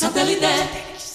Satellite.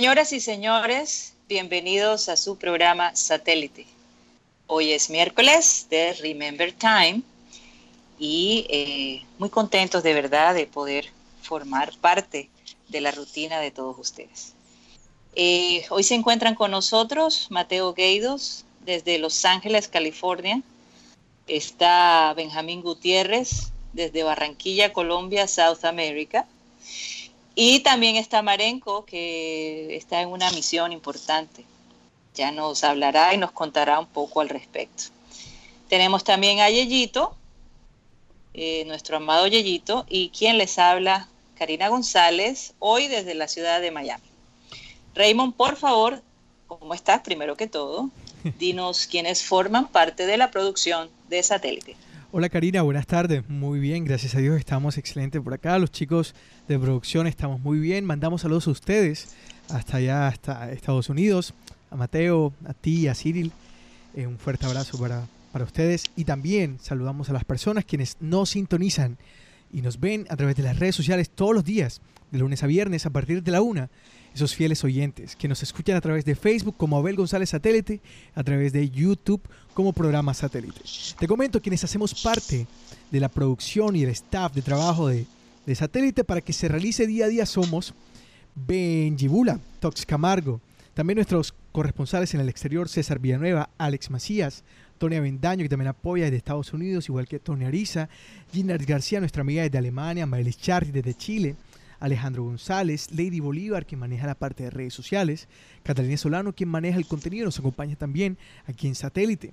Señoras y señores, bienvenidos a su programa Satélite. Hoy es miércoles de Remember Time y eh, muy contentos de verdad de poder formar parte de la rutina de todos ustedes. Eh, hoy se encuentran con nosotros Mateo Gueidos desde Los Ángeles, California. Está Benjamín Gutiérrez desde Barranquilla, Colombia, South America. Y también está Marenco, que está en una misión importante. Ya nos hablará y nos contará un poco al respecto. Tenemos también a Yeyito, eh, nuestro amado Yeyito, y quien les habla, Karina González, hoy desde la ciudad de Miami. Raymond, por favor, ¿cómo estás? Primero que todo, dinos quiénes forman parte de la producción de Satélite. Hola Karina, buenas tardes. Muy bien, gracias a Dios estamos excelentes por acá. Los chicos de producción estamos muy bien. Mandamos saludos a ustedes hasta allá, hasta Estados Unidos. A Mateo, a ti, a Cyril. Eh, un fuerte abrazo para, para ustedes. Y también saludamos a las personas quienes nos sintonizan y nos ven a través de las redes sociales todos los días, de lunes a viernes a partir de la una esos fieles oyentes que nos escuchan a través de Facebook como Abel González Satélite, a través de YouTube como programa Satélite. Te comento quienes hacemos parte de la producción y el staff de trabajo de, de Satélite para que se realice día a día somos Benjibula, Tox Camargo, también nuestros corresponsales en el exterior, César Villanueva, Alex Macías, Tony Avendaño, que también apoya desde Estados Unidos, igual que Tony Ariza, Gina García, nuestra amiga desde Alemania, Maelis Charri desde Chile, Alejandro González, Lady Bolívar, quien maneja la parte de redes sociales, Catalina Solano, quien maneja el contenido, nos acompaña también aquí en Satélite.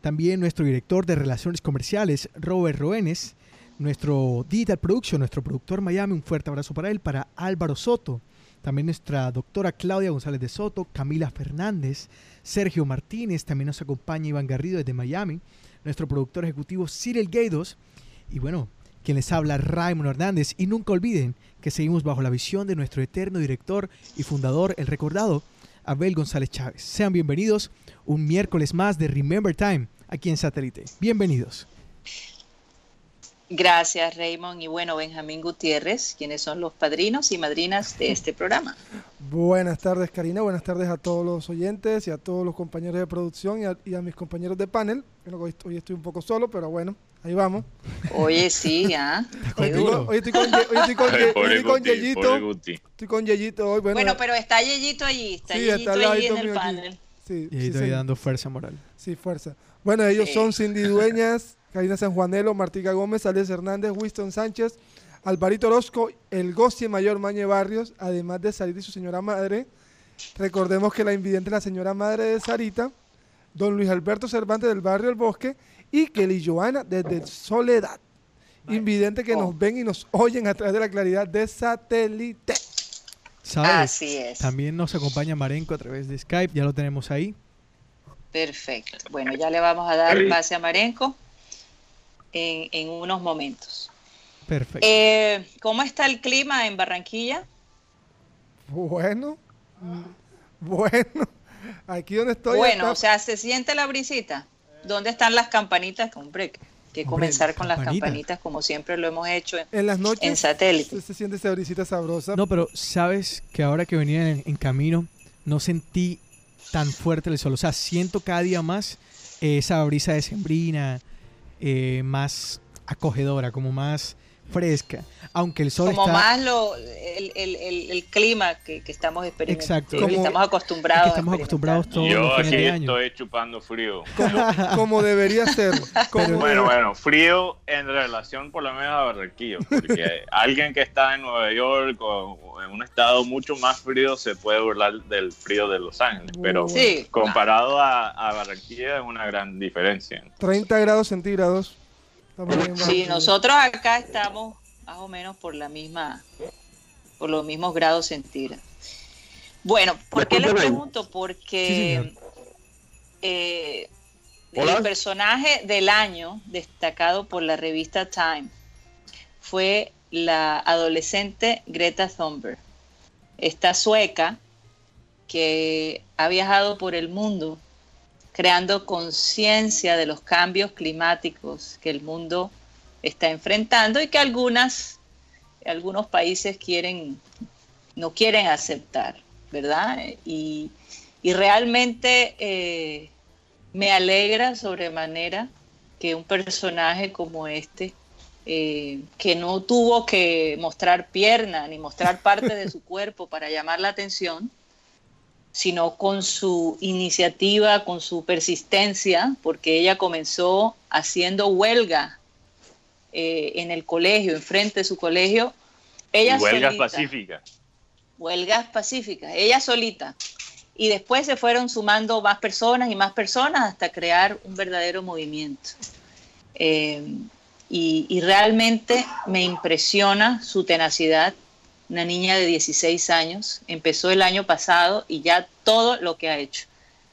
También nuestro director de Relaciones Comerciales, Robert Roenes, nuestro Digital Production, nuestro productor Miami, un fuerte abrazo para él, para Álvaro Soto, también nuestra doctora Claudia González de Soto, Camila Fernández, Sergio Martínez, también nos acompaña Iván Garrido desde Miami, nuestro productor ejecutivo Cyril Gaidos, y bueno, quien les habla Raymond Hernández. Y nunca olviden que seguimos bajo la visión de nuestro eterno director y fundador, el recordado Abel González Chávez. Sean bienvenidos un miércoles más de Remember Time aquí en Satélite. Bienvenidos. Gracias, Raymond. Y bueno, Benjamín Gutiérrez, quienes son los padrinos y madrinas de este programa. Buenas tardes, Karina. Buenas tardes a todos los oyentes y a todos los compañeros de producción y a, mis compañeros de panel. hoy estoy un poco solo, pero bueno, Ahí vamos. Oye, sí, ¿ah? Hoy, estoy con, Yeyito. Estoy con Yeyito hoy. Bueno, pero está Yeyito allí. Está Yeyito allí en el panel. Sí, Yeyito ahí dando fuerza moral. Sí, fuerza. Bueno, ellos son Cindy Dueñas, Karina San Juanelo, Martica Gómez, Alex Hernández, Winston Sánchez, Alvarito Orozco, el Gocie Mayor Mañe Barrios, además de Sarita y su señora madre. Recordemos que la invidente es la señora madre de Sarita, don Luis Alberto Cervantes del barrio El Bosque y Kelly Joana desde Soledad. Invidente que nos ven y nos oyen a través de la claridad de satélite. Así es. También nos acompaña Marenco a través de Skype, ya lo tenemos ahí. Perfecto. Bueno, ya le vamos a dar base a Marenco en, unos momentos. Perfecto. Eh, ¿Cómo está el clima en Barranquilla? Bueno, bueno, aquí donde estoy. Bueno, o sea, ¿se siente la brisita? ¿Dónde están las campanitas? Hombre, que comenzar con las campanitas como siempre lo hemos hecho en, las noches en satélite. Se, siente esa brisita sabrosa. No, pero sabes que ahora que venía en, camino no sentí tan fuerte el sol. O sea, siento cada día más esa brisa de sembrina, eh, más acogedora, como más fresca aunque el sol como más lo, el, el, el, clima que, que, estamos experimentando, Exacto. estamos acostumbrados. estamos acostumbrados todos Yo aquí estoy chupando frío. Como, debería ser. bueno, bueno, frío en relación por lo menos a Barranquilla, porque alguien que está en Nueva York o en un estado mucho más frío se puede burlar del frío de Los Ángeles, pero comparado a, a Barranquilla es una gran diferencia. 30 grados centígrados. Sí, nosotros acá estamos más o menos por la misma, por los mismos grados centígrados. Bueno, ¿por qué les pregunto? Porque eh, el personaje del año destacado por la revista Time fue la adolescente Greta Thunberg, esta sueca que ha viajado por el mundo creando conciencia de los cambios climáticos que el mundo está enfrentando y que algunas, algunos países quieren, no quieren aceptar, ¿verdad? Y, realmente eh, me alegra sobremanera que un personaje como este, eh, que no tuvo que mostrar pierna ni mostrar parte de su cuerpo para llamar la atención, sino con su iniciativa, con su persistencia, porque ella comenzó haciendo huelga eh, en el colegio, enfrente de su colegio. Ella huelgas pacíficas. Huelgas pacíficas, ella solita. Y después se fueron sumando más personas y más personas hasta crear un verdadero movimiento. Eh, y, y, realmente me impresiona su tenacidad. Una niña de 16 años, empezó el año pasado y ya todo lo que ha hecho.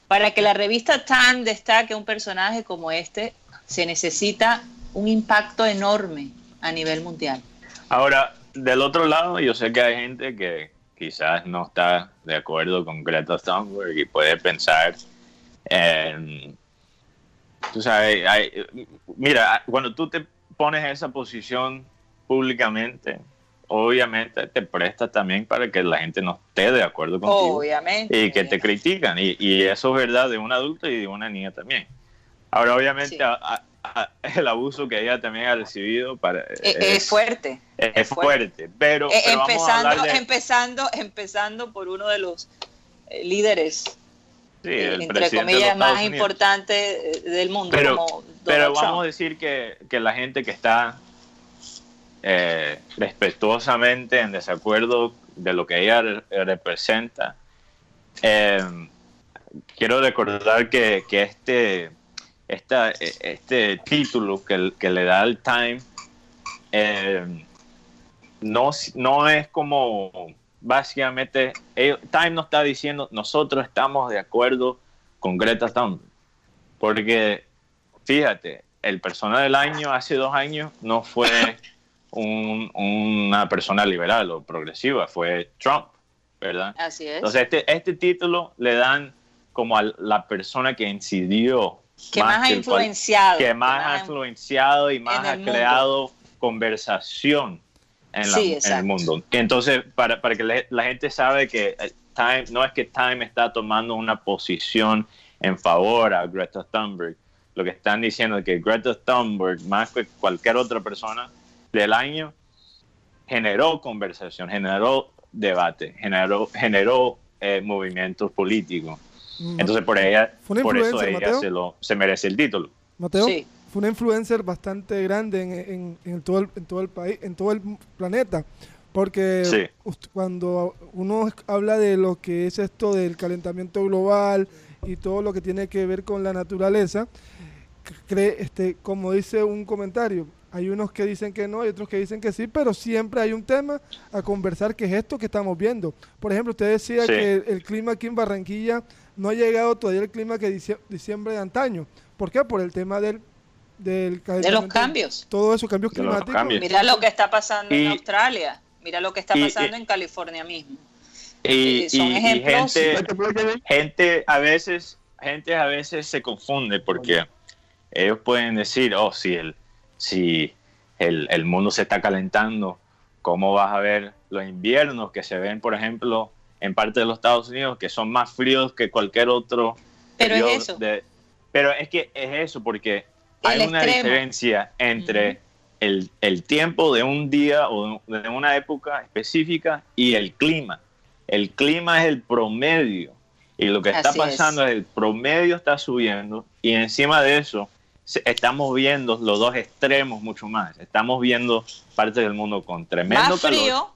Para que la revista Time destaque un personaje como este, se necesita un impacto enorme a nivel mundial. Ahora, del otro lado, yo sé que hay gente que quizás no está de acuerdo con Greta Thunberg y puede pensar en... Tú sabes, mira, cuando tú te pones esa posición públicamente, obviamente te presta también para que la gente no esté de acuerdo contigo. Obviamente. Y que te critican. Y, eso es verdad de un adulto y de una niña también. Ahora, obviamente, el abuso que ella también ha recibido para, e-, es, fuerte. Es, fuerte, pero, e-, empezando, empezando, empezando por uno de los eh, líderes, eh, entre comillas, más importantes eh, del mundo. Pero, pero vamos a decir que, que, la gente que está respetuosamente en desacuerdo de lo que ella representa, quiero recordar que, este e, este título que, le da el Time eh, no, no es como básicamente Time no está diciendo nosotros estamos de acuerdo con Greta Thunberg porque fíjate el persona del año hace dos años no fue una persona liberal o progresiva fue Trump verdad así es entonces este, este título le dan como a la persona que incidió que más, ha influenciado. Que más, ha influenciado y más ha creado conversación en, el mundo. Entonces, para, para que la gente sabe que eh, Time, no es que Time está tomando una posición en favor a Greta Thunberg. Lo que están diciendo es que Greta Thunberg, más que cualquier otra persona del año, generó conversación, generó debate, generó, generó eh, movimientos políticos. Mm. Entonces por ella, por eso ella se, lo, se merece el título. Mateo, fue una influencer bastante grande en, en, todo el, en todo el país, en todo el planeta. Porque cuando uno habla de lo que es esto del calentamiento global y todo lo que tiene que ver con la naturaleza, cree, este, como dice un comentario, hay unos que dicen que no, hay otros que dicen que sí, pero siempre hay un tema a conversar que es esto que estamos viendo. Por ejemplo, usted decía que el, clima aquí en Barranquilla no ha llegado todavía el clima que diciembre de antaño. ¿Por qué? Por el tema del del de los cambios. Todo eso, cambios climáticos. Mira lo que está pasando en Australia, mira lo que está pasando en California mismo. Y, eh, son ejemplos. gente, gente, a veces, gente a veces se confunde porque ellos pueden decir, oh, si el, si el, el mundo se está calentando, ¿cómo vas a ver los inviernos que se ven, por ejemplo, en parte de los Estados Unidos, que son más fríos que cualquier otro. Pero es eso. pero es que es eso, porque hay una diferencia entre el, el, tiempo de un día o de una época específica y el clima. El clima es el promedio y lo que está pasando es. el promedio está subiendo y encima de eso estamos viendo los dos extremos mucho más. Estamos viendo partes del mundo con tremendo calor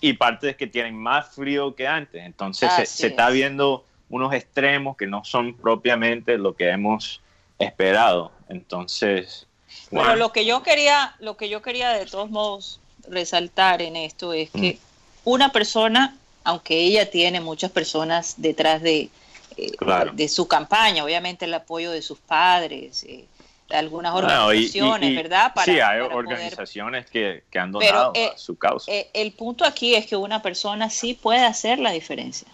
y partes que tienen más frío que antes. Entonces se, está viendo unos extremos que no son propiamente lo que hemos esperado. Entonces, bueno. lo que yo quería, lo que yo quería de todos modos resaltar en esto es que mm. una persona, aunque ella tiene muchas personas detrás de, eh, de su campaña, obviamente el apoyo de sus padres, eh, de algunas organizaciones, ¿verdad? sí, hay organizaciones que, han donado a eh, su causa. el punto aquí es que una persona sí puede hacer la diferencia.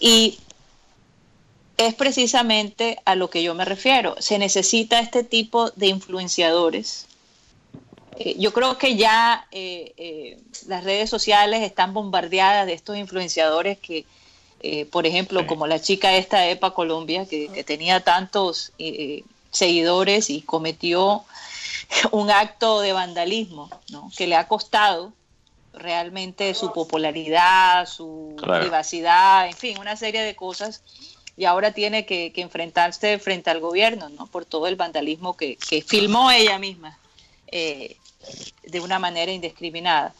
Y es precisamente a lo que yo me refiero. Se necesita este tipo de influenciadores. Eh, yo creo que ya eh, eh, las redes sociales están bombardeadas de estos influenciadores que, por ejemplo, como la chica esta de EPA Colombia, que, tenía tantos seguidores y cometió un acto de vandalismo, que le ha costado realmente su popularidad, su privacidad, en fin, una serie de cosas y ahora tiene que, enfrentarse frente al gobierno, ¿no? Por todo el vandalismo que, filmó ella misma eh, de una manera indiscriminada.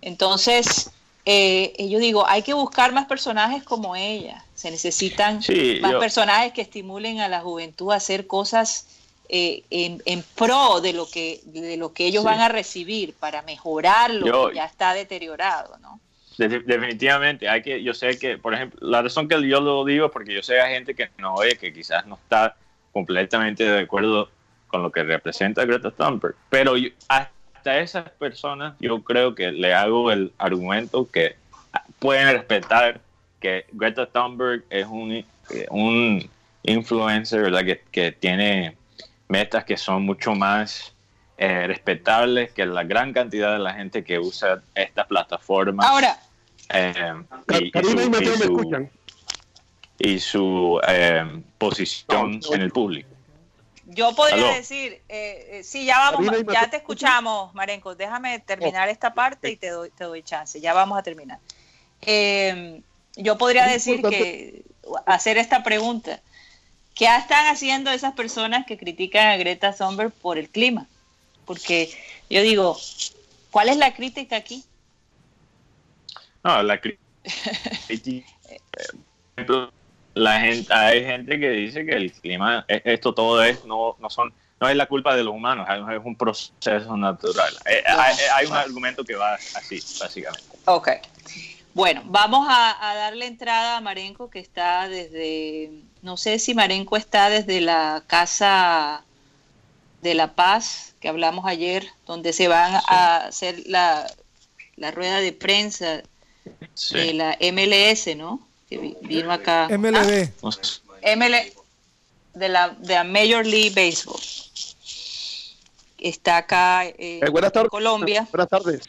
Entonces, eh, yo digo, hay que buscar más personajes como ella. Se necesitan más personajes que estimulen a la juventud a hacer cosas eh, en, pro de lo que de lo que ellos van a recibir para mejorar lo que ya está deteriorado, ¿no? definitivamente, hay que, yo sé que, por ejemplo, la razón que yo lo digo es porque yo sé a gente que no oye, que quizás no está completamente de acuerdo con lo que representa Greta Thunberg, pero hasta esas personas yo creo que le hago el argumento que pueden respetar que Greta Thunberg es un, un influencer, ¿verdad? Que, que tiene metas que son mucho más eh, respetables que la gran cantidad de la gente que usa esta plataforma. Ahora, eh, y, su, eh, posición en el público. Yo podría decir, eh, sí, ya vamos, ya te escuchamos, Marenco. Déjame terminar esta parte y te doy, te doy chance. Ya vamos a terminar. yo podría decir que hacer esta pregunta. ¿Qué están haciendo esas personas que critican a Greta Thunberg por el clima? Porque yo digo, ¿cuál es la crítica aquí? No, la crítica. la gente, hay gente que dice que el clima, e, esto todo es, no, no son, no es la culpa de los humanos, es un proceso natural. Eh, hay, un argumento que va así, básicamente. Ok. Bueno, vamos a, a, darle entrada a Marenco, que está desde, no sé si Marenco está desde la Casa de la Paz, que hablamos ayer, donde se van a hacer la, rueda de prensa de la MLS, ¿no? Que vino acá. MLB. Ah, ML, de la de Major League Baseball. Está acá eh, eh, en Colombia. Buenas tardes.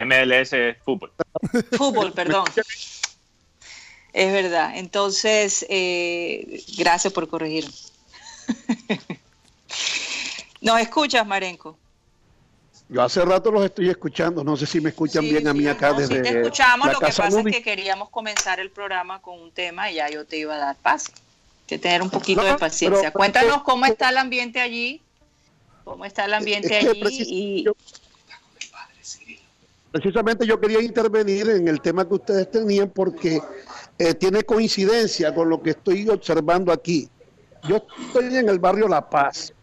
MLS es fútbol. Fútbol, perdón. Es verdad. Entonces, eh, gracias por corregirme. ¿Nos escuchas, Marenco? Yo hace rato los estoy escuchando, no sé si me escuchan bien a mí acá desde. Sí, te escuchamos, lo que pasa es que queríamos comenzar el programa con un tema y ya yo te iba a dar paso. que tener un poquito de paciencia. Cuéntanos cómo está el ambiente allí, cómo está el ambiente allí Precisamente yo quería intervenir en el tema que ustedes tenían porque eh, tiene coincidencia con lo que estoy observando aquí. Yo estoy en el barrio La Paz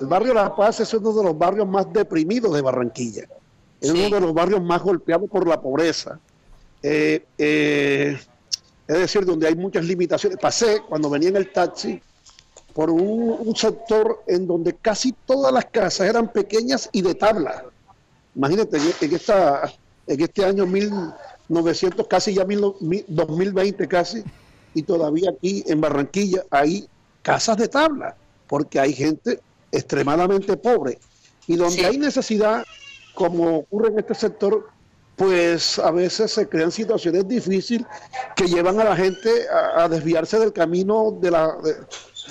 el barrio La Paz es uno de los barrios más deprimidos de Barranquilla. Es uno de los barrios más golpeados por la pobreza. Eh, eh, es decir, donde hay muchas limitaciones. Pasé cuando venía en el taxi por un, sector en donde casi todas las casas eran pequeñas y de tabla. Imagínate, en, esta, en este año 1900, casi ya 2020 casi, y todavía aquí en Barranquilla hay casas de tabla, porque hay gente extremadamente pobre. Y donde hay necesidad, como ocurre en este sector, pues a veces se crean situaciones difíciles que llevan a la gente a, desviarse del camino de la,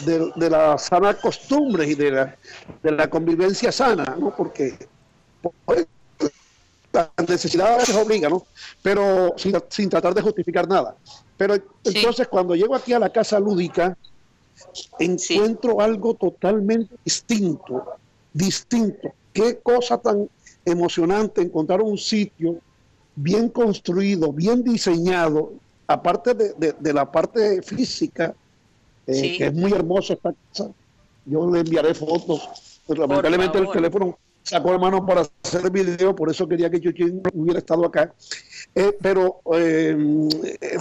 de, la sana costumbre y de la, de la convivencia sana, ¿no? Porque pues, la necesidad a veces obliga, ¿no? Pero sin, tratar de justificar nada. Pero entonces cuando llego aquí a la casa lúdica, encuentro algo totalmente distinto, distinto. Qué cosa tan emocionante encontrar un sitio bien construido, bien diseñado, aparte de, la parte física, eh, que es muy hermosa esta casa. Yo le enviaré fotos. Pues, lamentablemente el teléfono sacó la mano para hacer video, por eso quería que Chuchín hubiera estado acá. Eh, pero eh,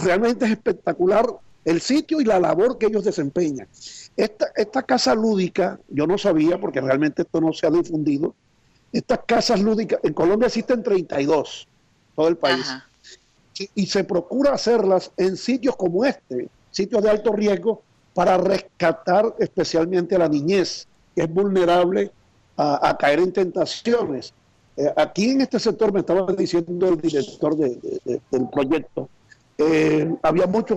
realmente es espectacular el sitio y la labor que ellos desempeñan. Esta, esta casa lúdica, yo no sabía porque realmente esto no se ha difundido. Estas casas lúdicas, en Colombia existen 32, todo el país. Y, se procura hacerlas en sitios como este, sitios de alto riesgo, para rescatar especialmente a la niñez, que es vulnerable a, caer en tentaciones. Eh, aquí en este sector, me estaba diciendo el director del proyecto, eh, había mucho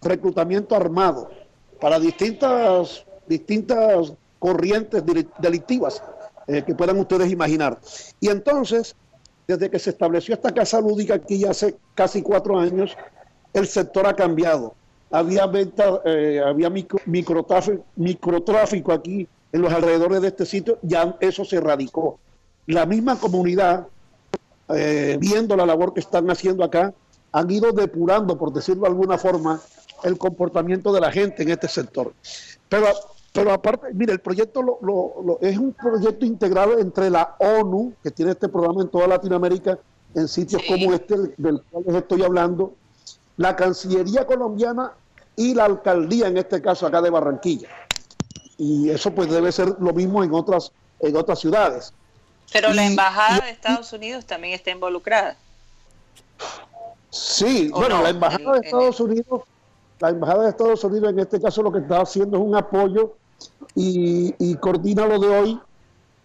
reclutamiento armado para distintas, distintas corrientes delictivas eh, que puedan ustedes imaginar. Y entonces, desde que se estableció esta casa lúdica aquí hace casi cuatro años, el sector ha cambiado. Había venta, había micro, microtráfico, microtráfico aquí en los alrededores de este sitio, ya eso se erradicó. La misma comunidad, eh, viendo la labor que están haciendo acá, han ido depurando, por decirlo de alguna forma, el comportamiento de la gente en este sector. Pero, pero aparte, mire, el proyecto lo, es un proyecto integrado entre la ONU, que tiene este programa en toda Latinoamérica, en sitios como este del cual les estoy hablando, la Cancillería colombiana y la alcaldía, en este caso acá de Barranquilla y eso pues debe ser lo mismo en otras, en otras ciudades. Pero la embajada de Estados Unidos también está involucrada. Sí, bueno, la embajada de Estados Unidos, la embajada de Estados Unidos en este caso lo que está haciendo es un apoyo y, coordina lo de hoy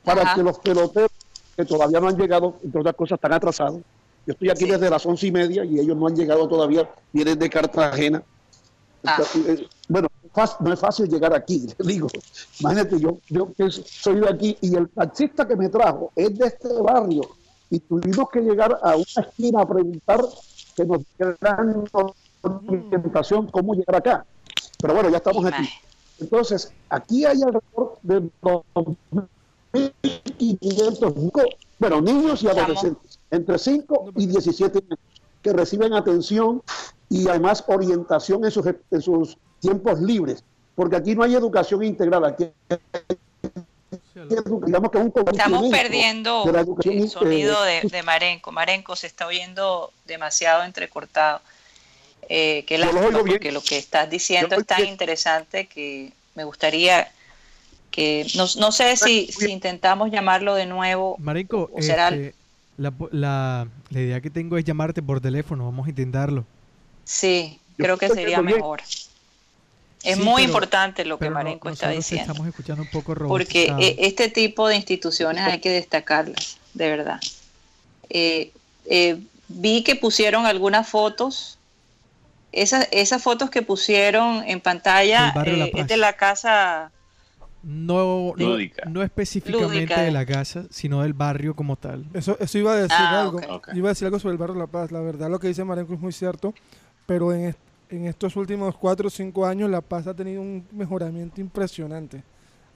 para que los peloteros que todavía no han llegado, entre otras cosas, están atrasados. Yo estoy aquí desde las once y media y ellos no han llegado todavía, vienen de Cartagena. Ah. Eh, bueno, no es fácil llegar aquí, le digo. Imagínate, yo, yo que soy de aquí y el taxista que me trajo es de este barrio y tuvimos que llegar a una esquina a preguntar que nos dieran orientación cómo llegar acá. Pero bueno, ya estamos aquí. Entonces, aquí hay alrededor de 2.500, bueno, niños y adolescentes, entre 5 y 17 años, que reciben atención y además orientación en sus, en sus tiempos libres, porque aquí no hay educación integral, aquí Estamos perdiendo el sonido de, de, Marenco. Marenco se está oyendo demasiado entrecortado. Eh, que porque lo que estás diciendo es tan interesante que me gustaría que no, no sé si, si, intentamos llamarlo de nuevo. Marenco, este, la, la, la idea que tengo es llamarte por teléfono. Vamos a intentarlo. Sí, creo que sería mejor. Es muy importante lo que Marenco está diciendo. Estamos escuchando un poco Porque eh, este tipo de instituciones hay que destacarlas, de verdad. Eh, eh, vi que pusieron algunas fotos. Esas, esas fotos que pusieron en pantalla es de la casa. No, no, específicamente de la casa, sino del barrio como tal. Eso, eso iba a decir ah, algo. Iba a decir algo sobre el barrio La Paz. La verdad, lo que dice Marenco es muy cierto, pero en, en estos últimos cuatro o cinco años La Paz ha tenido un mejoramiento impresionante.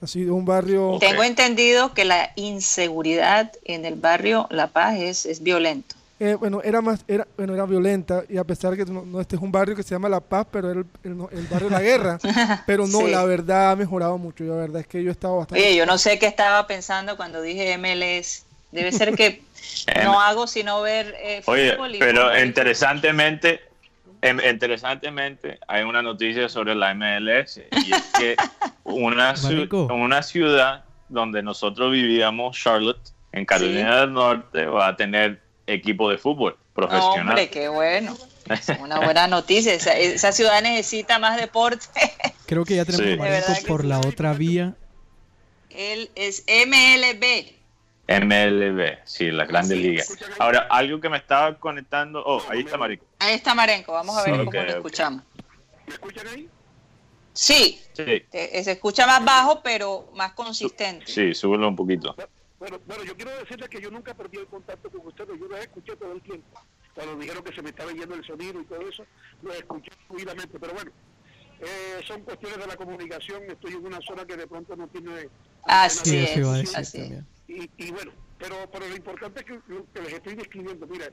Ha sido un barrio... Tengo entendido que la inseguridad en el barrio La Paz es, es violento. Eh, bueno, era más, era, bueno, era violenta y a pesar que no, este es un barrio que se llama La Paz, pero era el, barrio de la guerra. pero no, la verdad ha mejorado mucho. La verdad es que yo he estado bastante. Oye, yo no sé qué estaba pensando cuando dije MLS. Debe ser que no hago sino ver eh, fútbol. Oye, pero interesantemente, Interesantemente, hay una noticia sobre la MLS y es que una, una ciudad donde nosotros vivíamos, Charlotte, en Carolina del Norte, va a tener equipo de fútbol profesional. Hombre, qué bueno. Es una buena noticia. Esa, ciudad necesita más deporte. Creo que ya tenemos por la otra vía. Él es MLB. MLB, sí, la Grande Liga. Ahora, algo que me estaba conectando. Oh, ahí está Marenco. Ahí está Marenco, vamos a ver cómo lo escuchamos. ¿Me escuchan ahí? Sí, sí. se escucha más bajo, pero más consistente. Sí, súbelo un poquito. Bueno, bueno, yo quiero decirles que yo nunca perdí el contacto con ustedes, yo los escuché todo el tiempo. Cuando dijeron que se me estaba yendo el sonido y todo eso, los escuché fluidamente, pero bueno, eh, son cuestiones de la comunicación, estoy en una zona que de pronto no tiene... Así es, así Y, y, bueno, pero, pero lo importante es que, que les estoy describiendo, mira,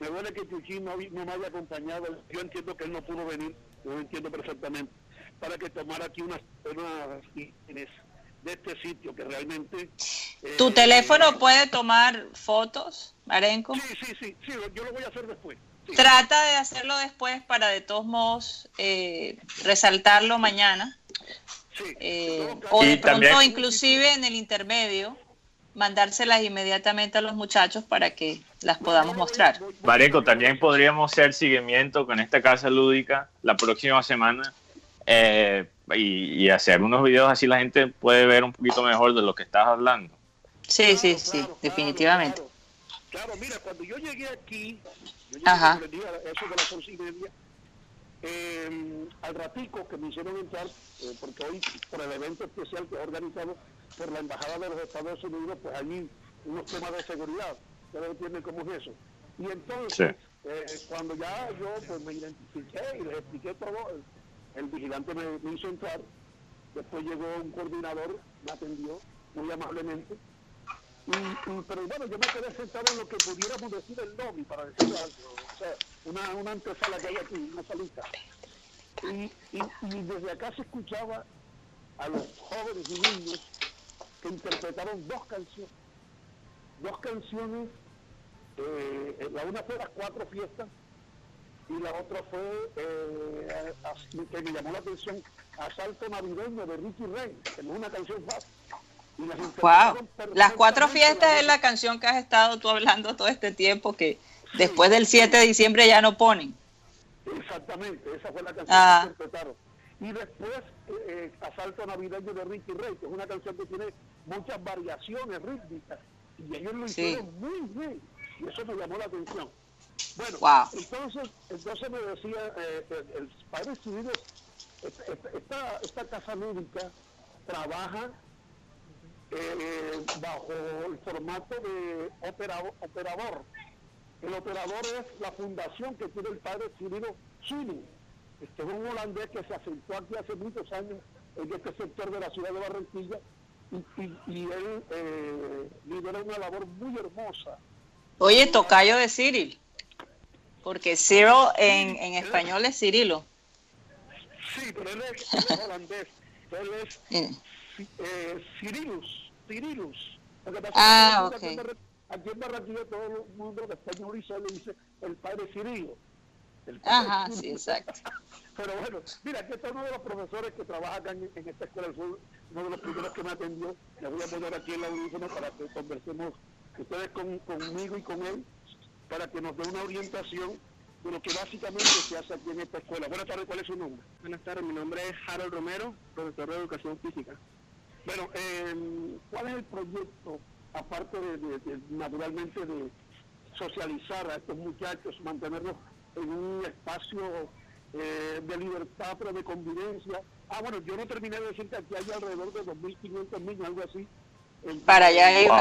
me duele que Chuchín no, no, me haya acompañado, yo entiendo que él no pudo venir, yo lo entiendo perfectamente, para que tomara aquí unas, unas de este sitio que realmente... ¿Tu eh, teléfono puede tomar fotos, Marenco? Sí, sí, sí, sí, yo lo voy a hacer después. Trata de hacerlo después para de todos modos eh, resaltarlo mañana. Sí. Eh, o de pronto inclusive en el intermedio mandárselas inmediatamente a los muchachos para que las podamos mostrar. Marenco, también podríamos hacer seguimiento con esta casa lúdica la próxima semana eh, y, hacer unos videos así la gente puede ver un poquito mejor de lo que estás hablando. Sí, sí, sí, definitivamente. Claro, mira, cuando yo llegué aquí, yo llegué Ajá. eso de las once y media, eh, al ratico que me hicieron entrar, eh, porque hoy por el evento especial que he organizado por la Embajada de los Estados Unidos, pues allí unos temas de seguridad, ustedes entienden cómo es eso. Y entonces, eh, cuando ya yo pues me identifiqué y les expliqué todo, el vigilante me, hizo entrar, después llegó un coordinador, me atendió muy amablemente, y, pero bueno, yo me quedé sentado en lo que pudiéramos decir el lobby, para decir algo, o sea, una, una antesala que hay aquí, una salita. Y, y, desde acá se escuchaba a los jóvenes y niños que interpretaron dos canciones, dos canciones, eh, la una fue las cuatro fiestas y la otra fue, eh, que me llamó la atención, Asalto Navideño de Ricky Rey, que es una canción fácil. wow. Las cuatro fiestas es la canción que has estado tú hablando todo este tiempo que después del 7 de diciembre ya no ponen. Exactamente, esa fue la canción ah. que interpretaron. Y después eh, eh, Asalto Navideño de Ricky Rey, que es una canción que tiene muchas variaciones rítmicas. Y ellos lo hicieron muy bien. Y eso me llamó la atención. Bueno, entonces, entonces me decía eh, el, padre civil, esta, esta, casa médica trabaja eh, bajo el formato de operador, operador. El operador es la fundación que tiene el padre Cirilo Zuni. Este es un holandés que se asentó aquí hace muchos años en este sector de la ciudad de Barranquilla y, y, él eh, lidera una labor muy hermosa. Oye, tocayo de Cyril. Porque Cyril en, en español es Cirilo. Sí, pero él es, holandés. Él es eh, Cirilus. Cirilus. Ah, ok. Aquí en Barranquilla todo el mundo de español y solo dice el padre Cirilo. Ajá, sí, exacto. Pero bueno, mira, aquí está uno de los profesores que trabaja acá en, esta escuela del sur, uno de los primeros que me atendió. Le voy a poner aquí el audífono para que conversemos ustedes con, conmigo y con él para que nos dé una orientación de lo que básicamente se hace aquí en esta escuela. Buenas tardes, ¿cuál es su nombre? Buenas tardes, mi nombre es Harold Romero, profesor de Educación Física. Bueno, eh, ¿cuál es el proyecto, aparte de, naturalmente de socializar a estos muchachos, mantenerlos en un espacio eh, de libertad, pero de convivencia? Ah, bueno, yo no terminé de decir que aquí hay alrededor de 2.500 niños, algo así. Para allá iba.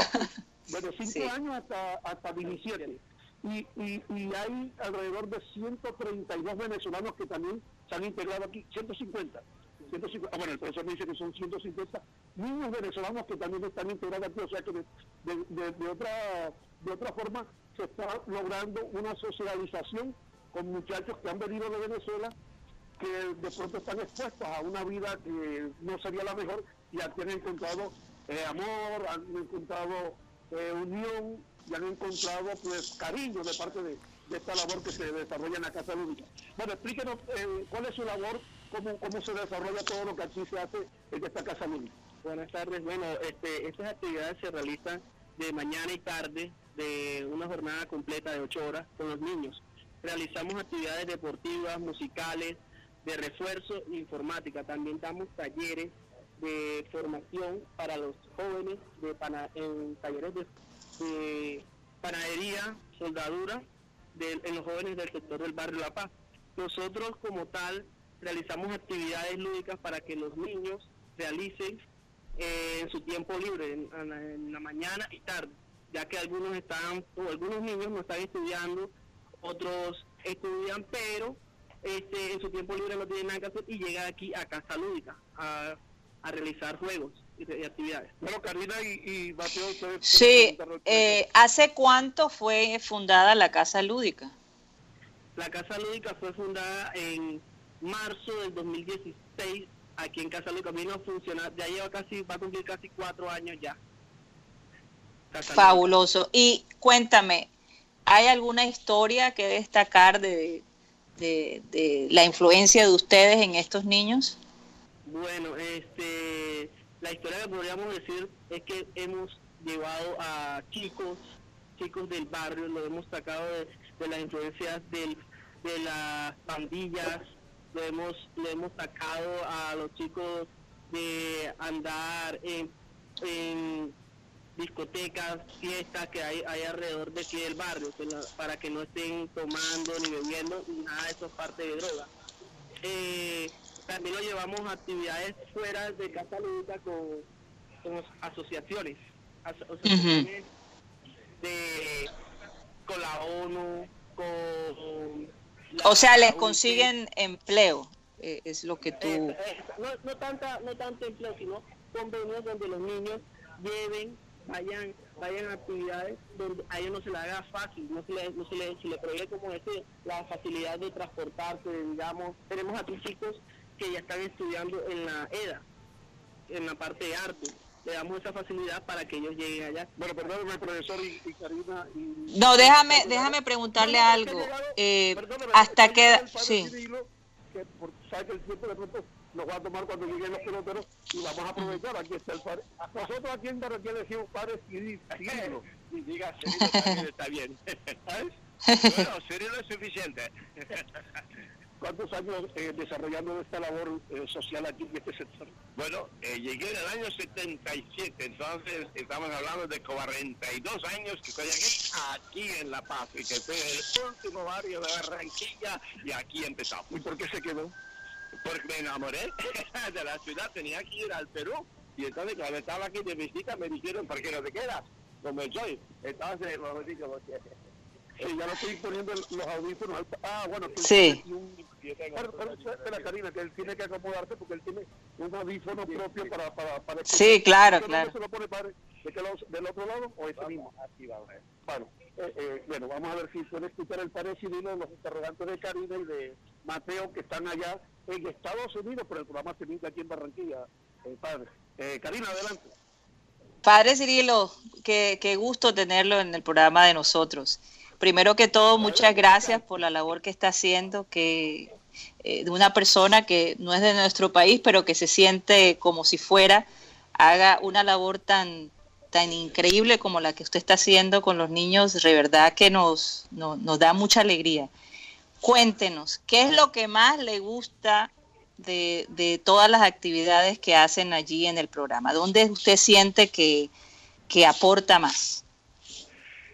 Bueno, 5 años hasta, hasta 17 y, y, y, hay alrededor de 132 venezolanos que también se han integrado aquí, 150. 150 ah, bueno, el profesor me dice que son 150 niños venezolanos que también están integrados aquí, o sea que de, de, de, otra, de otra forma se está logrando una socialización con muchachos que han venido de Venezuela que de pronto están expuestos a una vida que no sería la mejor y han encontrado eh, amor, han encontrado eh, unión y han encontrado pues cariño de parte de, esta labor que se desarrolla en la Casa Lúdica. Bueno, explíquenos eh, cuál es su labor, cómo, cómo se desarrolla todo lo que aquí se hace en esta Casa Lúdica. Buenas tardes. Bueno, este, estas actividades se realizan de mañana y tarde, de una jornada completa de ocho horas con los niños. Realizamos actividades deportivas, musicales, de refuerzo informática. También damos talleres de formación para los jóvenes de en talleres de de panadería, soldadura en los jóvenes del sector del barrio La Paz. Nosotros como tal realizamos actividades lúdicas para que los niños realicen eh, en su tiempo libre, en, la mañana y tarde, ya que algunos están, o algunos niños no están estudiando, otros estudian, pero este, en su tiempo libre no tienen nada que hacer y llegan aquí a Casa Lúdica a, realizar juegos y, actividades. Bueno, Carolina y, Mateo, Sí, eh, ¿hace cuánto fue fundada la Casa Lúdica? La Casa Lúdica fue fundada en marzo del 2016 aquí en Casa Lúdica. Vino a funcionar, ya lleva casi, va a cumplir casi cuatro años ya. Fabuloso. Y cuéntame, ¿hay alguna historia que destacar de, la influencia de ustedes en estos niños? Bueno, este, la historia que podríamos decir es que hemos llevado a chicos, chicos del barrio, lo hemos sacado de, las influencias de las pandillas, lo hemos, lo hemos sacado a los chicos de andar en discotecas, fiestas que hay, hay alrededor de aquí del barrio, para que no estén tomando ni bebiendo ni nada de eso es parte de droga. Eh, también lo llevamos a actividades fuera de Casa Lúdica con, asociaciones, asociaciones de, con la ONU, con... o sea, les consiguen empleo, eh, es lo que tú... Eh, no, no, tanta, no tanto empleo, sino convenios donde los niños lleven vayan vayan a actividades donde a ellos no se les haga fácil, no se les, no se les, le como este, la facilidad de transportarse, digamos, tenemos aquí chicos que ya están estudiando en la EDA, en la parte de arte, le damos esa facilidad para que ellos lleguen allá. Bueno, perdóname, profesor y, Karina. no, déjame, déjame preguntarle algo. Eh, hasta que... Sí. Que por, sabe que el tiempo de pronto nos va a tomar cuando lleguen los peloteros y vamos a aprovechar. Aquí está el padre. Nosotros aquí en Barranquilla decimos padre Cirilo. Y diga Cirilo también está bien. ¿Sabes? Bueno, Cirilo es suficiente. ¿Cuántos años eh, desarrollando esta labor eh, social aquí en este sector? Bueno, eh, llegué en el año 77, entonces estamos hablando de 42 años que estoy aquí, aquí en La Paz, y que fue el último barrio de Barranquilla, y aquí empezamos. ¿Y por qué se quedó? Porque me enamoré de la ciudad, tenía que ir al Perú. Y entonces cuando estaba aquí de visita me dijeron, ¿por qué no te quedas? Como soy. Entonces, como digo, eh, ya no estoy poniendo los audífonos. Ah, bueno, sí. pero, pero, espera, Karina, que él tiene que acomodarse porque él tiene un audífono propio para, para, para Sí, claro, claro. se lo pone padre? ¿De qué ¿Del otro lado o ese mismo? Aquí va, bueno, eh, eh, bueno, vamos a ver si puede escuchar el parecido los interrogantes de Karina y de Mateo que están allá en Estados Unidos, pero el programa se aquí en Barranquilla, eh, padre. Eh, Karina, adelante. Padre Cirilo, qué, qué gusto tenerlo en el programa de nosotros. Primero que todo, muchas gracias por la labor que está haciendo, que eh, de una persona que no es de nuestro país, pero que se siente como si fuera, haga una labor tan, tan increíble como la que usted está haciendo con los niños, de verdad que nos, nos da mucha alegría. Cuéntenos, ¿qué es lo que más le gusta de, todas las actividades que hacen allí en el programa? ¿Dónde usted siente que, aporta más?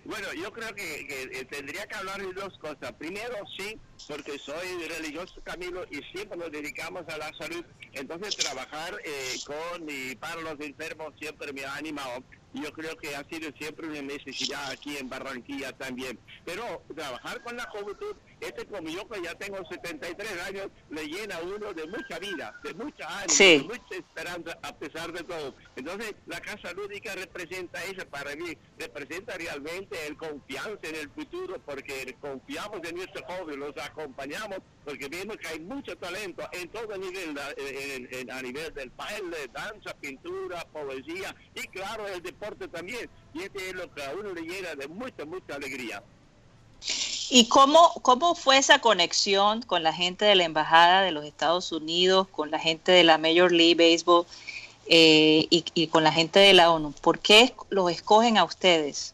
Bueno, yo creo que, tendría que hablar de dos cosas. Primero, sí, porque soy religioso Camilo y siempre nos dedicamos a la salud. Entonces, trabajar eh, con y para los enfermos siempre me ha animado yo creo que ha sido siempre una necesidad aquí en Barranquilla también. Pero trabajar con la juventud, este como yo que ya tengo 73 años, le llena a uno de mucha vida, de mucha ánimo, de mucha esperanza a pesar de todo. Entonces la Casa Lúdica representa eso para mí, representa realmente el confianza en el futuro, porque confiamos en nuestros jóvenes, los acompañamos, porque vemos que hay mucho talento en todo nivel, a nivel del baile, danza, pintura, poesía y claro el deporte también. Y este es lo que a uno le llena de mucha, mucha alegría. ¿Y cómo, cómo fue esa conexión con la gente de la Embajada de los Estados Unidos, con la gente de la Major League Baseball eh, y, con la gente de la ONU? ¿Por qué los escogen a ustedes?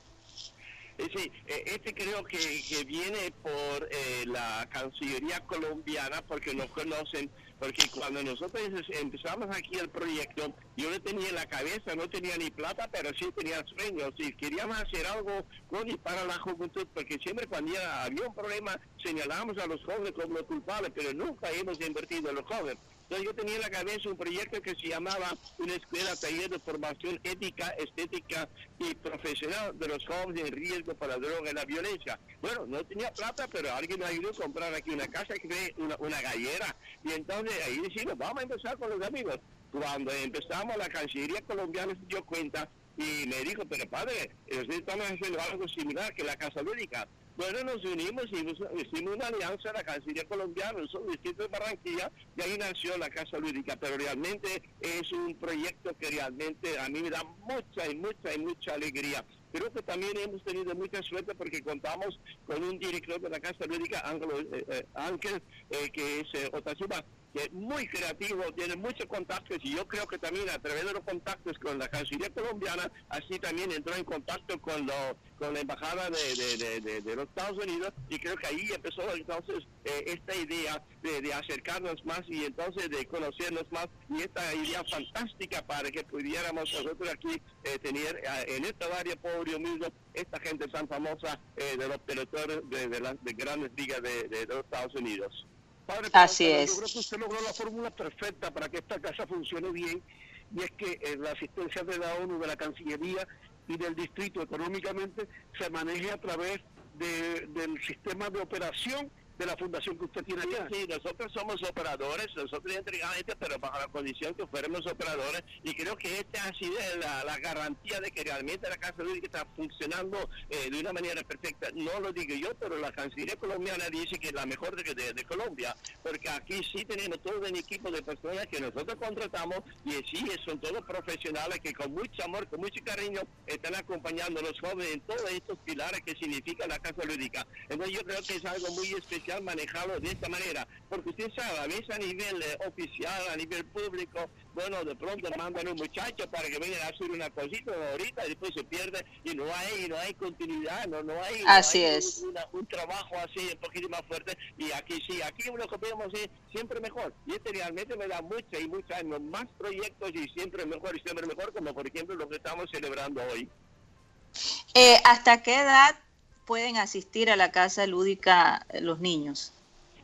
Sí, este creo que, viene por la Cancillería colombiana porque nos conocen porque cuando nosotros empezamos aquí el proyecto, yo no tenía en la cabeza, no tenía ni plata, pero sí tenía sueños y queríamos hacer algo con y para la juventud, porque siempre cuando había un problema señalábamos a los jóvenes como los culpables, pero nunca hemos invertido en los jóvenes. Entonces yo tenía en la cabeza un proyecto que se llamaba una escuela taller de formación ética, estética y profesional de los jóvenes en riesgo para la droga y la violencia. Bueno, no tenía plata, pero alguien me ayudó a comprar aquí una casa, que una, una gallera. Y entonces ahí decimos, vamos a empezar con los amigos. Cuando empezamos, la Cancillería colombiana se dio cuenta y me dijo, pero padre, ustedes están haciendo algo similar que la Casa Lúdica. Bueno, nos unimos y hicimos una alianza en la Cancillería Colombiana, el distrito de Barranquilla, y ahí nació la Casa Lúdica, pero realmente es un proyecto que realmente a mí me da mucha y mucha y mucha alegría. Creo que también hemos tenido mucha suerte porque contamos con un director de la Casa Lúdica, eh, eh, Ángel, eh, que es eh, Otasuba, que es muy creativo, tiene muchos contactos y yo creo que también a través de los contactos con la Cancillería colombiana, así también entró en contacto con, lo, con la Embajada de, los Estados Unidos y creo que ahí empezó entonces eh, esta idea de, acercarnos más y entonces de conocernos más y esta idea fantástica para que pudiéramos nosotros aquí eh, tener eh, en esta área pobre mismo esta gente tan famosa de los pelotones de, las grandes ligas de los Estados Unidos. Así es. Yo creo que usted logró la fórmula perfecta para que esta casa funcione bien y es que eh, la asistencia de la ONU, de la Cancillería y del distrito económicamente se maneje a través del sistema de operación de la fundación que usted tiene allá. Sí, nosotros somos operadores, nosotros entregamos este, pero bajo la condición que fuéramos operadores, y creo que esta ha sido la, la garantía de que realmente la Casa Lúdica está funcionando eh, de una manera perfecta. No lo digo yo, pero la Cancillería colombiana dice que es la mejor de, de, Colombia, porque aquí sí tenemos todo un equipo de personas que nosotros contratamos, y sí, son todos profesionales que con mucho amor, con mucho cariño, están acompañando a los jóvenes en todos estos pilares que significa la Casa Lúdica. Entonces yo creo que es algo muy especial manejarlo de esta manera, porque usted sabe, a veces a nivel eh, oficial, a nivel público, bueno, de pronto mandan un muchacho para que venga a hacer una cosita ahorita y después se pierde y no hay no hay continuidad, no, no hay, así es. un trabajo así un poquito más fuerte y aquí sí, aquí lo que podemos es siempre mejor y este realmente me da mucha y mucha más proyectos y siempre mejor y siempre mejor como por ejemplo lo que estamos celebrando hoy. Eh, ¿Hasta qué edad pueden asistir a la casa lúdica los niños?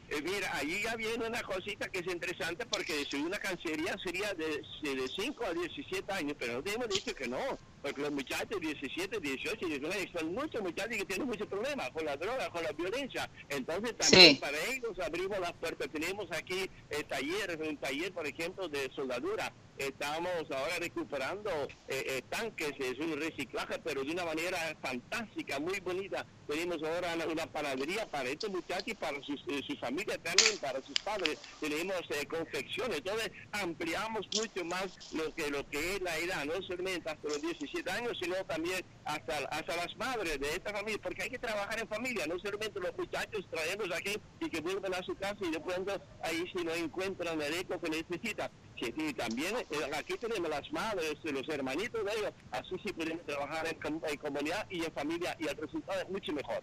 Eh, mira, allí ya viene una cosita que es interesante porque si una cancería sería de, de 5 a 17 años, pero no tenemos dicho que no, porque los muchachos 17, 18, 19 son muchos muchachos que tienen muchos problemas con la droga, con la violencia. Entonces también para ellos abrimos las puertas. Tenemos aquí eh, talleres, un taller por ejemplo de soldadura estamos ahora recuperando eh, eh, tanques, es un reciclaje, pero de una manera fantástica, muy bonita. Tenemos ahora una, panadería para estos muchachos y para sus, eh, su familia también, para sus padres. Tenemos confecciones, entonces ampliamos mucho más lo que lo que es la edad, no solamente hasta los 17 años, sino también hasta, hasta las madres de esta familia, porque hay que trabajar en familia, no solamente los muchachos traerlos aquí y que vuelven a su casa y de pronto ahí si no encuentran el eco que necesitan. y también eh, aquí tenemos las madres, los hermanitos de ellos, así sí podemos trabajar en, comunidad y en familia y el resultado es mucho mejor.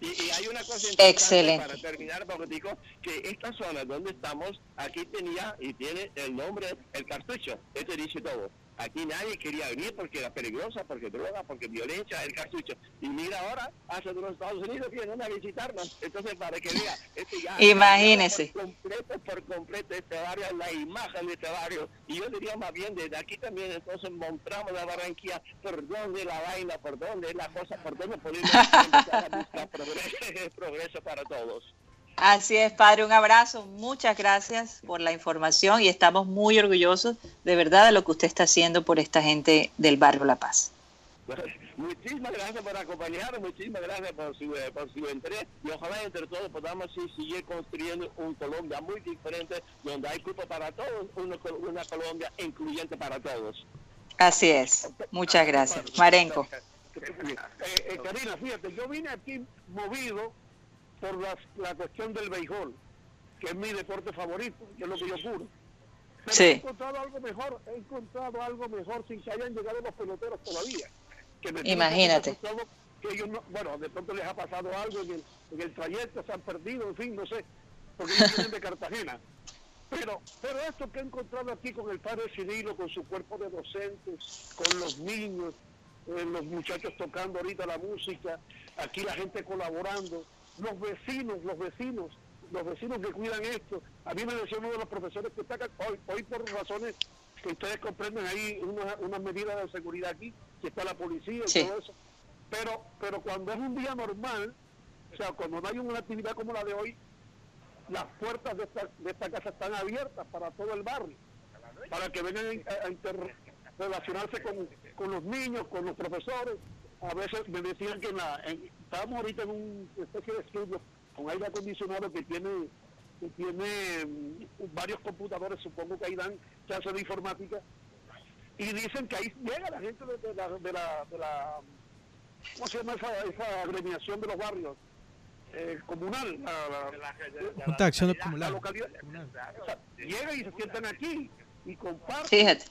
Y, hay una cosa Excelente. para terminar, porque digo que esta zona donde estamos, aquí tenía y tiene el nombre, el cartucho, este dice todo. Aquí nadie quería venir porque era peligrosa, porque droga, porque violencia, el cartucho. Y mira ahora, hace de los Estados Unidos vienen a visitarnos. Entonces, para que vea, este ya Imagínese. Por completo, por completo, este barrio, la imagen de este barrio. Y yo diría más bien, desde aquí también, entonces mostramos la Barranquilla, por dónde la vaina, por dónde la cosa, por dónde podemos buscar progreso, progreso para todos. Así es, padre, un abrazo, muchas gracias por la información y estamos muy orgullosos de verdad de lo que usted está haciendo por esta gente del barrio La Paz. Muchísimas gracias por acompañarnos, muchísimas gracias por su, eh, por su interés y ojalá entre todos podamos seguir construyendo un Colombia muy diferente donde hay cupo para todos, una, una Colombia incluyente para todos. Así es, muchas gracias. Marenco. Eh, eh, Karina, fíjate, yo vine aquí movido por la, la cuestión del béisbol, que es mi deporte favorito, que es lo que yo juro. Pero he encontrado algo mejor, he encontrado algo mejor sin que hayan llegado los peloteros todavía. Imagínate. Que ellos no, bueno, de pronto les ha pasado algo en el, en el trayecto, se han perdido, en fin, no sé, porque ellos vienen de Cartagena. Pero, pero esto que he encontrado aquí con el padre Cirilo, con su cuerpo de docentes, con los niños, eh, los muchachos tocando ahorita la música, aquí la gente colaborando, los vecinos, los vecinos, los vecinos que cuidan esto. A mí me decía uno de los profesores que está acá, hoy, hoy por razones que ustedes comprenden, hay unas una medidas de seguridad aquí, que está la policía y todo eso. Pero, pero cuando es un día normal, o sea, cuando no hay una actividad como la de hoy, las puertas de esta, de esta casa están abiertas para todo el barrio, para que vengan a, relacionarse con, con, los niños, con los profesores. A veces me decían que en la, estábamos ahorita en una especie de estudio con aire acondicionado que tiene que tiene mm, varios computadores, supongo que ahí dan clases de informática, y dicen que ahí llega la gente de, la, de, la, de la, ¿cómo se llama esa, esa agremiación de los barrios? Eh, comunal, la, localidad. llega y se sientan aquí y comparten Fíjate.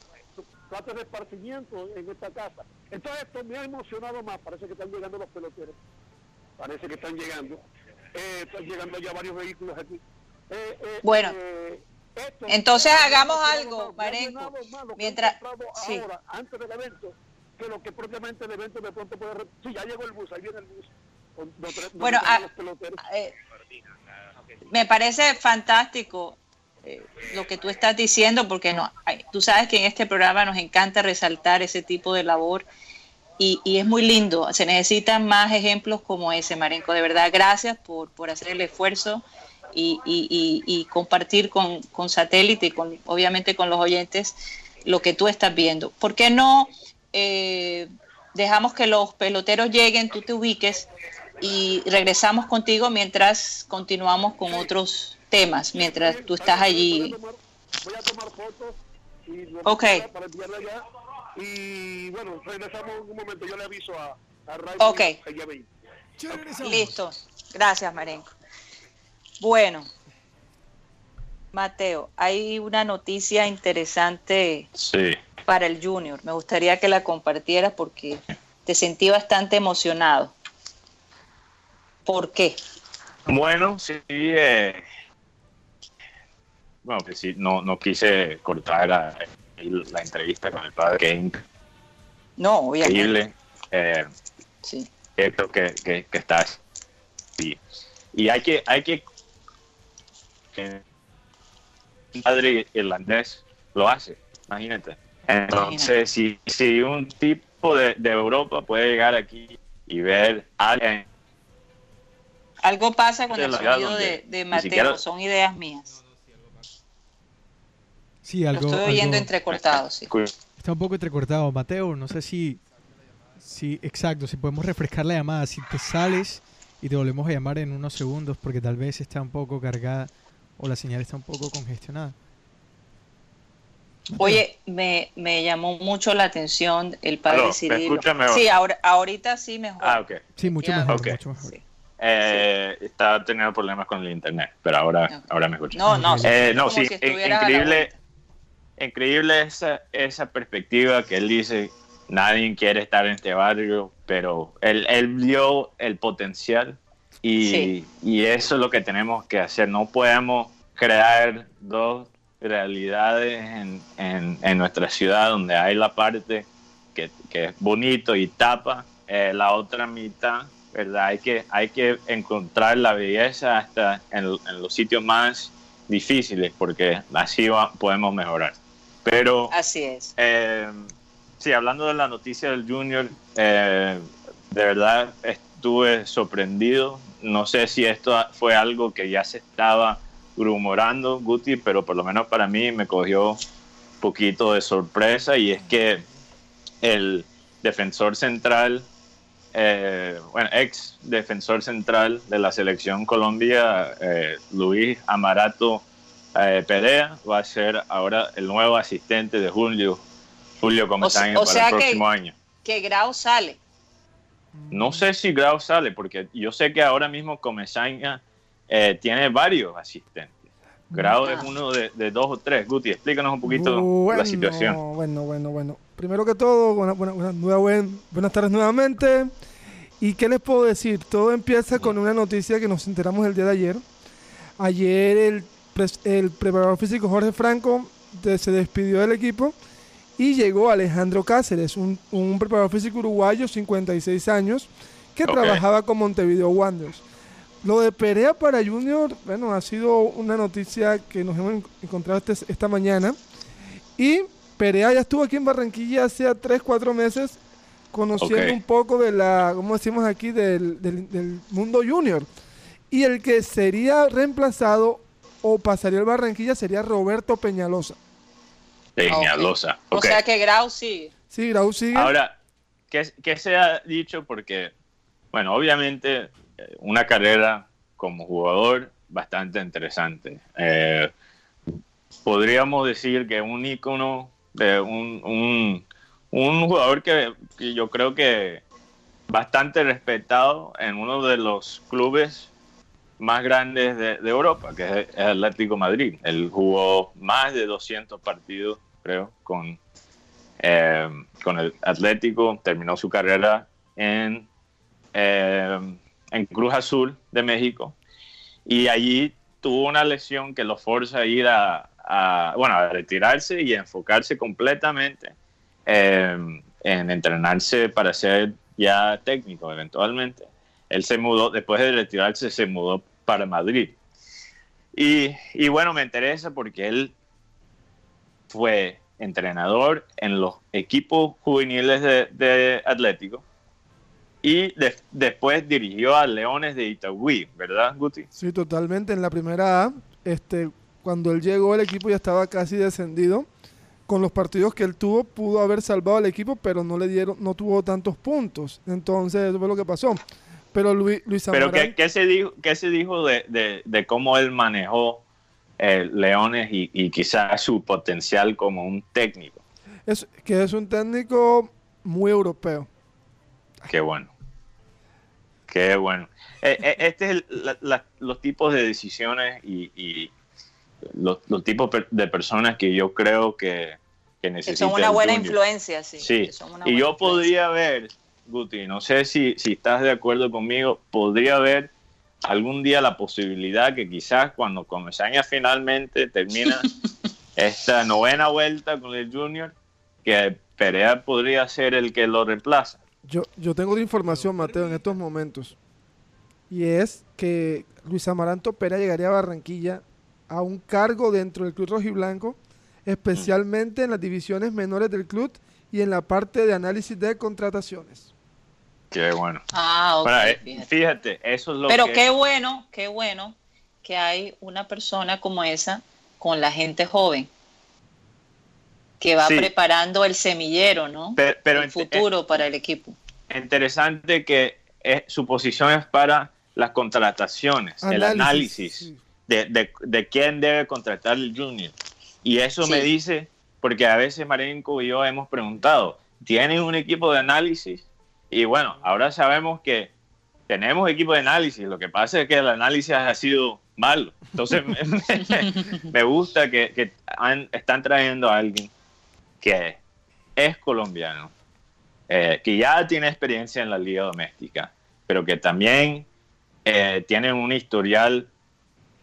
De esparcimiento en esta casa. Entonces esto me ha emocionado más, parece que están llegando los peloteros, parece que están llegando, eh, están llegando ya varios vehículos aquí. Eh, eh, bueno, eh, entonces hagamos algo, Marenco. Mientras, sí. ahora, antes del evento, que lo que propiamente el evento de pronto puede... Sí, ya llegó el bus, ahí viene el bus. bueno, ah, me parece fantástico lo que tú estás diciendo, porque no, tú sabes que en este programa nos encanta resaltar ese tipo de labor y, y, es muy lindo. Se necesitan más ejemplos como ese, Marenco. De verdad, gracias por, por hacer el esfuerzo y, y, compartir con, con, satélite y con, obviamente con los oyentes lo que tú estás viendo. ¿Por qué no eh, dejamos que los peloteros lleguen, tú te ubiques y regresamos contigo mientras continuamos con otros temas, mientras tú estás allí? Voy a tomar fotos y ok. para allá. Y bueno, regresamos en un momento, yo le aviso a, a Ray Ok. Listo. Gracias, Marenco. Bueno, Mateo, hay una noticia interesante para el Junior. Me gustaría que la compartieras porque te sentí bastante emocionado. ¿Por qué? Bueno, sí. Eh, bueno, que sí, no, no quise cortar la, entrevista con el padre Kane. No, obviamente. Increíble. Eh, sí. Creo que, que, que está. Sí. Y hay que, hay que un padre irlandés lo hace, imagínate. Entonces, si, si un tipo de, Europa puede llegar aquí y ver a alguien. Algo pasa con el sonido de, Mateo, son ideas mías. Sí, algo. Lo estoy oyendo entrecortado, sí. Está un poco entrecortado. Mateo, no sé si. Sí, exacto, si podemos refrescar la llamada. Si te sales y te volvemos a llamar en unos segundos, porque tal vez está un poco cargada o la señal está un poco congestionada. Oye, me, me, llamó mucho la atención el padre Cirilo. Sí, ahora, ahorita sí mejor. Ah, ok. Sí, mucho mejor. Eh, estaba teniendo problemas con el internet, pero ahora, ahora me escucha. No, no, eh, no sí, increíble, increíble esa, esa perspectiva que él dice, nadie quiere estar en este barrio, pero él, él vio el potencial y, y, eso es lo que tenemos que hacer. No podemos crear dos realidades en, en, nuestra ciudad donde hay la parte que, que es bonito y tapa eh, la otra mitad, ¿verdad? Hay que, hay que encontrar la belleza hasta en, los sitios más difíciles porque así podemos mejorar. Pero, así es. Eh, sí, hablando de la noticia del Junior, eh, de verdad estuve sorprendido no sé si esto fue algo que ya se estaba rumorando, Guti, pero por lo menos para mí me cogió un poquito de sorpresa y es que el defensor central, eh, bueno, ex defensor central de la selección Colombia, eh, Luis Amarato eh, Perea, va a ser ahora el nuevo asistente de Julio, Julio Comesaña para el próximo año. Que Grau sale. No sé si Grau sale, porque yo sé que ahora mismo Comesaña eh, tiene varios asistentes. Grau es uno de, dos o tres. Guti, explícanos un poquito la situación. Bueno, bueno, bueno. Primero que todo, buenas tardes nuevamente. ¿Y qué les puedo decir? Todo empieza con una noticia que nos enteramos el día de ayer. Ayer el, el preparador físico Jorge Franco se despidió del equipo y llegó Alejandro Cáceres, un, preparador físico uruguayo, 56 años, que trabajaba con Montevideo Wanderers. Lo de Perea para Junior, bueno, ha sido una noticia que nos hemos encontrado este, esta mañana. Y Perea ya estuvo aquí en Barranquilla hace 3, 4 meses conociendo un poco de la, como decimos aquí, del, del, mundo junior. Y el que sería reemplazado o pasaría al Barranquilla sería Roberto Peñalosa. Peñalosa. O sea que Grau sigue. Sí, Grau sigue. Ahora, ¿qué, ¿qué, se ha dicho? Porque, bueno, obviamente eh, una carrera como jugador bastante interesante. Eh, podríamos decir que un ícono de un, un, un jugador que, yo creo que bastante respetado en uno de los clubes más grandes de, Europa, que es el Atlético Madrid. Él jugó más de 200 partidos, creo, con, eh, con el Atlético. Terminó su carrera en en Cruz Azul de México y allí tuvo una lesión que lo forza a ir a, bueno, a retirarse y enfocarse completamente em, en entrenarse para ser ya técnico eventualmente. Él se mudó, después de retirarse, se mudó para Madrid. Y, bueno, me interesa porque él fue entrenador en los equipos juveniles de, de Atlético y después dirigió a Leones de Itagüí, ¿verdad, Guti? Sí, totalmente. En la primera A, este, cuando él llegó, el equipo ya estaba casi descendido. Con los partidos que él tuvo, pudo haber salvado al equipo, pero no le dieron, no tuvo tantos puntos. Entonces, eso fue lo que pasó. Pero Luis, Luis Pero ¿qué, se dijo, qué se dijo de, de, cómo él manejó eh, Leones y, y quizás su potencial como un técnico? Es, que es un técnico muy europeo. Qué bueno. Qué bueno. Eh, eh, este es los tipos de decisiones y, los, tipos de personas que yo creo que, que necesitan. son una buena influencia, sí. Sí, y yo podría ver, Guti, no sé si, si estás de acuerdo conmigo, podría ver algún día la posibilidad que quizás cuando Comesaña finalmente termina esta novena vuelta con el Junior, que Perea podría ser el que lo reemplaza. Yo, yo tengo una información, Mateo, en estos momentos. Y es que Luis Amaranto Pera llegaría a Barranquilla a un cargo dentro del Club Rojiblanco, especialmente en las divisiones menores del club y en la parte de análisis de contrataciones. Qué bueno. Ah, eh, fíjate. eso es lo Pero qué bueno, qué bueno que hay una persona como esa con la gente joven que va preparando el semillero, ¿no? Pero, el futuro para el equipo. Interesante que eh, su posición es para las contrataciones, el análisis de, de, quién debe contratar el junior. Y eso me dice, porque a veces Marenco y yo hemos preguntado, ¿tienen un equipo de análisis? Y bueno, ahora sabemos que tenemos equipo de análisis, lo que pasa es que el análisis ha sido malo. Entonces me, gusta que, que están trayendo a alguien que es colombiano, eh, que ya tiene experiencia en la liga doméstica, pero que también eh, tiene un historial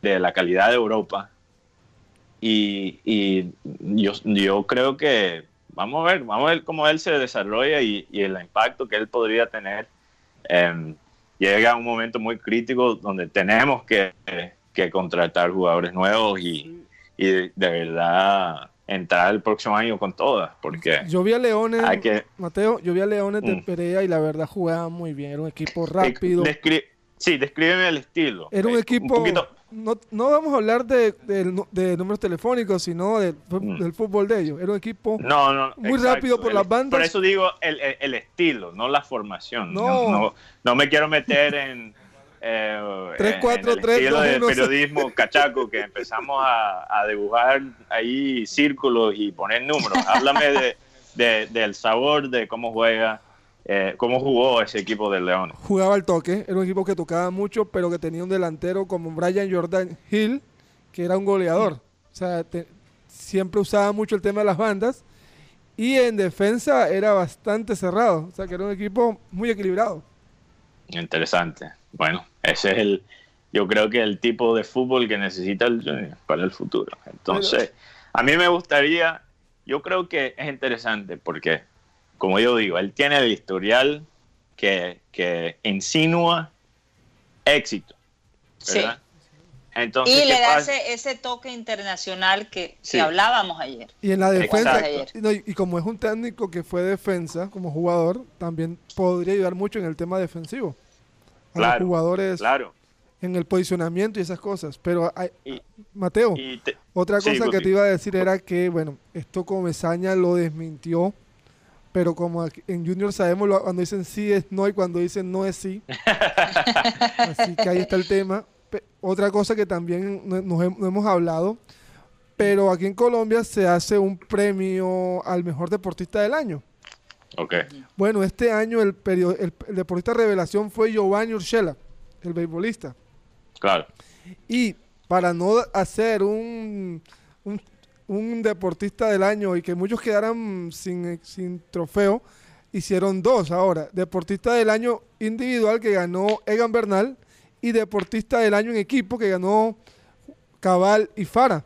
de la calidad de Europa. Y, yo, yo, creo que vamos a ver, vamos a ver cómo él se desarrolla y, el impacto que él podría tener. Em, llega un momento muy crítico donde tenemos que, que contratar jugadores nuevos y, y de verdad entrar el próximo año con todas, porque... Yo vi a Leones, Mateo, yo vi a Leones de mm. Perea y la verdad jugaba muy bien, era un equipo rápido. sí, descríbeme el estilo. Era un equipo... no, no, vamos a hablar de, números telefónicos, sino mm. del fútbol de ellos. Era un equipo muy rápido por las bandas. Por eso digo el, el, estilo, no la formación. no, no me quiero meter en 3, 4, 3, estilo de periodismo cachaco que empezamos a, dibujar ahí círculos y poner números. Háblame de, del sabor de cómo juega, eh, cómo jugó ese equipo del León. Jugaba al toque, era un equipo que tocaba mucho, pero que tenía un delantero como Brian Jordan Hill, que era un goleador. O sea, siempre usaba mucho el tema de las bandas y en defensa era bastante cerrado. O sea, que era un equipo muy equilibrado. Interesante. Bueno, ese es el, yo creo que el tipo de fútbol que necesita el Junior para el futuro. Entonces, a mí me gustaría, yo creo que es interesante porque, como yo digo, él tiene el historial que, que insinúa éxito. ¿verdad? y le da ese, toque internacional que, hablábamos ayer. Y en la defensa, y, como es un técnico que fue defensa como jugador, también podría ayudar mucho en el tema defensivo. A los jugadores claro. en el posicionamiento y esas cosas. Pero, Mateo, otra cosa que te iba a decir era que, bueno, esto Comesaña lo desmintió. Pero como en Junior sabemos cuando dicen sí es no y cuando dicen no es sí. Así que ahí está el tema otra cosa que también nos, hemos hablado, pero aquí en Colombia se hace un premio al mejor deportista del año. Ok. Bueno, este año el, el, deportista revelación fue Giovanni Urshela, el beisbolista. Claro. Y para no hacer un, un, deportista del año y que muchos quedaran sin, sin trofeo, hicieron dos ahora. Deportista del año individual que ganó Egan Bernal y deportista del año en equipo que ganó Cabal y Fara.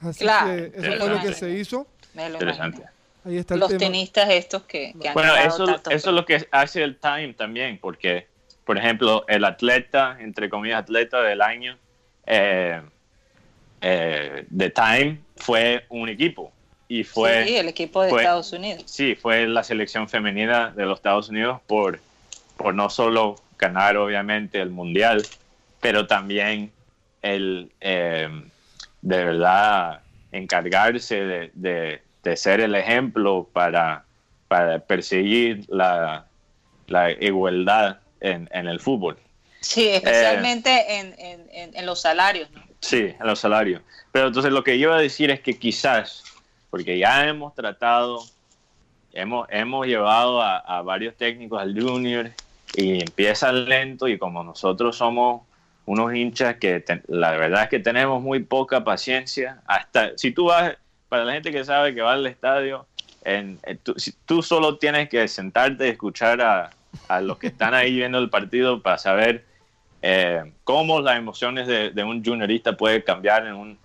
Así que eso fue lo que se hizo. Interesante. Ahí está el Los tenistas estos que, han Bueno, eso, eso es lo que hace el Time también, porque, por ejemplo, el atleta, entre comillas, atleta del año eh, eh, de Time fue un equipo. Y fue, sí, el equipo de Estados Unidos. Sí, fue la selección femenina de los Estados Unidos por, por no solo ganar obviamente el mundial, pero también el eh, de verdad encargarse de, ser el ejemplo para, para perseguir la, igualdad en, el fútbol. Sí, especialmente eh, en, los salarios. Sí, en los salarios. Pero entonces lo que yo iba a decir es que quizás, porque ya hemos tratado, hemos, hemos llevado a, varios técnicos al junior y empieza lento y como nosotros somos unos hinchas que la verdad es que tenemos muy poca paciencia, hasta si tú vas, para la gente que sabe que va al estadio, en, tú, si tú solo tienes que sentarte y escuchar a, los que están ahí viendo el partido para saber eh, cómo las emociones de, de, un juniorista puede cambiar en un,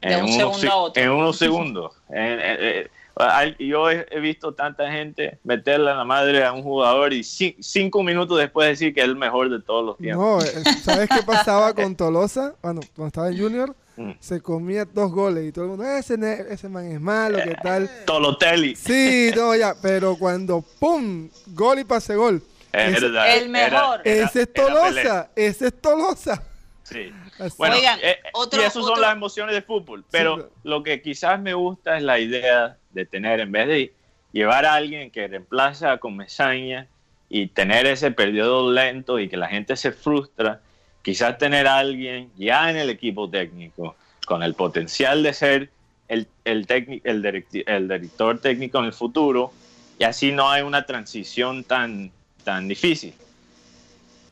en, unos, en unos segundos. Yo he, visto tanta gente meterle a la madre a un jugador y cinco minutos después decir que es el mejor de todos los tiempos. No, ¿sabes qué pasaba con Tolosa? Bueno, cuando estaba en Junior, mm. se comía dos goles y todo el mundo, ese, ese man es malo, ¿qué tal? Tolotelli. Sí, no, ya, pero cuando ¡pum! Gol y pase gol. El mejor. ese es Tolosa, ese es Tolosa. Sí. Bueno, Oigan, eh, y esas son las emociones del fútbol. Pero lo que quizás me gusta es la idea de tener, en vez de llevar a alguien que reemplaza con Mesaña y tener ese periodo lento y que la gente se frustra, quizás tener a alguien ya en el equipo técnico con el potencial de ser el, el, el, el director técnico en el futuro y así no hay una transición tan, tan difícil.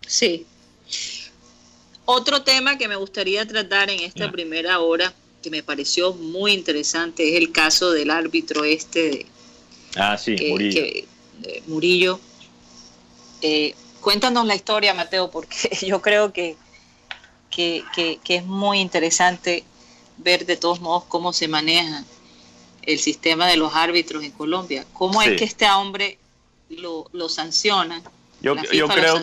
Sí. Otro tema que me gustaría tratar en esta primera hora que me pareció muy interesante es el caso del árbitro este de ah, sí, Murillo. Eh, cuéntanos la historia, Mateo, porque yo creo que, que, es muy interesante ver de todos modos cómo se maneja el sistema de los árbitros en Colombia. ¿Cómo es que este hombre lo, lo sanciona? Yo, yo creo,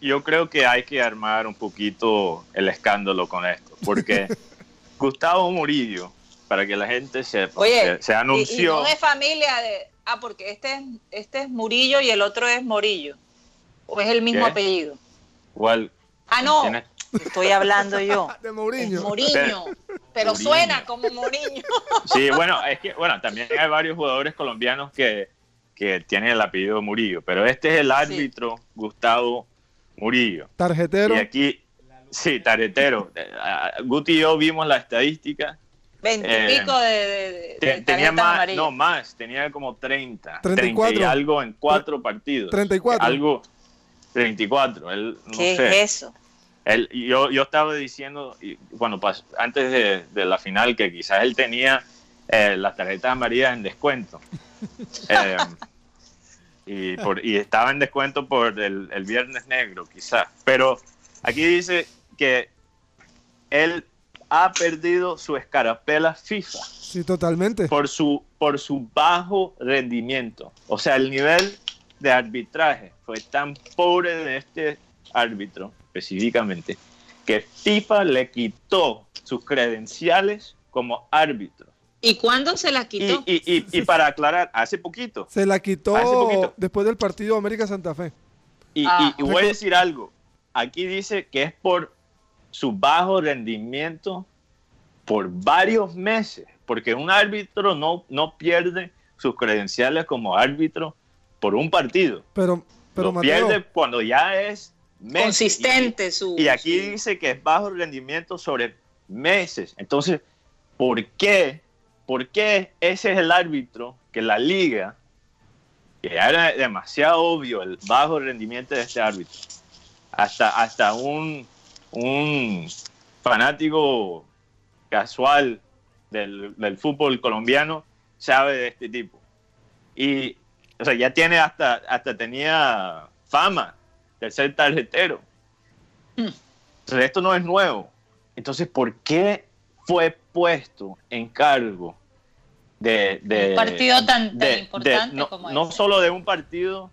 yo creo que hay que armar un poquito el escándalo con esto, porque Gustavo Murillo, para que la gente sepa, se, anunció. Y, no es familia de. Ah, porque este es, este es Murillo y el otro es Morillo. ¿O es el mismo apellido? ¿Cuál? Ah, no. Estoy hablando yo. De Mourinho. Mourinho. Pero suena como Mourinho. Sí, bueno, es que, bueno, también hay varios jugadores colombianos que, que tienen el apellido Murillo, pero este es el árbitro Gustavo Murillo. Tarjetero. Y aquí, Sí, taretero. Eh, Guti y yo vimos la estadística. Veintipico de, de, Tenía más, no más, tenía como 30. 34. y algo en cuatro partidos. 34. Algo, 34. Él, ¿Qué es eso? él, yo, yo estaba diciendo, bueno, pues, antes de, la final, que quizás él tenía eh, las tarjetas amarillas en descuento. Eh, y, por, y estaba en descuento por el, el Viernes Negro, quizás. Pero aquí dice que él ha perdido su escarapela FIFA. Sí, totalmente. Por su, por su bajo rendimiento. O sea, el nivel de arbitraje fue tan pobre de este árbitro, específicamente, que FIFA le quitó sus credenciales como árbitro. ¿Y cuándo se la quitó? Y, para aclarar, hace poquito. Se la quitó después del partido América Santa Fe. Y, ah. voy a decir algo. Aquí dice que es por su bajo rendimiento por varios meses, porque un árbitro no, no pierde sus credenciales como árbitro por un partido. Pero, pero pierde cuando ya es consistente y, su. Y aquí dice que es bajo rendimiento sobre meses. Entonces, ¿por qué? ¿Por qué ese es el árbitro que la liga, que era demasiado obvio el bajo rendimiento de este árbitro, hasta, hasta un, un fanático casual del, del fútbol colombiano sabe de este tipo? Y o sea, ya tiene hasta, hasta tenía fama de ser tarjetero. Hmm. Entonces, esto no es nuevo. Entonces, ¿por qué fue puesto en cargo de... de un partido tan, importante no, como No solo de un partido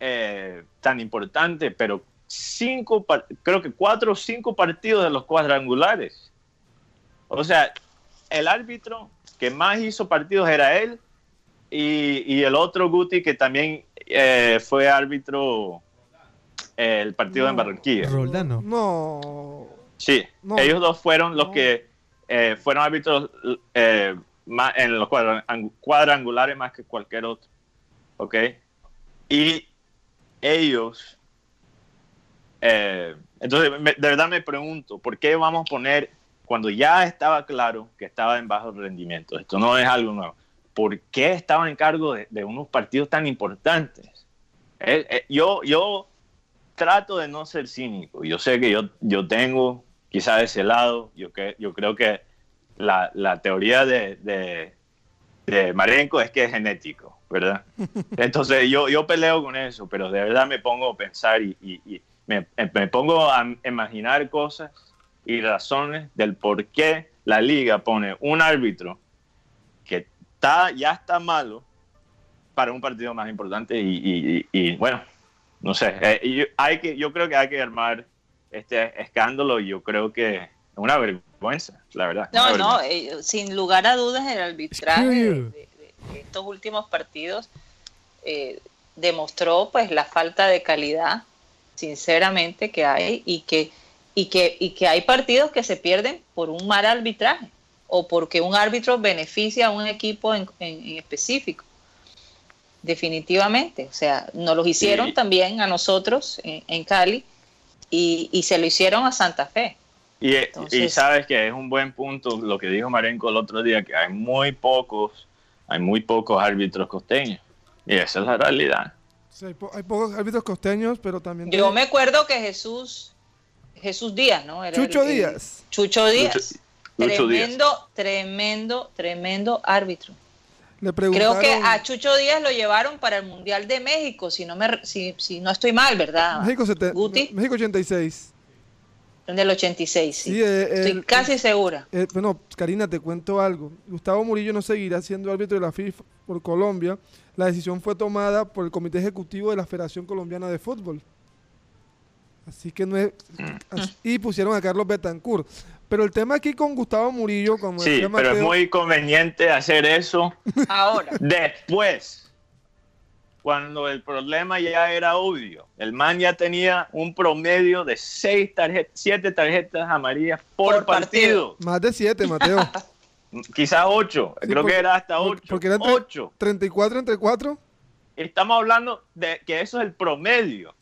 eh, tan importante, pero cinco, creo que cuatro o cinco partidos de los cuadrangulares. O sea, el árbitro que más hizo partidos era él y, el otro Guti que también eh, fue árbitro eh, el partido en Barranquilla. Roldano. No. Sí, ellos dos fueron los que eh, fueron árbitros más, en los cuadrangulares más que cualquier otro. ¿Ok? Y ellos. entonces, de verdad me pregunto, ¿por qué vamos a poner cuando ya estaba claro que estaba en bajo rendimiento? Esto no es algo nuevo ¿por qué estaba en cargo de, unos partidos tan importantes? Eh, eh, yo, yo trato de no ser cínico. Yo sé que yo, yo tengo quizás ese lado. Yo, que, yo creo que la, la teoría de, de, de, Marenco es que es genético, ¿verdad? Entonces yo, yo peleo con eso, pero de verdad me pongo a pensar y, y, me, me, pongo a imaginar cosas y razones del por qué la liga pone un árbitro que ya está malo para un partido más importante y, bueno, no sé, eh, yo, hay que, yo creo que hay que armar este escándalo y yo creo que una vergüenza, la verdad. No, no, eh, sin lugar a dudas el arbitraje de, estos últimos partidos eh, demostró pues la falta de calidad, sinceramente, que hay y que, y que, y que hay partidos que se pierden por un mal arbitraje o porque un árbitro beneficia a un equipo en, específico. Definitivamente. O sea, nos lo hicieron también a nosotros en, Cali y, se lo hicieron a Santa Fe. Y, y, sabes que es un buen punto lo que dijo Marenco el otro día, que hay muy pocos, hay muy pocos árbitros costeños. Y esa es la realidad. hay, pocos árbitros costeños, pero también... Yo me acuerdo que Jesús, Jesús Díaz, ¿no? Chucho Díaz. Chucho Díaz. Tremendo, tremendo, tremendo árbitro. Creo que a Chucho Díaz lo llevaron para el Mundial de México, si no, me, si, si no estoy mal, ¿verdad? México, México 86. Del 86, sí. Eh, estoy casi segura. Eh, bueno, Karina, te cuento algo. Gustavo Murillo no seguirá siendo árbitro de la FIFA por Colombia. La decisión fue tomada por el Comité Ejecutivo de la Federación Colombiana de Fútbol. Así que no es. Mm. Y pusieron a Carlos Betancourt. Pero el tema aquí con Gustavo Murillo, como Sí, pero es muy conveniente hacer eso ahora. Después, cuando el problema ya era obvio. El man ya tenía un promedio de seis tarjetas, siete tarjetas amarillas por, partido. Más de siete, Mateo. Quizás ocho. Creo que era hasta ocho. Porque eran 34 entre cuatro. Estamos hablando de que eso es el promedio.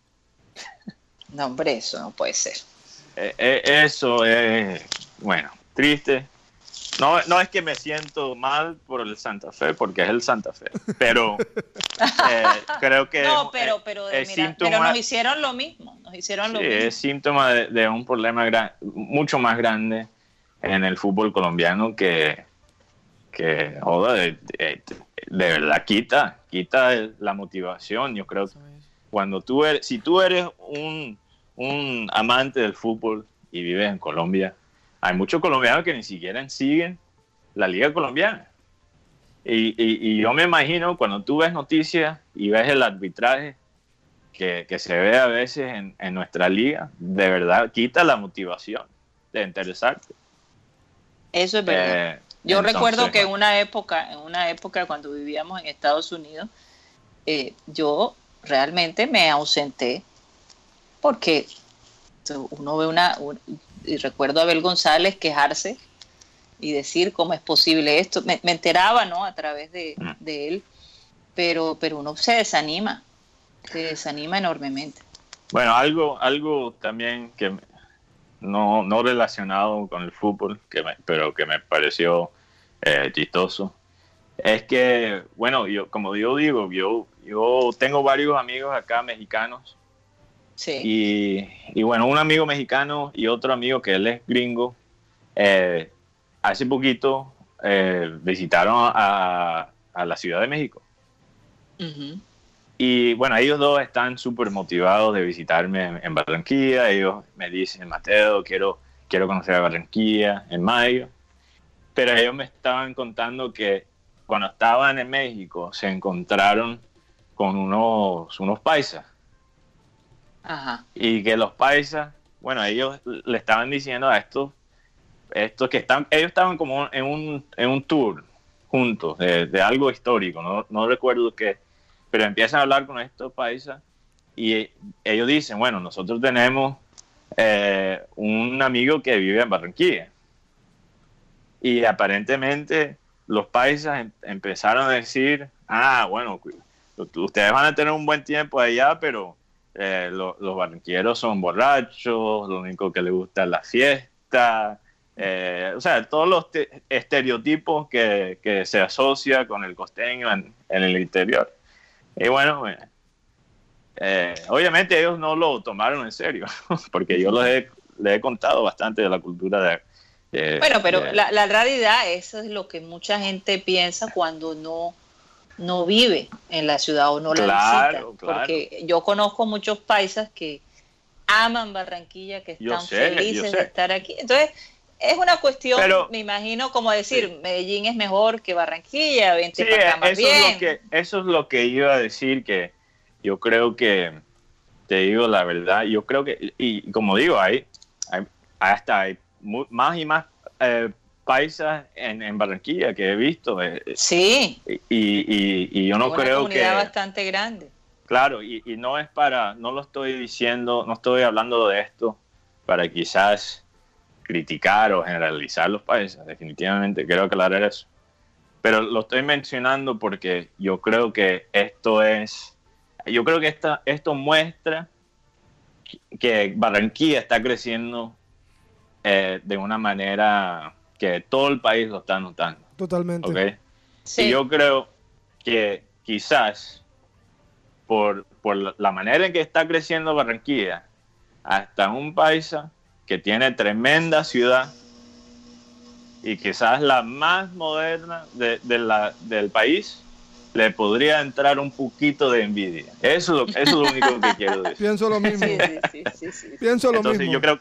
No, hombre, eso no puede ser. Eh, eh, eso es, bueno, triste. No, no es que me siento mal por el Santa Fe, porque es el Santa Fe, pero eh, creo que no, pero, pero, nos hicieron lo mismo, nos hicieron lo mismo. Es síntoma de, un problema mucho más grande en el fútbol colombiano que, que de, de, verdad quita, quita la motivación. Yo creo que cuando tú eres, si tú eres un, un amante del fútbol y vives en Colombia, hay muchos colombianos que ni siquiera siguen la liga colombiana. Y, yo me imagino cuando tú ves noticias y ves el arbitraje que, se ve a veces en, nuestra liga, de verdad quita la motivación de interesarte. Eso es verdad. Eh, yo recuerdo que en una época, en una época cuando vivíamos en Estados Unidos, eh, yo realmente me ausenté porque uno ve una, y recuerdo a Abel González quejarse y decir cómo es posible esto. Me, enteraba, ¿no? A través mm. de, él, pero, pero uno se desanima, se desanima enormemente. Bueno, algo, algo también que no, no relacionado con el fútbol, que pero que me pareció eh, chistoso, es que, bueno, yo como yo digo, yo, yo tengo varios amigos acá mexicanos y, bueno, un amigo mexicano y otro amigo que él es gringo, eh, hace poquito eh, visitaron a, la Ciudad de México. Y bueno, ellos dos están súper motivados de visitarme en, Barranquilla. Ellos me dicen, Mateo, quiero, quiero conocer a Barranquilla en mayo. Pero ellos me estaban contando que cuando estaban en México se encontraron con unos, unos paisas y que los paisas, bueno, ellos le estaban diciendo a estos, estos que están, ellos estaban como en un, en un tour juntos de, algo histórico, no, no recuerdo qué, pero empiezan a hablar con estos paisas y ellos dicen, bueno, nosotros tenemos eh, un amigo que vive en Barranquilla. Y aparentemente los paisas em, empezaron a decir, ah, bueno, ustedes van a tener un buen tiempo allá, pero eh, los barranquilleros son borrachos, lo único que les gusta es la fiesta, eh, o sea, todos los estereotipos que, que, se asocia con el costeño en, el interior. Y bueno, eh, obviamente ellos no lo tomaron en serio, porque yo les he, he contado bastante de la cultura de... bueno, pero la, la realidad, eso es lo que mucha gente piensa cuando no no vive en la ciudad o no la visita. Porque yo conozco muchos paisas que aman Barranquilla, que están felices de estar aquí. Entonces, es una cuestión, me imagino, como decir, Medellín es mejor que Barranquilla, vente para más eso bien. Es lo que, eso es lo que iba a decir, que yo creo que, te digo la verdad, yo creo que, y como digo, hay, hay hasta hay más y más eh, paisas en, Barranquilla que he visto. Eh, eh, sí. Y, yo no Una creo comunidad bastante grande. Claro, y, no es para, no lo estoy diciendo, no estoy hablando de esto para quizás criticar o generalizar los países, definitivamente, quiero aclarar eso. Pero lo estoy mencionando porque yo creo que esto es, yo creo que esta, esto muestra que Barranquilla está creciendo eh, de una manera que todo el país lo está notando. Totalmente. Y yo creo que quizás por, por la manera en que está creciendo Barranquilla, hasta un paisa que tiene tremenda ciudad y quizás la más moderna de, la, del país, le podría entrar un poquito de envidia. Eso, eso es lo único que quiero decir. Pienso lo mismo. Sí, sí, sí, Pienso lo Entonces, mismo. Yo creo,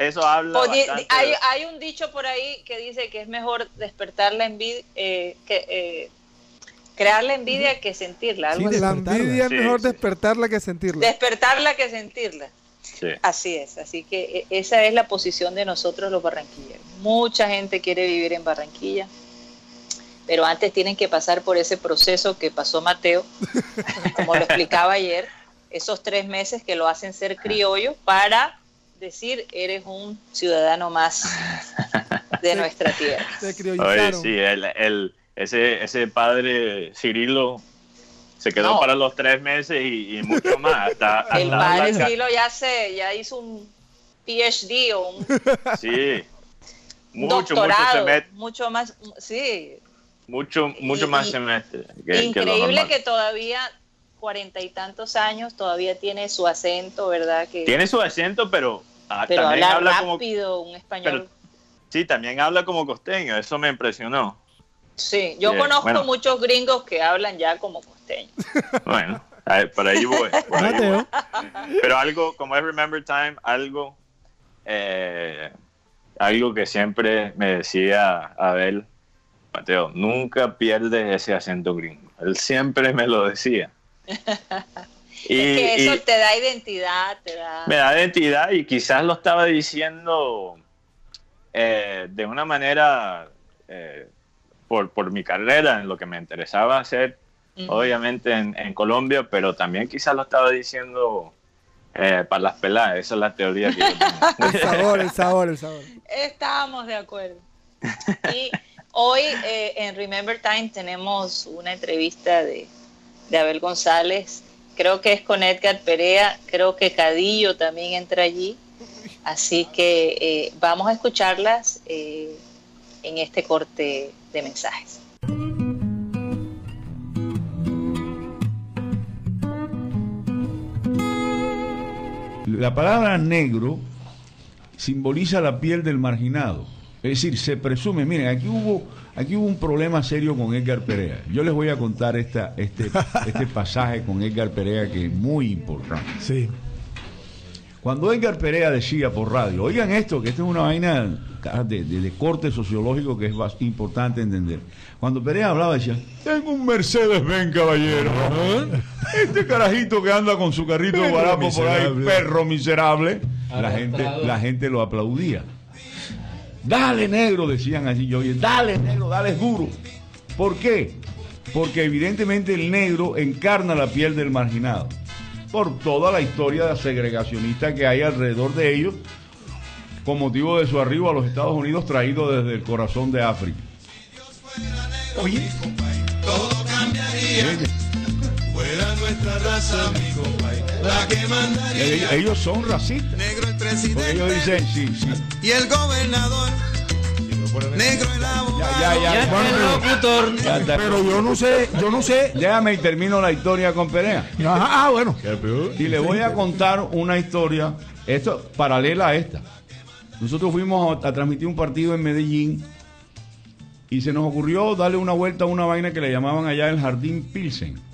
eso habla. hay, hay, un dicho por ahí que dice que es mejor despertar la envidia, eh, que, eh, crear la envidia que sentirla. Algo la envidia es mejor despertarla que sentirla. Despertarla que sentirla. Así es, así que e, esa es la posición de nosotros los barranquilleros. Mucha gente quiere vivir en Barranquilla, pero antes tienen que pasar por ese proceso que pasó Mateo, como lo explicaba ayer, esos tres meses que lo hacen ser criollo para decir eres un ciudadano más de nuestra tierra. Oye, sí, el, ese, ese padre Cirilo se quedó para los tres meses y, mucho más. el padre Cirilo ya, se, ya hizo un PhD o un... Sí. mucho, doctorado, mucho, mucho más, sí. Mucho, mucho más semestre. increíble que, todavía cuarenta y tantos años todavía tiene su acento, ¿verdad? Que, tiene su acento, pero, ah, también habla, rápido, un español. sí, también habla como costeño, eso me impresionó. Sí, yo conozco muchos gringos que hablan ya como costeños. Bueno, por ahí voy. Pero algo, como es Remember Time, algo, eh, algo que siempre me decía Abel, Mateo, nunca pierdes ese acento gringo. Él siempre me lo decía. y, que eso te da identidad, te da... Me da identidad y quizás lo estaba diciendo eh, de una manera eh, por, por mi carrera, en lo que me interesaba hacer obviamente en, Colombia, pero también quizás lo estaba diciendo eh, para las peladas, esa es la teoría que yo tengo. el sabor, el sabor, el sabor. Estábamos de acuerdo. Y hoy eh, en Remember Time tenemos una entrevista de, de Abel González, creo que es con Edgar Perea, creo que Cadillo también entra allí, así que eh, vamos a escucharlas en este corte de mensajes. La palabra negro simboliza la piel del marginado. Es decir, se presume, miren, aquí hubo, aquí hubo un problema serio con Edgar Perea. Yo les voy a contar esta, este, este pasaje con Edgar Perea que es muy importante. Sí. Cuando Edgar Perea decía por radio, oigan esto, que esto es una vaina de, corte sociológico que es importante entender. Cuando Perea hablaba decía, tengo un Mercedes Benz, caballero. Este carajito que anda con su carrito de guarapo por ahí, perro miserable, la gente, la gente lo aplaudía. Dale negro, decían allí, yo, oye, dale negro, dale duro. ¿Por qué? Porque evidentemente el negro encarna la piel del marginado por toda la historia segregacionista que hay alrededor de ellos, con motivo de su arribo a los Estados Unidos traído desde el corazón de África. Oye, todo cambiaría. Fuera nuestra raza, mi la que mandaría. Ellos, son racistas. Negro el presidente. Ellos dicen, sí, sí. Y el gobernador Negro el abogado. Ya, ya, ya. pero yo no sé, yo no sé. Déjame y termino la historia con Perea. ah, bueno. Y le voy a contar una historia, esto paralela a esta. Nosotros fuimos a, transmitir un partido en Medellín y se nos ocurrió darle una vuelta a una vaina que le llamaban allá el Jardín Pilsen.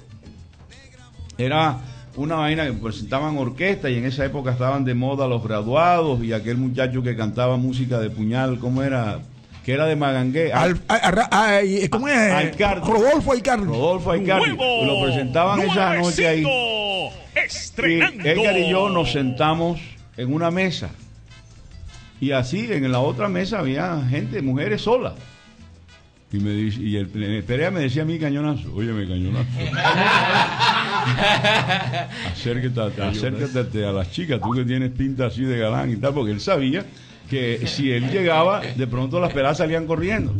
Era una vaina que presentaban orquesta y en esa época estaban de moda los graduados y aquel muchacho que cantaba música de puñal, ¿cómo era? que era de Magangué. ¿Cómo es? Rodolfo Aicardi. Rodolfo Aicardi. Lo presentaban esa noche ahí. Y Edgar y yo nos sentamos en una mesa. Y así, en la otra mesa había gente, mujeres solas. Y, me dice, y el, Perea me decía a mí cañonazo, óyeme cañonazo. acércate, acércate a las chicas, tú que tienes pinta así de galán y tal, porque él sabía que si él llegaba, de pronto las peladas salían corriendo.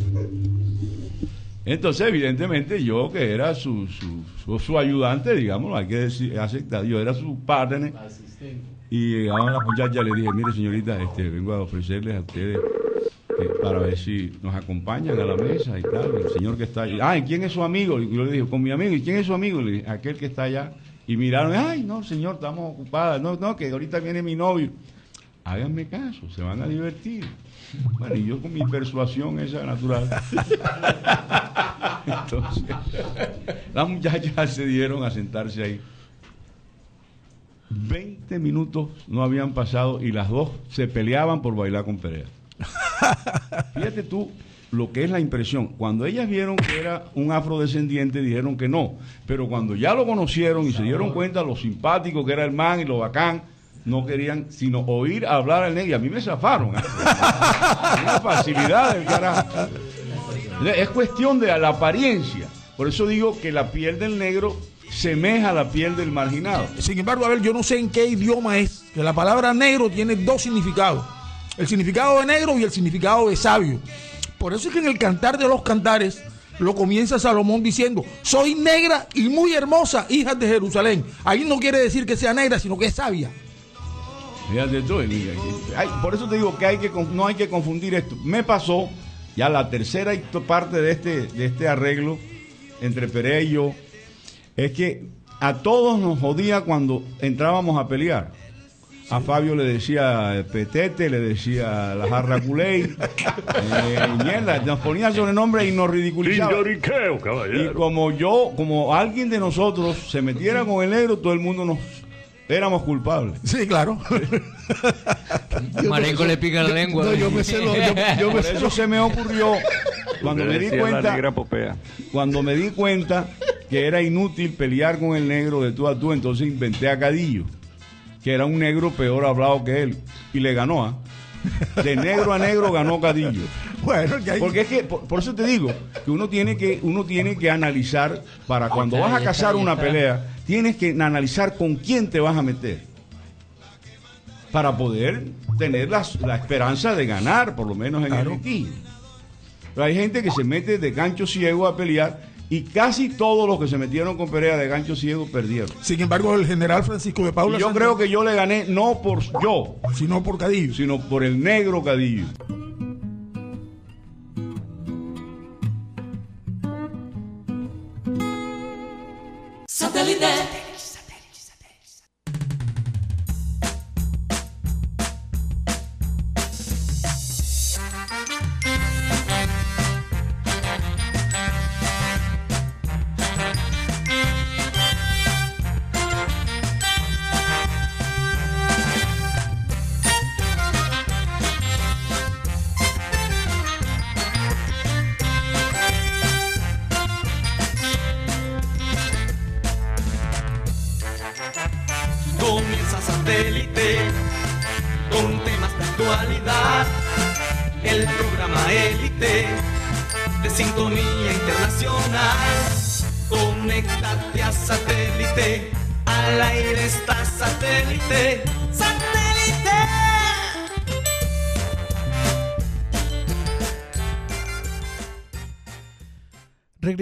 Entonces, evidentemente, yo que era su, su, su, ayudante, digamos, hay que decir, aceptar, yo era su partner. Y llegaban las muchachas, le dije, mire señorita, este, vengo a ofrecerles a ustedes eh, para ver si nos acompañan a la mesa y tal. El señor que está allí, ah, ¿y quién es su amigo? Y yo le dije, con mi amigo, ¿y quién es su amigo? Le dije, aquel que está allá. Y miraron, ay, no, señor, estamos ocupadas. No, no, que ahorita viene mi novio háganme caso, se van a divertir. Bueno, y yo con mi persuasión esa natural. Entonces, las muchachas se dieron a sentarse ahí. 20 minutos no habían pasado y las dos se peleaban por bailar con Perea. Fíjate tú lo que es la impresión. Cuando ellas vieron que era un afrodescendiente, dijeron que no. Pero cuando ya lo conocieron y se dieron cuenta lo simpático que era el man y lo bacán, no querían sino oír hablar al negro. Y a mí me zafaron. ¿eh? Una facilidad del carajo. Es cuestión de la apariencia. Por eso digo que la piel del negro semeja a la piel del marginado. Sin embargo, a ver, yo no sé en qué idioma es, que la palabra negro tiene dos significados. El significado de negro y el significado de sabio. Por eso es que en el cantar de los cantares lo comienza Salomón diciendo, soy negra y muy hermosa, hija de Jerusalén. Ahí no quiere decir que sea negra, sino que es sabia. Por eso te digo que, hay que no hay que confundir esto. Me pasó ya la tercera parte de este, de este arreglo entre Perea y yo, es que a todos nos jodía cuando entrábamos a pelear. A Fabio le decía Petete, le decía la jarra culey. eh, nos ponía sobrenombre y nos ridiculizaba. Y como yo, como alguien de nosotros se metiera con el negro, todo el mundo nos éramos culpables. Sí, claro. Marenco le pica la lengua. No, yo me sé yo, Por eso se me ocurrió cuando me di cuenta cuando me di cuenta que era inútil pelear con el negro de tú a tú, entonces inventé a Cadillo, que era un negro peor hablado que él y le ganó. ¿ah? De negro a negro ganó Cadillo. Bueno, porque es que por, eso te digo que uno tiene que uno tiene que analizar para cuando vas a cazar una pelea, tienes que analizar con quién te vas a meter para poder tener la, esperanza de ganar, por lo menos en el equipo. Pero hay gente que se mete de gancho ciego a pelear y casi todos los que se metieron con Perea de gancho ciego perdieron. Sin embargo, el general Francisco de Paula. yo creo que yo le gané no por yo, sino por Cadillo, sino por el negro Cadillo. Satélite.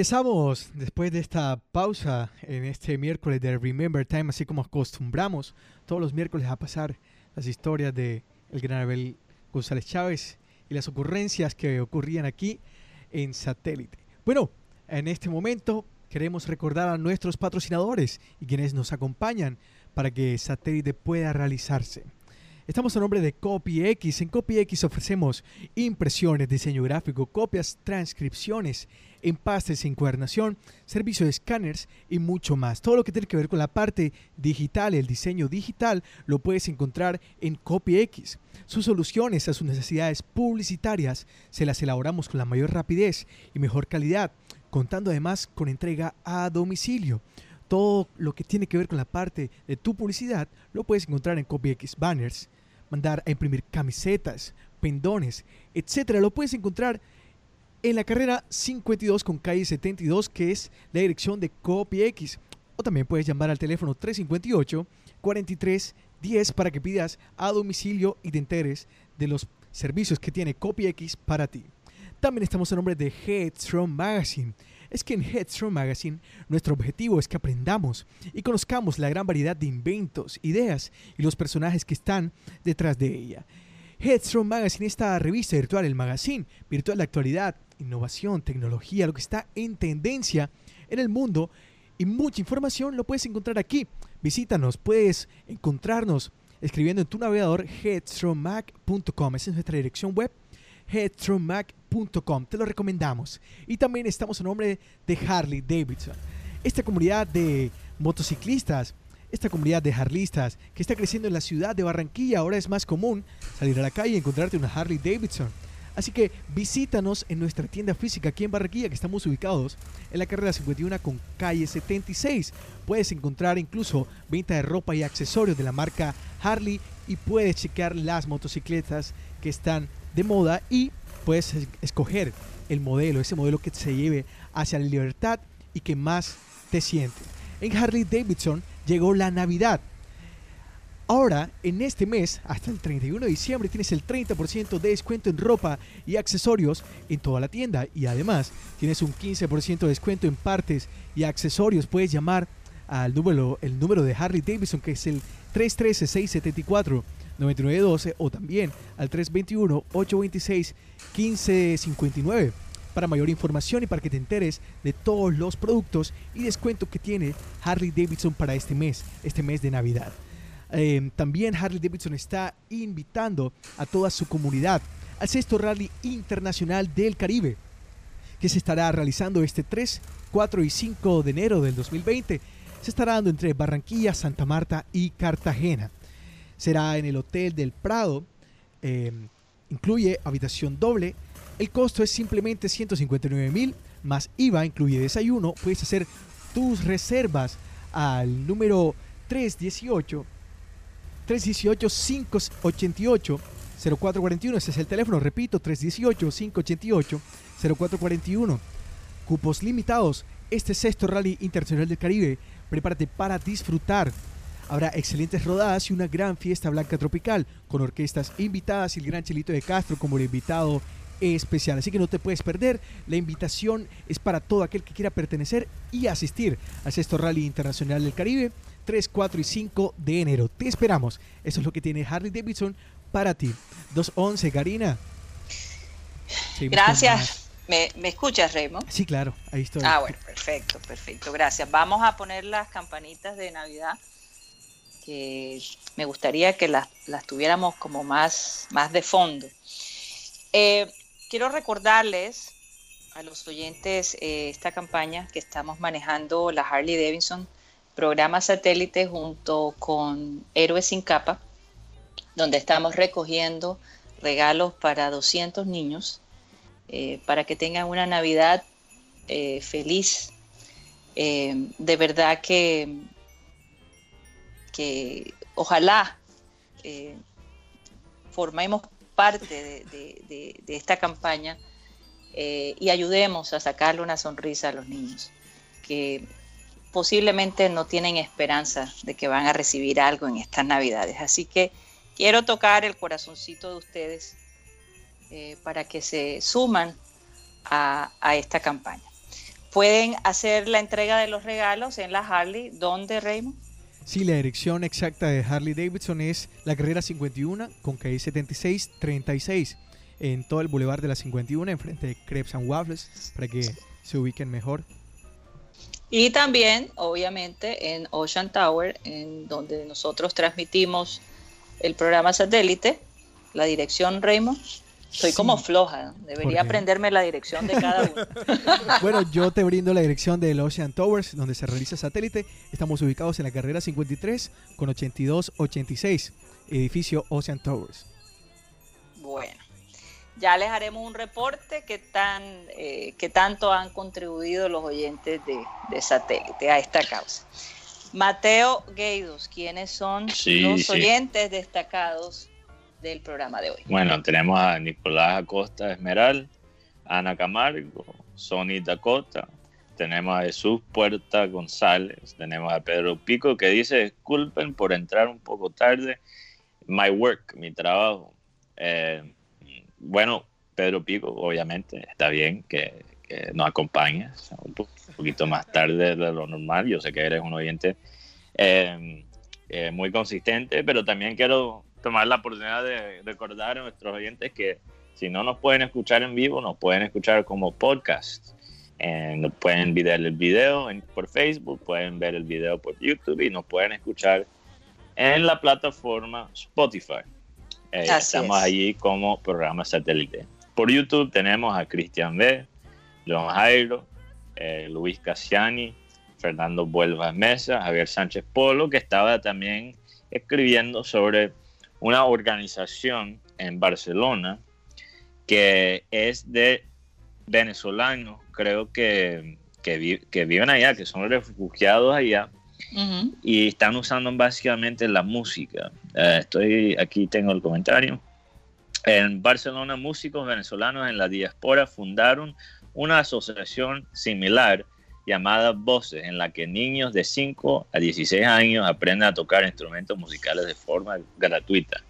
Regresamos después de esta pausa en este miércoles de Remember Time, así como acostumbramos todos los miércoles a pasar las historias de el gran Abel González Chávez y las ocurrencias que ocurrían aquí en satélite. Bueno, en este momento queremos recordar a nuestros patrocinadores y quienes nos acompañan para que satélite pueda realizarse. Estamos a nombre de CopyX. En CopyX ofrecemos impresiones, diseño gráfico, copias, transcripciones, empastes, encuadernación, servicio de escáneres y mucho más. Todo lo que tiene que ver con la parte digital, el diseño digital, lo puedes encontrar en CopyX. Sus soluciones a sus necesidades publicitarias se las elaboramos con la mayor rapidez y mejor calidad, contando además con entrega a domicilio todo lo que tiene que ver con la parte de tu publicidad lo puedes encontrar en CopyX Banners, mandar a imprimir camisetas, pendones, etcétera. Lo puedes encontrar en la carrera 52 con calle 72, que es la dirección de CopyX. O también puedes llamar al teléfono 358 43 10 para que pidas a domicilio y te enteres de los servicios que tiene CopyX para ti. También estamos en nombre de Headstrong Magazine es que en Headstrong Magazine nuestro objetivo es que aprendamos y conozcamos la gran variedad de inventos, ideas y los personajes que están detrás de ella. Headstrong Magazine, esta revista virtual, el magazine virtual de actualidad, innovación, tecnología, lo que está en tendencia en el mundo y mucha información lo puedes encontrar aquí. Visítanos, puedes encontrarnos escribiendo en tu navegador headstrongmag.com. Esa es nuestra dirección web headstrongmag.com. Te lo recomendamos. Y también estamos en nombre de Harley Davidson. Esta comunidad de motociclistas, esta comunidad de harlistas que está creciendo en la ciudad de Barranquilla, ahora es más común salir a la calle y encontrarte una Harley Davidson. Así que visítanos en nuestra tienda física aquí en Barranquilla, que estamos ubicados en la carrera 51 con calle 76. Puedes encontrar incluso venta de ropa y accesorios de la marca Harley y puedes chequear las motocicletas que están de moda y puedes escoger el modelo, ese modelo que se lleve hacia la libertad y que más te siente. En Harley Davidson llegó la Navidad. Ahora, en este mes, hasta el 31 de diciembre, tienes el 30% de descuento en ropa y accesorios en toda la tienda. Y además, tienes un 15% de descuento en partes y accesorios. Puedes llamar al número, el número de Harley Davidson, que es el 313-674 9912 o también al 321-826-1559 para mayor información y para que te enteres de todos los productos y descuento que tiene Harley Davidson para este mes, este mes de Navidad. Eh, también Harley Davidson está invitando a toda su comunidad al sexto rally internacional del Caribe, que se estará realizando este 3, 4 y 5 de enero del 2020. Se estará dando entre Barranquilla, Santa Marta y Cartagena. Será en el Hotel del Prado. Eh, incluye habitación doble. El costo es simplemente 159 mil más IVA, incluye desayuno. Puedes hacer tus reservas al número 318 318 588 0441, ese es el teléfono, repito, 318-588-0441. Cupos limitados. Este sexto Rally Internacional del Caribe. Prepárate para disfrutar. Habrá excelentes rodadas y una gran fiesta blanca tropical con orquestas invitadas y el gran Chelito de Castro como el invitado especial. Así que no te puedes perder. La invitación es para todo aquel que quiera pertenecer y asistir al sexto Rally Internacional del Caribe. 3, 4 y 5 de enero. Te esperamos. Eso es lo que tiene Harley Davidson para ti. 211, Karina. Gracias. ¿Me, escuchas, Raymond? Sí, claro, ahí estoy. Ah, bueno, perfecto, perfecto. Gracias. Vamos a poner las campanitas de Navidad que me gustaría que las, tuviéramos como más, más de fondo. Eh, quiero recordarles a los oyentes eh, esta campaña que estamos manejando la Harley Davidson, programa satélite junto con Héroes sin capa donde estamos recogiendo regalos para 200 niños eh, para que tengan una Navidad feliz. De verdad que, que ojalá formemos parte de, esta campaña y ayudemos a sacarle una sonrisa a los niños que posiblemente no tienen esperanza de que van a recibir algo en estas navidades. Así que quiero tocar el corazoncito de ustedes eh, para que se suman a, esta campaña. Pueden hacer la entrega de los regalos en la Harley. ¿Dónde, Raymond? Sí, la dirección exacta de Harley Davidson es la carrera 51 con calle 7636 en todo el Boulevard de la 51, enfrente de Crepes and Waffles, para que se ubiquen mejor. Y también, obviamente, en Ocean Tower, en donde nosotros transmitimos el programa satélite, la dirección Raymond. Soy como floja, debería aprenderme la dirección de cada uno. bueno, yo te brindo la dirección del Ocean Towers, donde se realiza satélite. Estamos ubicados en la carrera 53 con 8286, edificio Ocean Towers. Bueno, ya les haremos un reporte que, tan, eh, que tanto han contribuido los oyentes de, de satélite a esta causa. Mateo Gueidos, ¿quiénes son los oyentes destacados del programa de hoy? Bueno, tenemos a Nicolás Acosta Esmeral, Ana Camargo, Sony Dakota, tenemos a Jesús Puerta González, tenemos a Pedro Pico que dice, disculpen por entrar un poco tarde, my work, mi trabajo. Eh, bueno, Pedro Pico, obviamente, está bien que, nos acompañes un poquito más tarde de lo normal. Yo sé que eres un oyente eh, eh, muy consistente, pero también quiero tomar la oportunidad de recordar a nuestros oyentes que si no nos pueden escuchar en vivo, nos pueden escuchar como podcast. Eh, pueden ver el video por Facebook, pueden ver el video por YouTube y nos pueden escuchar en la plataforma Spotify. estamos allí como programa satélite. Por YouTube tenemos a Cristian B, John Jairo, eh, Luis Cassiani, Fernando Vuelva Mesa, Javier Sánchez Polo, que estaba también escribiendo sobre una organización en Barcelona que es de venezolanos, creo que, que, viven allá, que son refugiados allá, y están usando básicamente la música. Eh, estoy aquí, tengo el comentario. En Barcelona, músicos venezolanos en la diáspora fundaron una asociación similar llamada Voces, en la que niños de 5 a 16 años aprenden a tocar instrumentos musicales de forma gratuita.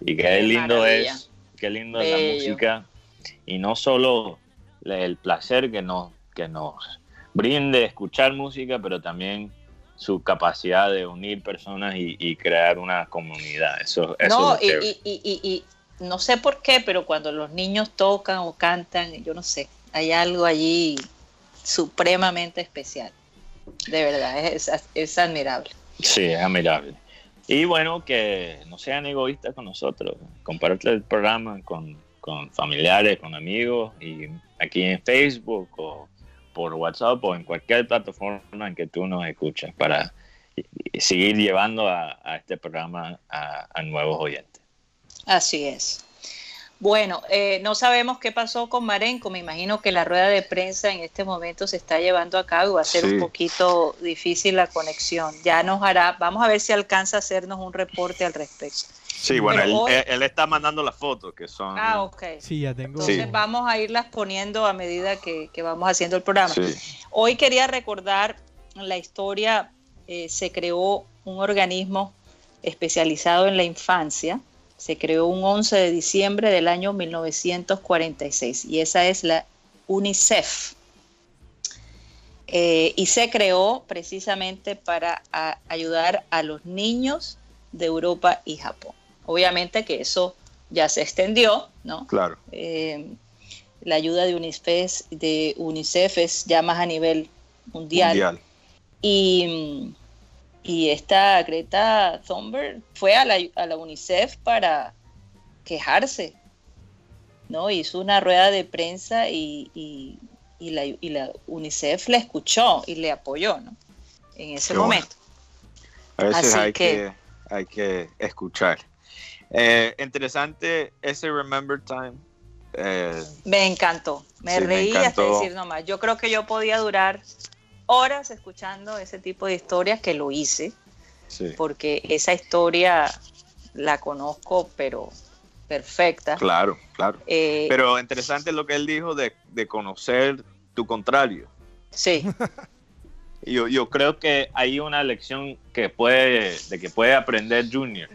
Y qué, lindo es, qué lindo es la música. Y no solo el placer que nos, que nos brinde escuchar música, pero también su capacidad de unir personas y, crear una comunidad. Eso, no, y, y, no sé por qué, pero cuando los niños tocan o cantan, yo no sé, hay algo allí supremamente especial. De verdad, es, es admirable. Sí, es admirable. Y bueno, que no sean egoístas con nosotros. Comparte el programa con, con familiares, con amigos y aquí en Facebook o por WhatsApp o en cualquier plataforma en que tú nos escuchas para seguir llevando a, este programa a, nuevos oyentes. Así es. Bueno, eh, no sabemos qué pasó con Marenco. Me imagino que la rueda de prensa en este momento se está llevando a cabo. Va a ser un poquito difícil la conexión. Ya nos hará, vamos a ver si alcanza a hacernos un reporte al respecto. Sí, bueno, él, está mandando las fotos que son. Ah, ok. Sí, ya tengo. Entonces vamos a irlas poniendo a medida que, vamos haciendo el programa. Hoy quería recordar la historia, eh, se creó un organismo especializado en la infancia, se creó un 11 de diciembre del año 1946 y esa es la UNICEF. Eh, y se creó precisamente para ayudar a los niños de Europa y Japón. Obviamente que eso ya se extendió, ¿no? Claro. Eh, la ayuda de UNICEF, de UNICEF es ya más a nivel mundial. mundial. Y, y, esta Greta Thunberg fue a la, a la, UNICEF para quejarse, ¿no? Hizo una rueda de prensa y, y, y la, la, UNICEF le escuchó y le apoyó, ¿no? En ese momento. A veces hay que, hay que escuchar. Eh, interesante ese Remember Time. Eh, me encantó, me reí hasta decir nomás. Yo creo que yo podía durar horas escuchando ese tipo de historias que lo hice, porque esa historia la conozco, pero perfecta. Claro, claro. Eh, pero interesante lo que él dijo de, conocer tu contrario. Sí. yo, yo creo que hay una lección que puede, de que puede aprender Junior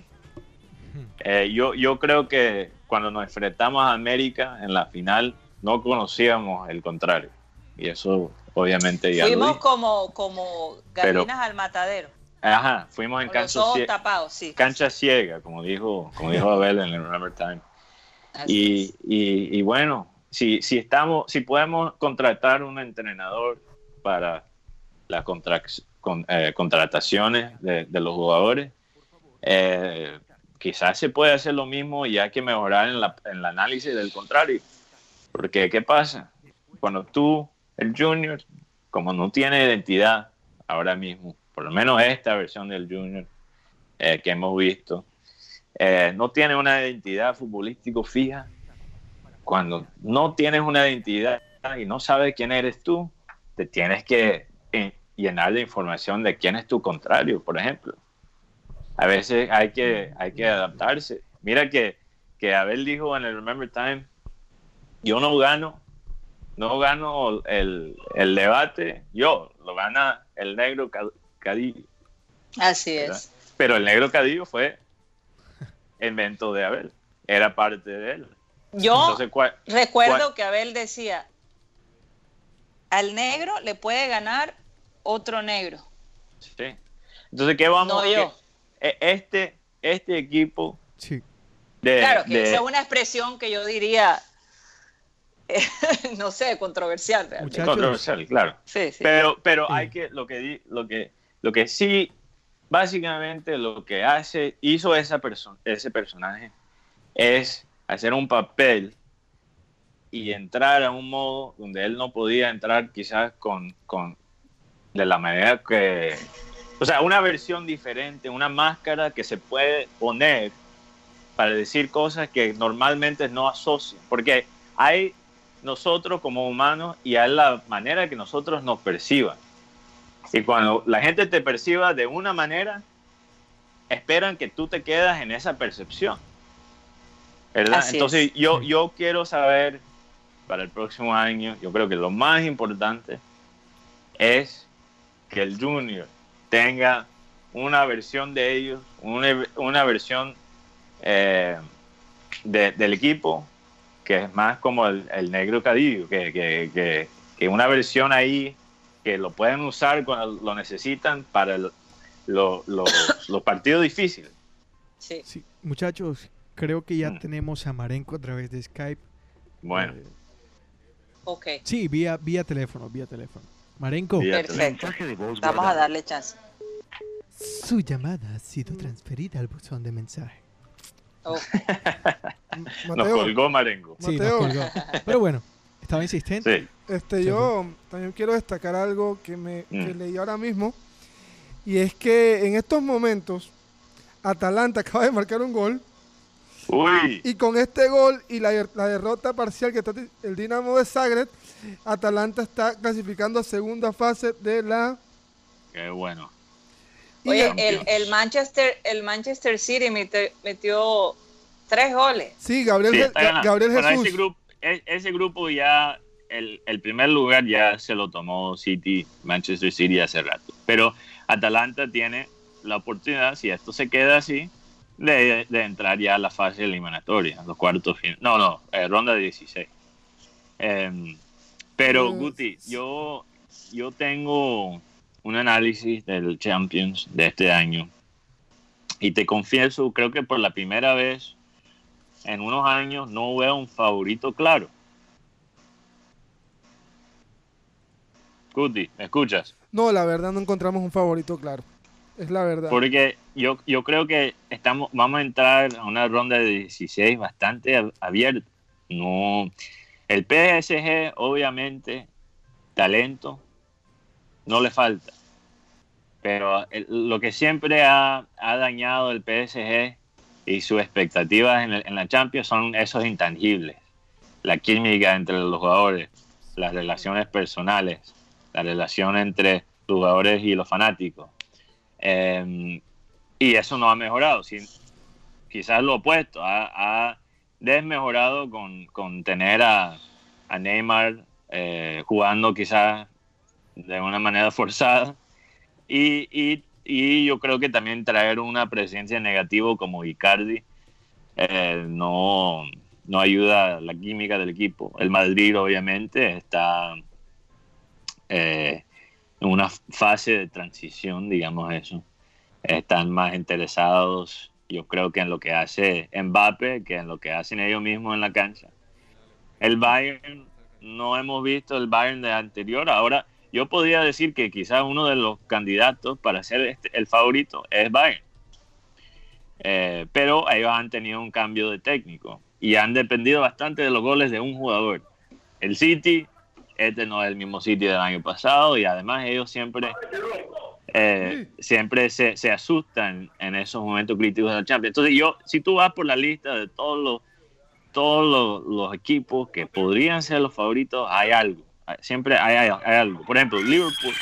eh, yo, yo creo que cuando nos enfrentamos a América en la final, no conocíamos el contrario. Y eso obviamente ya Fuimos como, como gallinas al matadero. Ajá, fuimos en cancha, cancha ciega, como dijo, como dijo Abel en el Remember Time. Y, y, bueno, si, si, estamos, si podemos contratar un entrenador para las eh, contrataciones de, de, los jugadores, eh, quizás se puede hacer lo mismo y hay que mejorar en, la, en el análisis del contrario. Porque, ¿qué pasa? Cuando tú, el junior, como no tiene identidad ahora mismo, por lo menos esta versión del junior eh, que hemos visto, eh, no tiene una identidad futbolístico fija, cuando no tienes una identidad y no sabes quién eres tú, te tienes que eh, llenar de información de quién es tu contrario, por ejemplo a veces hay que, hay que adaptarse. Mira que, que Abel dijo en el Remember Time, yo no gano, no gano el, debate, yo, lo gana el negro Cadillo. Así es. Pero el negro Cadillo fue invento de Abel, era parte de él. Yo recuerdo que Abel decía, al negro le puede ganar otro negro. Sí. Entonces, ¿qué vamos a yo. E, este, este equipo. Sí. claro, que esa es una expresión que yo diría, no sé, controversial. Controversial, claro. Sí, sí. Pero, pero hay que, lo que, lo que, lo que sí, básicamente lo que hace, hizo esa persona, ese personaje, es hacer un papel y entrar a un modo donde él no podía entrar quizás con, con de la manera que o sea, una versión diferente, una máscara que se puede poner para decir cosas que normalmente no asocian. Porque hay nosotros como humanos y hay la manera que nosotros nos perciban. Y cuando la gente te perciba de una manera, esperan que tú te quedas en esa percepción. ¿Verdad? Entonces yo, yo quiero saber para el próximo año, yo creo que lo más importante es que el junior tenga una versión de ellos, una, versión eh, del equipo que es más como el, negro cadillo, que, que, una versión ahí que lo pueden usar cuando lo necesitan para los partidos difíciles. Sí. Muchachos, creo que ya mm. tenemos a Marenco a través de Skype. Bueno. Eh, ok. Sí, vía, vía teléfono, vía teléfono. Marenco. Perfecto. Vamos a darle chance. Su llamada ha sido transferida al buzón de mensaje. nos colgó Marengo. Sí, nos colgó. Pero bueno, estaba insistente. Este, yo también quiero destacar algo que me mm. leí ahora mismo. Y es que en estos momentos, Atalanta acaba de marcar un gol. Uy. Y con este gol y la, derrota parcial que está el Dinamo de Zagreb, Atalanta está clasificando a segunda fase de la. Qué bueno. Oye, el, Manchester, el Manchester City metió, tres goles. Sí, Gabriel, Gabriel Jesús. Ese grupo, e, ese grupo ya, el, primer lugar ya se lo tomó City, Manchester City hace rato. Pero Atalanta tiene la oportunidad, si esto se queda así, de, entrar ya a la fase eliminatoria, los cuartos finales. No, no, eh, ronda de 16. Em, pero, pues, Guti, yo, yo tengo un análisis del Champions de este año. Y te confieso, creo que por la primera vez en unos años no veo un favorito claro. Cuti, ¿me escuchas? No, la verdad no encontramos un favorito claro. Es la verdad. Porque yo, yo creo que estamos, vamos a entrar a una ronda de 16 bastante abierta. No, el PSG, obviamente, talento, no le falta. Pero lo que siempre ha, dañado el PSG y sus expectativas en, la Champions son esos intangibles. La química entre los jugadores, las relaciones personales, la relación entre los jugadores y los fanáticos. Em, y eso no ha mejorado. quizás lo opuesto, ha, desmejorado con, tener a, Neymar eh, jugando quizás de una manera forzada. Y, yo creo que también traer una presencia negativa como Icardi eh, no, no ayuda a la química del equipo. El Madrid obviamente está eh, en una fase de transición, digamos eso. Están más interesados, yo creo que en lo que hace Mbappe que en lo que hacen ellos mismos en la cancha. El Bayern, no hemos visto el Bayern de anterior. Ahora, yo podría decir que quizás uno de los candidatos para ser este, el favorito es Bayern. Eh, pero ellos han tenido un cambio de técnico y han dependido bastante de los goles de un jugador. El City, este no es el mismo City del año pasado y además ellos siempre, eh, siempre se, se, asustan en esos momentos críticos de la Champions. Entonces yo, si tú vas por la lista de todos los, todos los equipos que podrían ser los favoritos, hay algo siempre hay, algo. Por ejemplo, Liverpool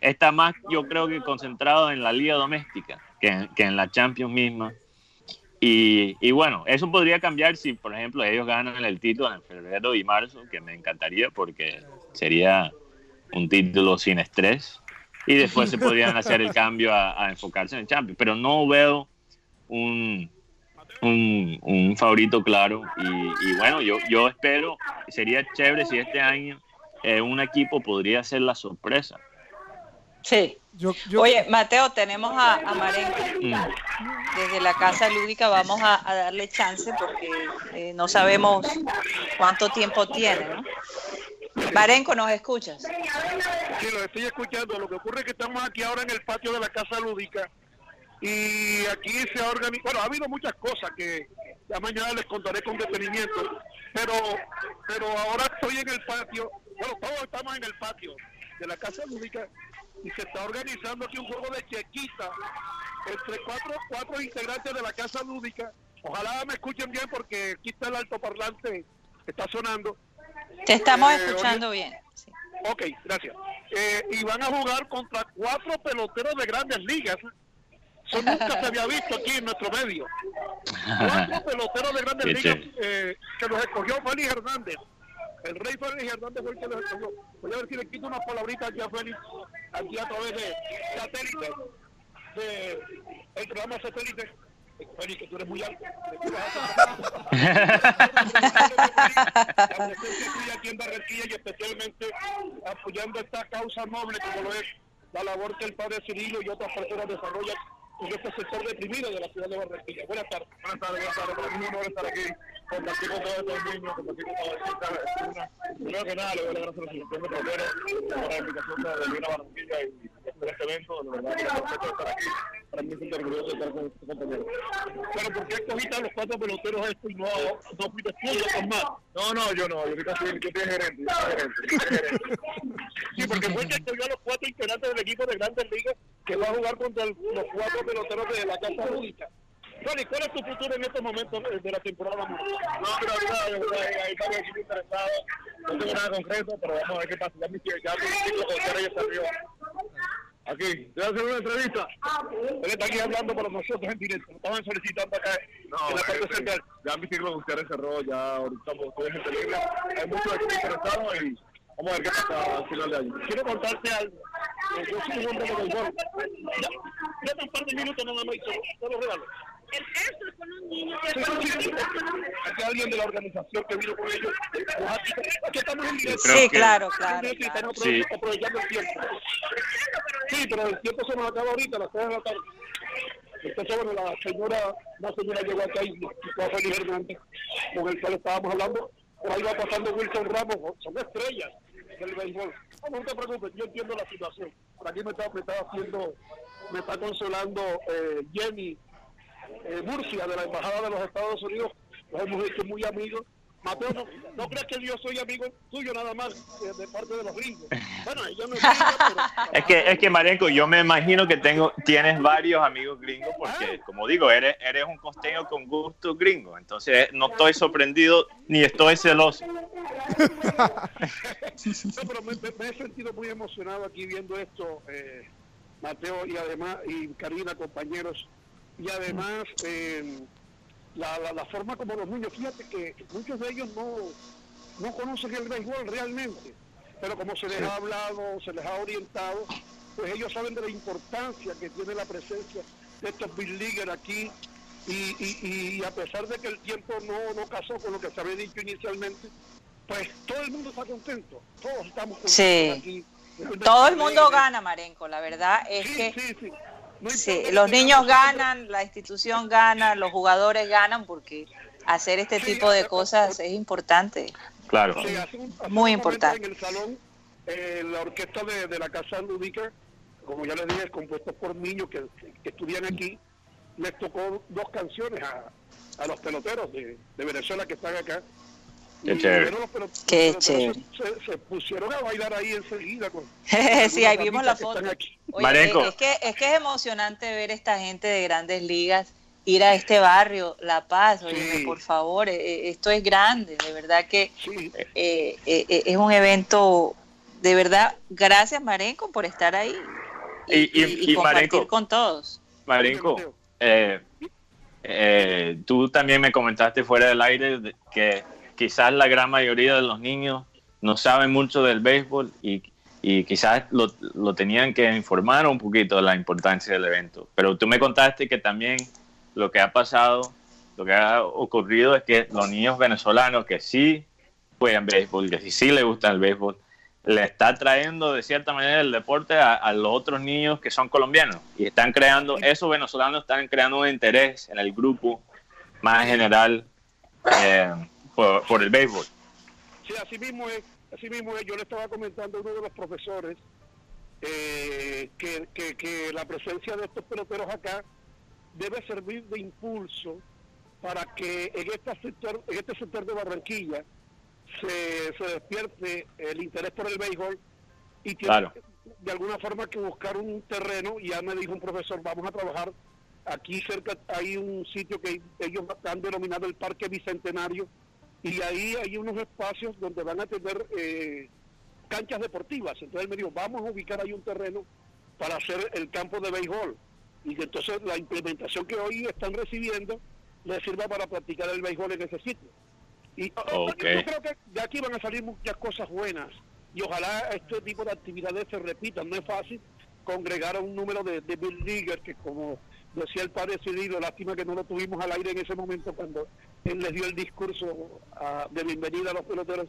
está más, yo creo que concentrado en la liga doméstica que, en la Champions misma. Y, bueno, eso podría cambiar si, por ejemplo, ellos ganan el título en febrero y marzo, que me encantaría porque sería un título sin estrés. Y después se podrían hacer el cambio a, a enfocarse en el Champions. Pero no veo un, un, favorito claro. Y, bueno, yo, yo espero, sería chévere si este año eh, un equipo podría ser la sorpresa. Sí. Oye, Mateo, tenemos a, a mm. Desde la Casa Lúdica vamos a, darle chance porque eh, no sabemos cuánto tiempo tiene, ¿no? Marenco, ¿nos escuchas? Sí, lo estoy escuchando. Lo que ocurre es que estamos aquí ahora en el patio de la Casa Lúdica y aquí se ha organizado, bueno, ha habido muchas cosas que ya mañana les contaré con detenimiento, pero, pero ahora estoy en el patio, bueno, todos estamos en el patio de la Casa Lúdica y se está organizando aquí un juego de chequita entre cuatro, cuatro integrantes de la Casa Lúdica. Ojalá me escuchen bien porque aquí está el altoparlante, está sonando. Te estamos eh, escuchando bien. Ok, gracias. Eh, y van a jugar contra cuatro peloteros de grandes ligas eso nunca se había visto aquí en nuestro medio. Cuatro peloteros de grandes ligas eh, que los escogió Félix Hernández. El rey Félix Hernández fue el que los escogió. Voy a ver si le quito unas palabritas aquí a Félix, aquí a través de satélite, de el programa satélite. Félix, que tú eres muy alto. La aquí en Barranquilla y especialmente apoyando esta causa noble como lo es la labor que el padre Cirilo y otras personas desarrollan en este sector deprimido de la ciudad de Barranquilla. Buenas tardes. Buenas tardes, buenas tardes. Para mí es un estar aquí compartir con todos estos niños, compartir con todos estos Primero que nada, le doy las gracias a la Asociación de Problemas por la invitación de Lina Barranquilla y por este evento. De verdad que es perfecto estar aquí. Para mí es un orgulloso estar con estos compañeros. Pero ¿por qué escogiste a los cuatro peloteros estos y no, no fuiste tú con más? No, no, yo no. Yo soy casi yo gerente. Gerente. Yo soy gerente. Sí, porque fue que escogió a los cuatro integrantes del equipo de Grandes Ligas que va a jugar contra los cuatro peloteros de la Casa Única. Tony, ¿cuál es tu futuro en estos momentos de la temporada? No, pero ahorita hay varios equipos interesados. No tengo nada concreto, pero vamos a ver qué pasa. Ya mi ya con arriba. Aquí, te voy a hacer una entrevista. Él está aquí hablando para nosotros en directo. Estaban solicitando acá no, en la parte central. Ya mi ciclo con ustedes cerró, ya ahorita estoy en libre. Hay muchos equipos interesados y vamos a ver qué pasa al final de año. Quiero contarte algo. Yo soy un hombre de béisbol. Ya, ya un par de minutos nada más y te lo regalo. El gesto es con un niño. Aquí alguien de la organización que vino con ellos. Aquí estamos en directo. Sí, claro, claro. Estamos aprovechando el tiempo. Sí, pero el tiempo se nos acaba ahorita, a las 3 de la tarde. Entonces, bueno, la señora, la señora llegó acá y fue Félix Hernández, con el cual estábamos hablando. Por ahí va pasando Wilson Ramos, son estrellas del béisbol. No, te preocupes, yo entiendo la situación. Por aquí me está, me está haciendo, me está consolando eh, Jenny eh, Murcia, de la Embajada de los Estados Unidos, nos hemos hecho muy amigos. Mateo, no, creas que yo soy amigo tuyo nada más de parte de los gringos. Bueno, yo no Es que, es que Marienco, yo me imagino que tengo, tienes varios amigos gringos porque, ah. como digo, eres, eres un costeño con gusto gringo. Entonces, no estoy sorprendido ni estoy celoso. no, pero me, he sentido muy emocionado aquí viendo esto, eh, Mateo, y además, y Karina, compañeros y además eh, la, la, forma como los niños, fíjate que muchos de ellos no, no conocen el béisbol realmente, pero como se les ha hablado, se les ha orientado, pues ellos saben de la importancia que tiene la presencia de estos big leaguers aquí y, y, y, a pesar de que el tiempo no, no casó con lo que se había dicho inicialmente, pues todo el mundo está contento, todos estamos contentos aquí. Todo el mundo gana, Marenco, la verdad es que Sí, los niños ganan, la institución gana, los jugadores ganan porque hacer este tipo de cosas es importante. Claro. Muy importante. En el salón, eh, la orquesta de, la Casa Ludica, como ya les dije, es compuesta por niños que, estudian aquí, les tocó dos canciones a, a los peloteros de, de Venezuela que están acá Qué chévere. Qué chévere. Se, pusieron a bailar ahí enseguida. Con, sí, ahí vimos la foto. Oye, es, que, es que es emocionante ver esta gente de grandes ligas ir a este barrio, La Paz, oye, por favor, eh, eh, esto es grande, de verdad que eh, es un evento, de verdad, gracias Marenco por estar ahí y, y, compartir con todos. Marenco, tú también me comentaste fuera del aire que quizás la gran mayoría de los niños no saben mucho del béisbol y, y quizás lo, lo, tenían que informar un poquito de la importancia del evento. Pero tú me contaste que también lo que ha pasado, lo que ha ocurrido es que los niños venezolanos que sí juegan béisbol, que sí, les gusta el béisbol, le está trayendo de cierta manera el deporte a, los otros niños que son colombianos y están creando, esos venezolanos están creando un interés en el grupo más general. Eh, por, el béisbol. Sí, así mismo es. Así mismo es. Yo le estaba comentando a uno de los profesores eh, que, que, la presencia de estos peloteros acá debe servir de impulso para que en este sector, en este sector de Barranquilla se, se despierte el interés por el béisbol y tiene de alguna forma que buscar un terreno, ya me dijo un profesor, vamos a trabajar aquí cerca, hay un sitio que ellos han denominado el Parque Bicentenario, y ahí hay unos espacios donde van a tener eh, canchas deportivas. Entonces él me dijo, vamos a ubicar ahí un terreno para hacer el campo de béisbol. Y que entonces la implementación que hoy están recibiendo les sirva para practicar el béisbol en ese sitio. Y yo creo que de aquí van a salir muchas cosas buenas. Y ojalá este tipo de actividades se repitan. No es fácil congregar a un número de, de Bill que como decía el padre Cirilo, lástima que no lo tuvimos al aire en ese momento cuando él les dio el discurso ah, de bienvenida a los peloteros,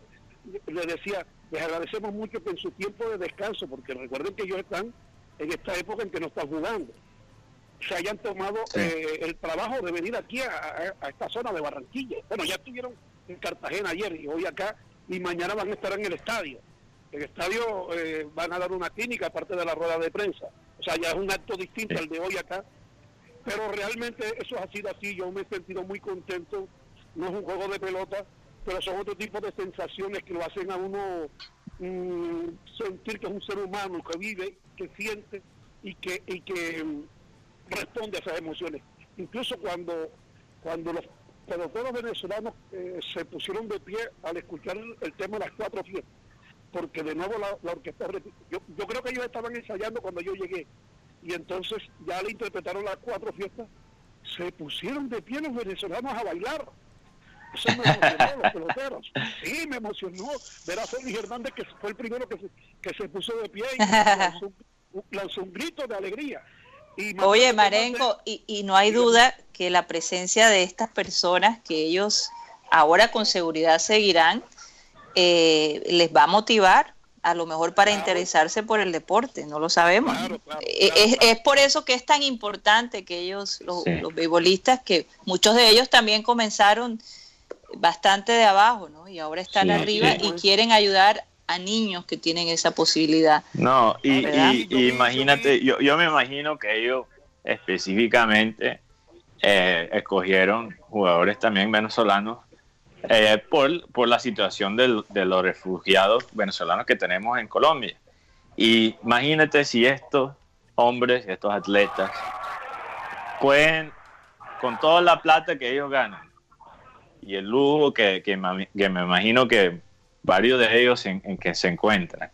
le decía, les agradecemos mucho que en su tiempo de descanso, porque recuerden que ellos están en esta época en que no están jugando, se hayan tomado eh, el trabajo de venir aquí a, esta zona de Barranquilla. Bueno, ya estuvieron en Cartagena ayer y hoy acá, y mañana van a estar en el estadio. En el estadio eh, van a dar una clínica aparte de la rueda de prensa. O sea, ya es un acto distinto al de hoy acá. Pero realmente eso ha sido así. Yo me he sentido muy contento. No es un juego de pelota, pero son otro tipo de sensaciones que lo hacen a uno mm, sentir que es un ser humano que vive, que siente y que, y que mm, responde a esas emociones. Incluso cuando, cuando los peloteros venezolanos eh, se pusieron de pie al escuchar el, tema de las cuatro fiestas, porque de nuevo la, orquesta, yo, yo creo que ellos estaban ensayando cuando yo llegué, y entonces ya le interpretaron las cuatro fiestas, se pusieron de pie los venezolanos a bailar. Eso me emocionó, los peloteros. Sí, me emocionó ver a Félix Hernández, que fue el primero que se, que se puso de pie y lanzó un grito de alegría. Oye, Marenco, y, y, no hay duda que la presencia de estas personas, que ellos ahora con seguridad seguirán, eh, les va a motivar a lo mejor para interesarse por el deporte, no lo sabemos. Eh, es, por eso que es tan importante que ellos, los, los beisbolistas, que muchos de ellos también comenzaron bastante de abajo, ¿no? Y ahora están arriba y quieren ayudar a niños que tienen esa posibilidad. No, y, imagínate, yo, yo me imagino que ellos específicamente eh, escogieron jugadores también venezolanos eh, por, por, la situación de los refugiados venezolanos que tenemos en Colombia. Y imagínate si estos hombres, estos atletas, pueden, con toda la plata que ellos ganan y el lujo que, que me imagino que varios de ellos en, que se encuentran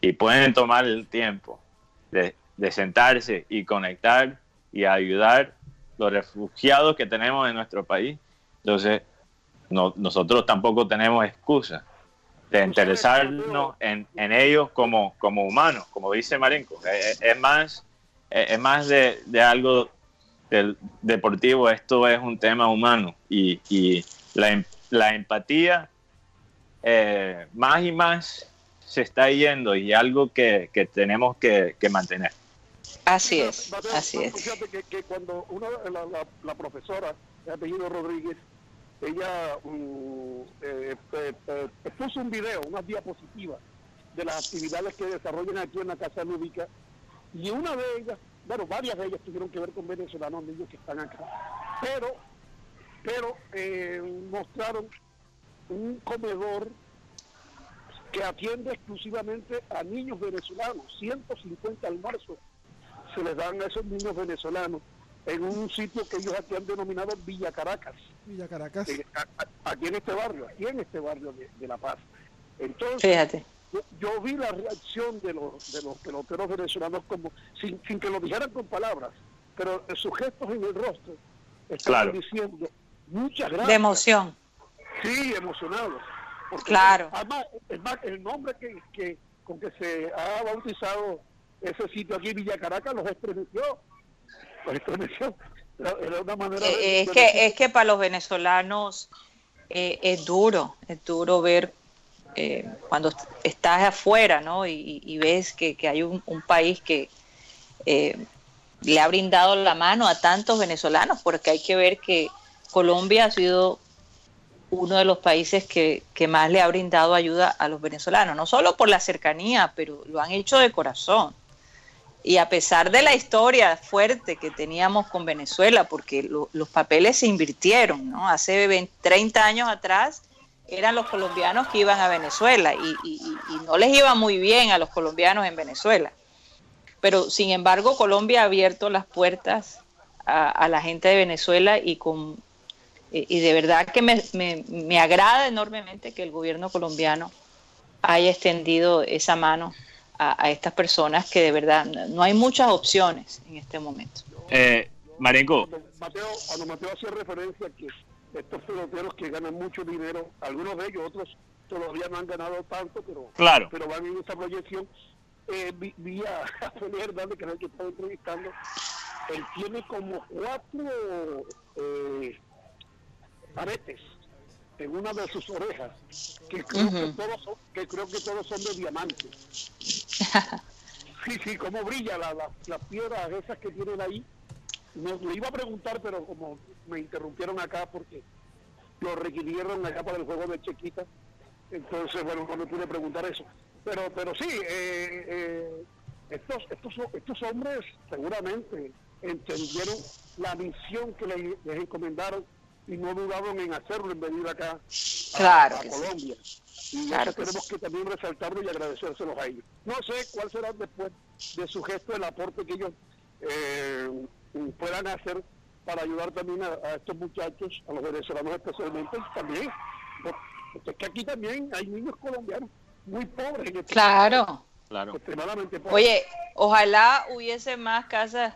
y pueden tomar el tiempo de, sentarse y conectar y ayudar los refugiados que tenemos en nuestro país. Entonces, nosotros tampoco tenemos excusa de interesarnos en, ellos como, como humanos, como dice Marenco. Es, más, es más de, algo del deportivo, esto es un tema humano y, y la, la empatía eh, más y más se está yendo y algo que, tenemos que, mantener. Así es, así es. Fíjate que, cuando una, la, la, profesora de apellido Rodríguez, ella eh, eh, puso un video, una diapositiva de las actividades que desarrollan aquí en la Casa Lúdica y una de ellas, bueno, varias de ellas tuvieron que ver con venezolanos niños que están acá, pero, pero mostraron un comedor que atiende exclusivamente a niños venezolanos. 150 almuerzos se les dan a esos niños venezolanos en un sitio que ellos aquí han denominado Villa Caracas. Villa Caracas. Eh, aquí en este barrio, aquí en este barrio de, La Paz. Entonces, Fíjate. Yo, vi la reacción de los, de los peloteros venezolanos como sin, sin que lo dijeran con palabras, pero sus gestos en el rostro estaban diciendo muchas gracias. De emoción. Sí, emocionados. claro. Además, el nombre que, que, con que se ha bautizado ese sitio aquí, Villa Caracas, los estremeció. Los estremeció. Era una manera eh, es, que, es que para los venezolanos eh, es duro, es duro ver eh, cuando estás afuera, ¿no? Y, ves que, que, hay un, un país que le ha brindado la mano a tantos venezolanos, porque hay que ver que Colombia ha sido uno de los países que, más le ha brindado ayuda a los venezolanos, no solo por la cercanía, pero lo han hecho de corazón. Y a pesar de la historia fuerte que teníamos con Venezuela, porque los papeles se invirtieron, ¿no? Hace 30 años atrás eran los colombianos que iban a Venezuela y, no les iba muy bien a los colombianos en Venezuela. Pero sin embargo, Colombia ha abierto las puertas a, la gente de Venezuela y con y de verdad que me, agrada enormemente que el gobierno colombiano haya extendido esa mano a, estas personas que de verdad no hay muchas opciones en este momento. Eh, Marenco. Mateo, cuando Mateo hacía referencia a que estos peloteros que ganan mucho dinero, algunos de ellos, otros todavía no han ganado tanto, pero, claro. pero van en esa proyección. Eh, vi, a Felipe Hernández, que es el que estaba entrevistando, él tiene como cuatro eh, aretes en una de sus orejas, que creo, que, todos son, que creo que todos son de diamante. sí, sí, cómo brilla la, la, las piedras esas que tienen ahí. No, le iba a preguntar, pero como me interrumpieron acá porque lo requirieron acá para el juego de Chequita, entonces, bueno, no me pude preguntar eso. Pero, pero sí, eh, eh, estos, estos, estos hombres seguramente entendieron la misión que les, les encomendaron y no dudaron en hacerlo en venir acá a, Colombia. Y eso tenemos que también resaltarlo y agradecérselos a ellos. No sé cuál será después de su gesto el aporte que ellos eh, puedan hacer para ayudar también a, estos muchachos, a los venezolanos especialmente, también, porque es que aquí también hay niños colombianos muy pobres. En este claro. Claro. Extremadamente pobres. Oye, ojalá hubiese más casas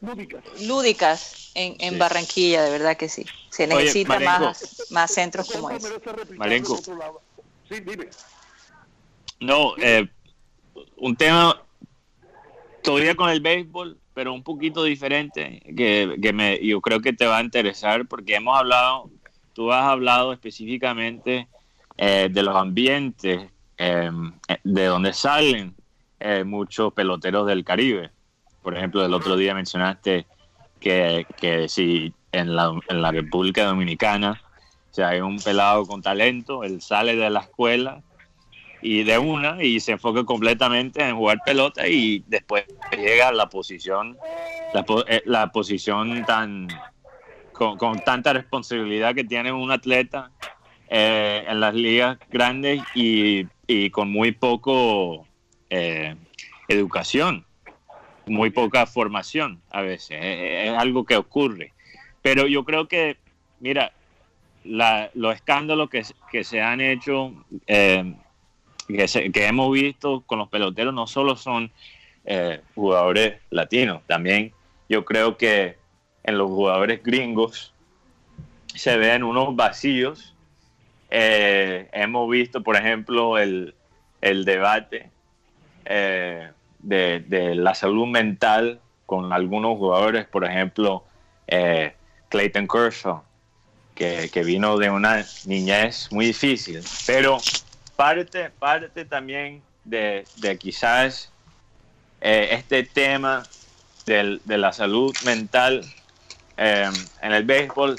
lúdicas. lúdicas en, en Barranquilla, de verdad que sí. Se necesita más, más centros como ese. Marenco. No, eh, un tema todavía con el béisbol, pero un poquito diferente, que, que me, yo creo que te va a interesar, porque hemos hablado, tú has hablado específicamente eh, de los ambientes eh, de donde salen muchos peloteros del Caribe. Por ejemplo, el otro día mencionaste que, que si en la, en la República Dominicana o sea, hay un pelado con talento, él sale de la escuela y de una y se enfoca completamente en jugar pelota y después llega a la posición, la, eh, la posición tan con, con, tanta responsabilidad que tiene un atleta eh, en las ligas grandes y, y con muy poco eh, educación muy poca formación a veces, es, algo que ocurre. Pero yo creo que, mira, los escándalos que, que, se han hecho, eh, que, que, hemos visto con los peloteros, no solo son eh, jugadores latinos, también yo creo que en los jugadores gringos se ven unos vacíos. Eh, hemos visto, por ejemplo, el, el debate de, la salud mental con algunos jugadores, por ejemplo, eh, Clayton Kershaw, que, vino de una niñez muy difícil, pero parte, parte también de, quizás eh, este tema de la salud mental eh, en el béisbol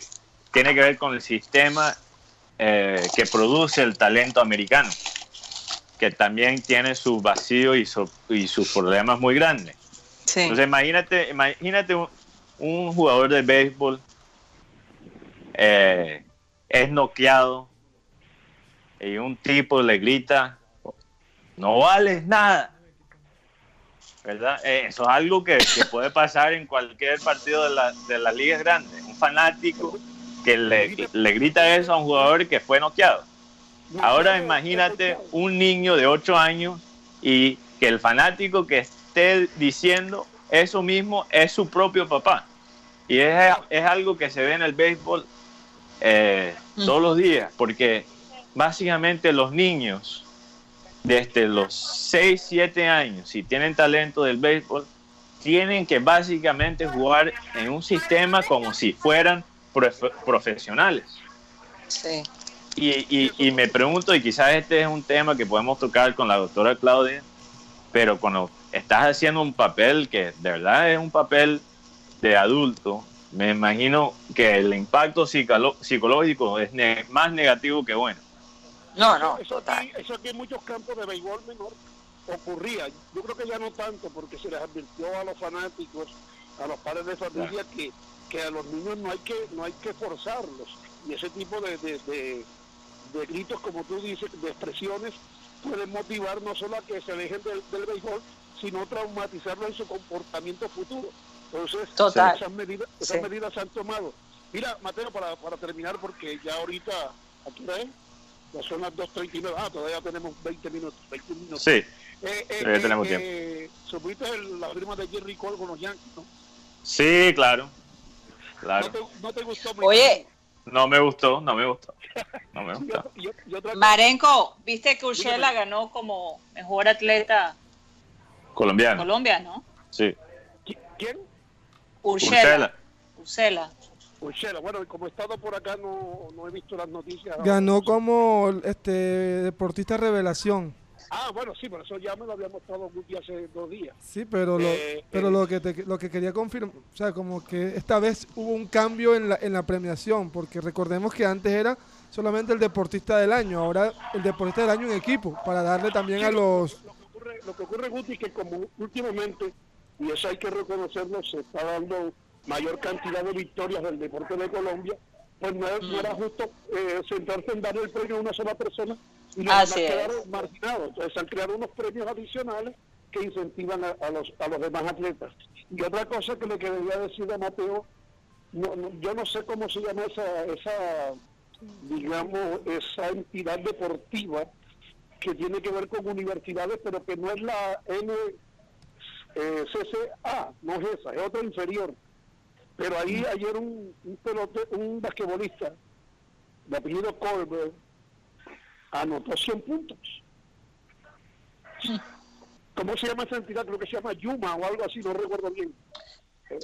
tiene que ver con el sistema que produce el talento americano que también tiene su vacío y, y sus problemas muy grandes. Entonces imagínate, imagínate un, jugador de béisbol eh, es noqueado y un tipo le grita, no vales nada. ¿Verdad? Eh, eso es algo que, puede pasar en cualquier partido de, la, de las ligas grandes. Un fanático que le, le grita eso a un jugador que fue noqueado. Ahora imagínate un niño de 8 años y que el fanático que esté diciendo eso mismo es su propio papá. Y es, algo que se ve en el béisbol eh, todos los días, porque básicamente los niños desde los 6, 7 años, si tienen talento del béisbol, tienen que básicamente jugar en un sistema como si fueran profesionales. Sí. Y, y, me pregunto, y quizás este es un tema que podemos tocar con la doctora Claudia, pero cuando estás haciendo un papel que de verdad es un papel de adulto, me imagino que el impacto psicológico es más negativo que bueno. No, no, eso Aquí, eso aquí en muchos campos de béisbol menor ocurría. Yo creo que ya no tanto, porque se les advirtió a los fanáticos, a los padres de familia, que, que a los niños no hay que no hay que forzarlos. Y ese tipo de, de gritos, como tú dices, de expresiones, pueden motivar no solo a que se alejen del, del béisbol, sino traumatizarlo en su comportamiento futuro. Entonces, esas, medidas, esas medidas se han tomado. Mira, Mateo, para, para terminar, porque ya ahorita, aquí ves, ya son las 2.39, ah, todavía tenemos 20 minutos, 20 minutos. Sí, eh, eh, todavía tenemos eh, tiempo. la firma de Jerry Cole con los Yankees, ¿no? Sí, claro. claro. ¿No te, no te gustó? Oye, no me gustó, no me gustó. No me gustó. Marenco, viste que Urshela ganó como mejor atleta colombiano. Colombia, ¿no? Sí. ¿Quién? Ursela. Ursela. Ursela. Bueno, como he estado por acá no, no he visto las noticias. Ganó como este deportista revelación. Ah, bueno, sí, por eso ya me lo había mostrado Guti hace dos días. Sí, pero lo, eh, pero eh. lo que lo que quería confirmar, o sea, como que esta vez hubo un cambio en la, en la premiación, porque recordemos que antes era solamente el deportista del año, ahora el deportista del año en equipo, para darle también a los... Lo, que ocurre, lo que ocurre, Guti, es que como últimamente, y eso hay que reconocerlo, se está dando mayor cantidad de victorias del deporte de Colombia, pues no, era mm. justo eh, sentarse en darle el premio a una sola persona y los demás quedaron marginados. Entonces se han creado unos premios adicionales que incentivan a, los, a los demás atletas. Y otra cosa que le quería decir a Mateo, yo no sé cómo se llama esa, esa, digamos, esa entidad deportiva que tiene que ver con universidades, pero que no es la NCCA, eh, no es esa, es otra inferior. Pero ahí mm. ayer un, un pelote, un basquetbolista de apellido Colbert anotó 100 puntos. ¿Cómo se llama esa entidad? Creo que se llama Yuma o algo así, no recuerdo bien.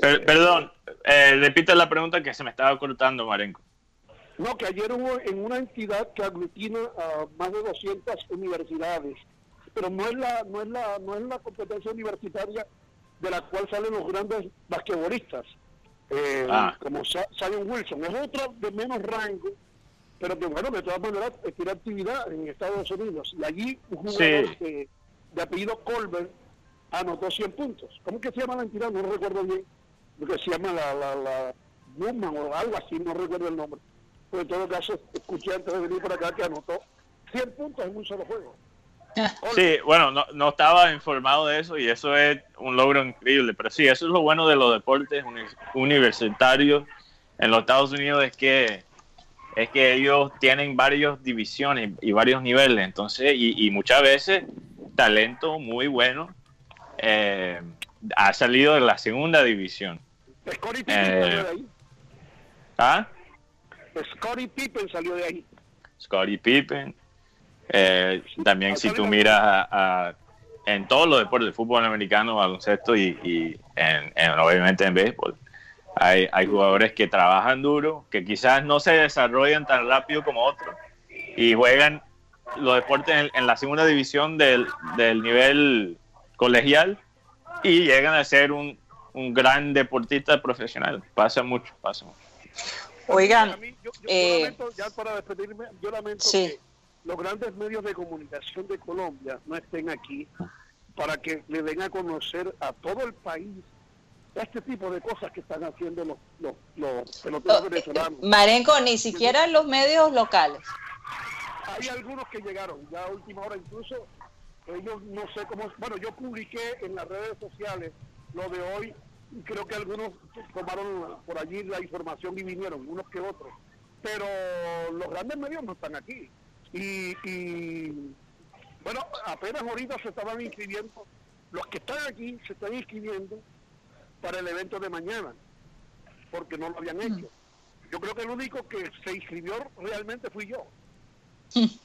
perdón, eh, repite la pregunta que se me estaba cortando, Marenco. No, que ayer hubo en una entidad que aglutina a más de 200 universidades, pero no es la no es la no es la competencia universitaria de la cual salen los grandes basquetbolistas, eh, ah. como Zion Wilson, es otro de menos rango, pero que bueno, de todas maneras tiene actividad en Estados Unidos. Y allí un jugador de, apellido Colbert anotó 100 puntos. ¿Cómo que se llama la entidad? No recuerdo bien. Lo que se llama la, la, la o algo así, no recuerdo el nombre. Pero en todo caso, escuché antes de venir por acá que anotó 100 puntos en un solo juego. Sí, bueno, no, no estaba informado de eso y eso es un logro increíble, pero sí, eso es lo bueno de los deportes universitarios en los Estados Unidos es que es que ellos tienen varias divisiones y varios niveles, entonces, y, muchas veces talento muy bueno eh, ha salido de la segunda división. Scottie Pippen salió de ahí. ¿Ah? Scottie Pippen salió de ahí. Scottie Pippen. Eh, también si tú miras a, en todos los deportes, de fútbol americano, baloncesto y, y en, obviamente en béisbol, hay, hay jugadores que trabajan duro, que quizás no se desarrollan tan rápido como otros y juegan los deportes en, la segunda división del, del, nivel colegial y llegan a ser un, un, gran deportista profesional. Pasa mucho, pasa mucho. Oigan, yo, eh, lamento, ya para despedirme, yo lamento que los grandes medios de comunicación de Colombia no estén aquí para que le den a conocer a todo el país este tipo de cosas que están haciendo los, los, los peloteros oh, venezolanos. Marenco, ni siquiera en los medios locales. Hay algunos que llegaron, ya a última hora incluso, ellos no sé cómo, bueno, yo publiqué en las redes sociales lo de hoy, y creo que algunos tomaron por allí la información y vinieron, unos que otros, pero los grandes medios no están aquí. Y, y bueno, apenas ahorita se estaban inscribiendo, los que están aquí se están inscribiendo para el evento de mañana, porque no lo habían mm. hecho. Yo creo que el único que se inscribió realmente fui yo.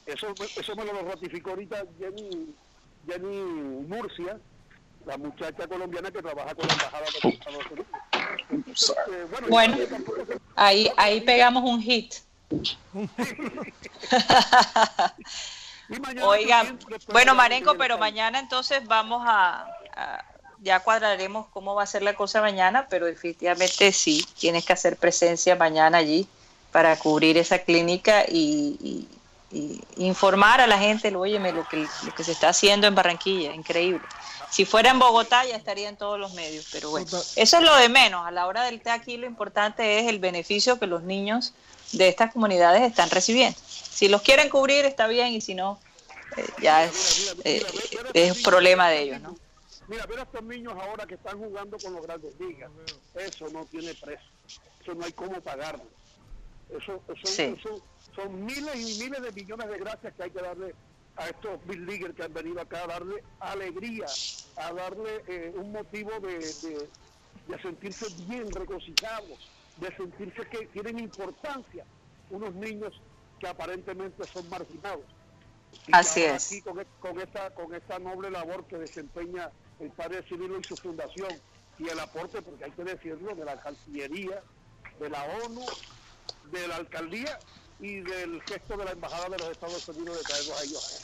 Eso, eso me lo ratificó ahorita Jenny, Jenny Murcia, la muchacha colombiana que trabaja con la embajada de Estados Unidos. Eh, bueno, ahí, ahí pegamos un hit. Oigan, bueno Marenco, pero mañana entonces vamos a ya cuadraremos cómo va a ser la cosa mañana, pero definitivamente sí, tienes que hacer presencia mañana allí para cubrir esa clínica y, informar a la gente, óyeme, lo que, lo que se está haciendo en Barranquilla, increíble. Si fuera en Bogotá ya estaría en todos los medios, pero bueno, eso es lo de menos. A la hora del té aquí lo importante es el beneficio que los niños de estas comunidades están recibiendo. Si los quieren cubrir está bien y si no, eh, ya es, eh, es problema de ellos, ¿no? Mira, ver a estos niños ahora que están jugando con los grandes ligas, eso no tiene precio, eso no hay cómo pagarlo. Eso, eso, son miles y miles de millones de gracias que hay que darle a estos big leaguers que han venido acá a darle alegría, a darle eh, un motivo de, de, sentirse bien regocijados, de sentirse que tienen importancia unos niños que aparentemente son marginados. Así es. Aquí con, con, esta, con esta noble labor que desempeña el padre Cirilo y su fundación, y el aporte, porque hay que decirlo, de la Cancillería, de la ONU, de la alcaldía y del gesto de la Embajada de los Estados Unidos de traerlos a ellos.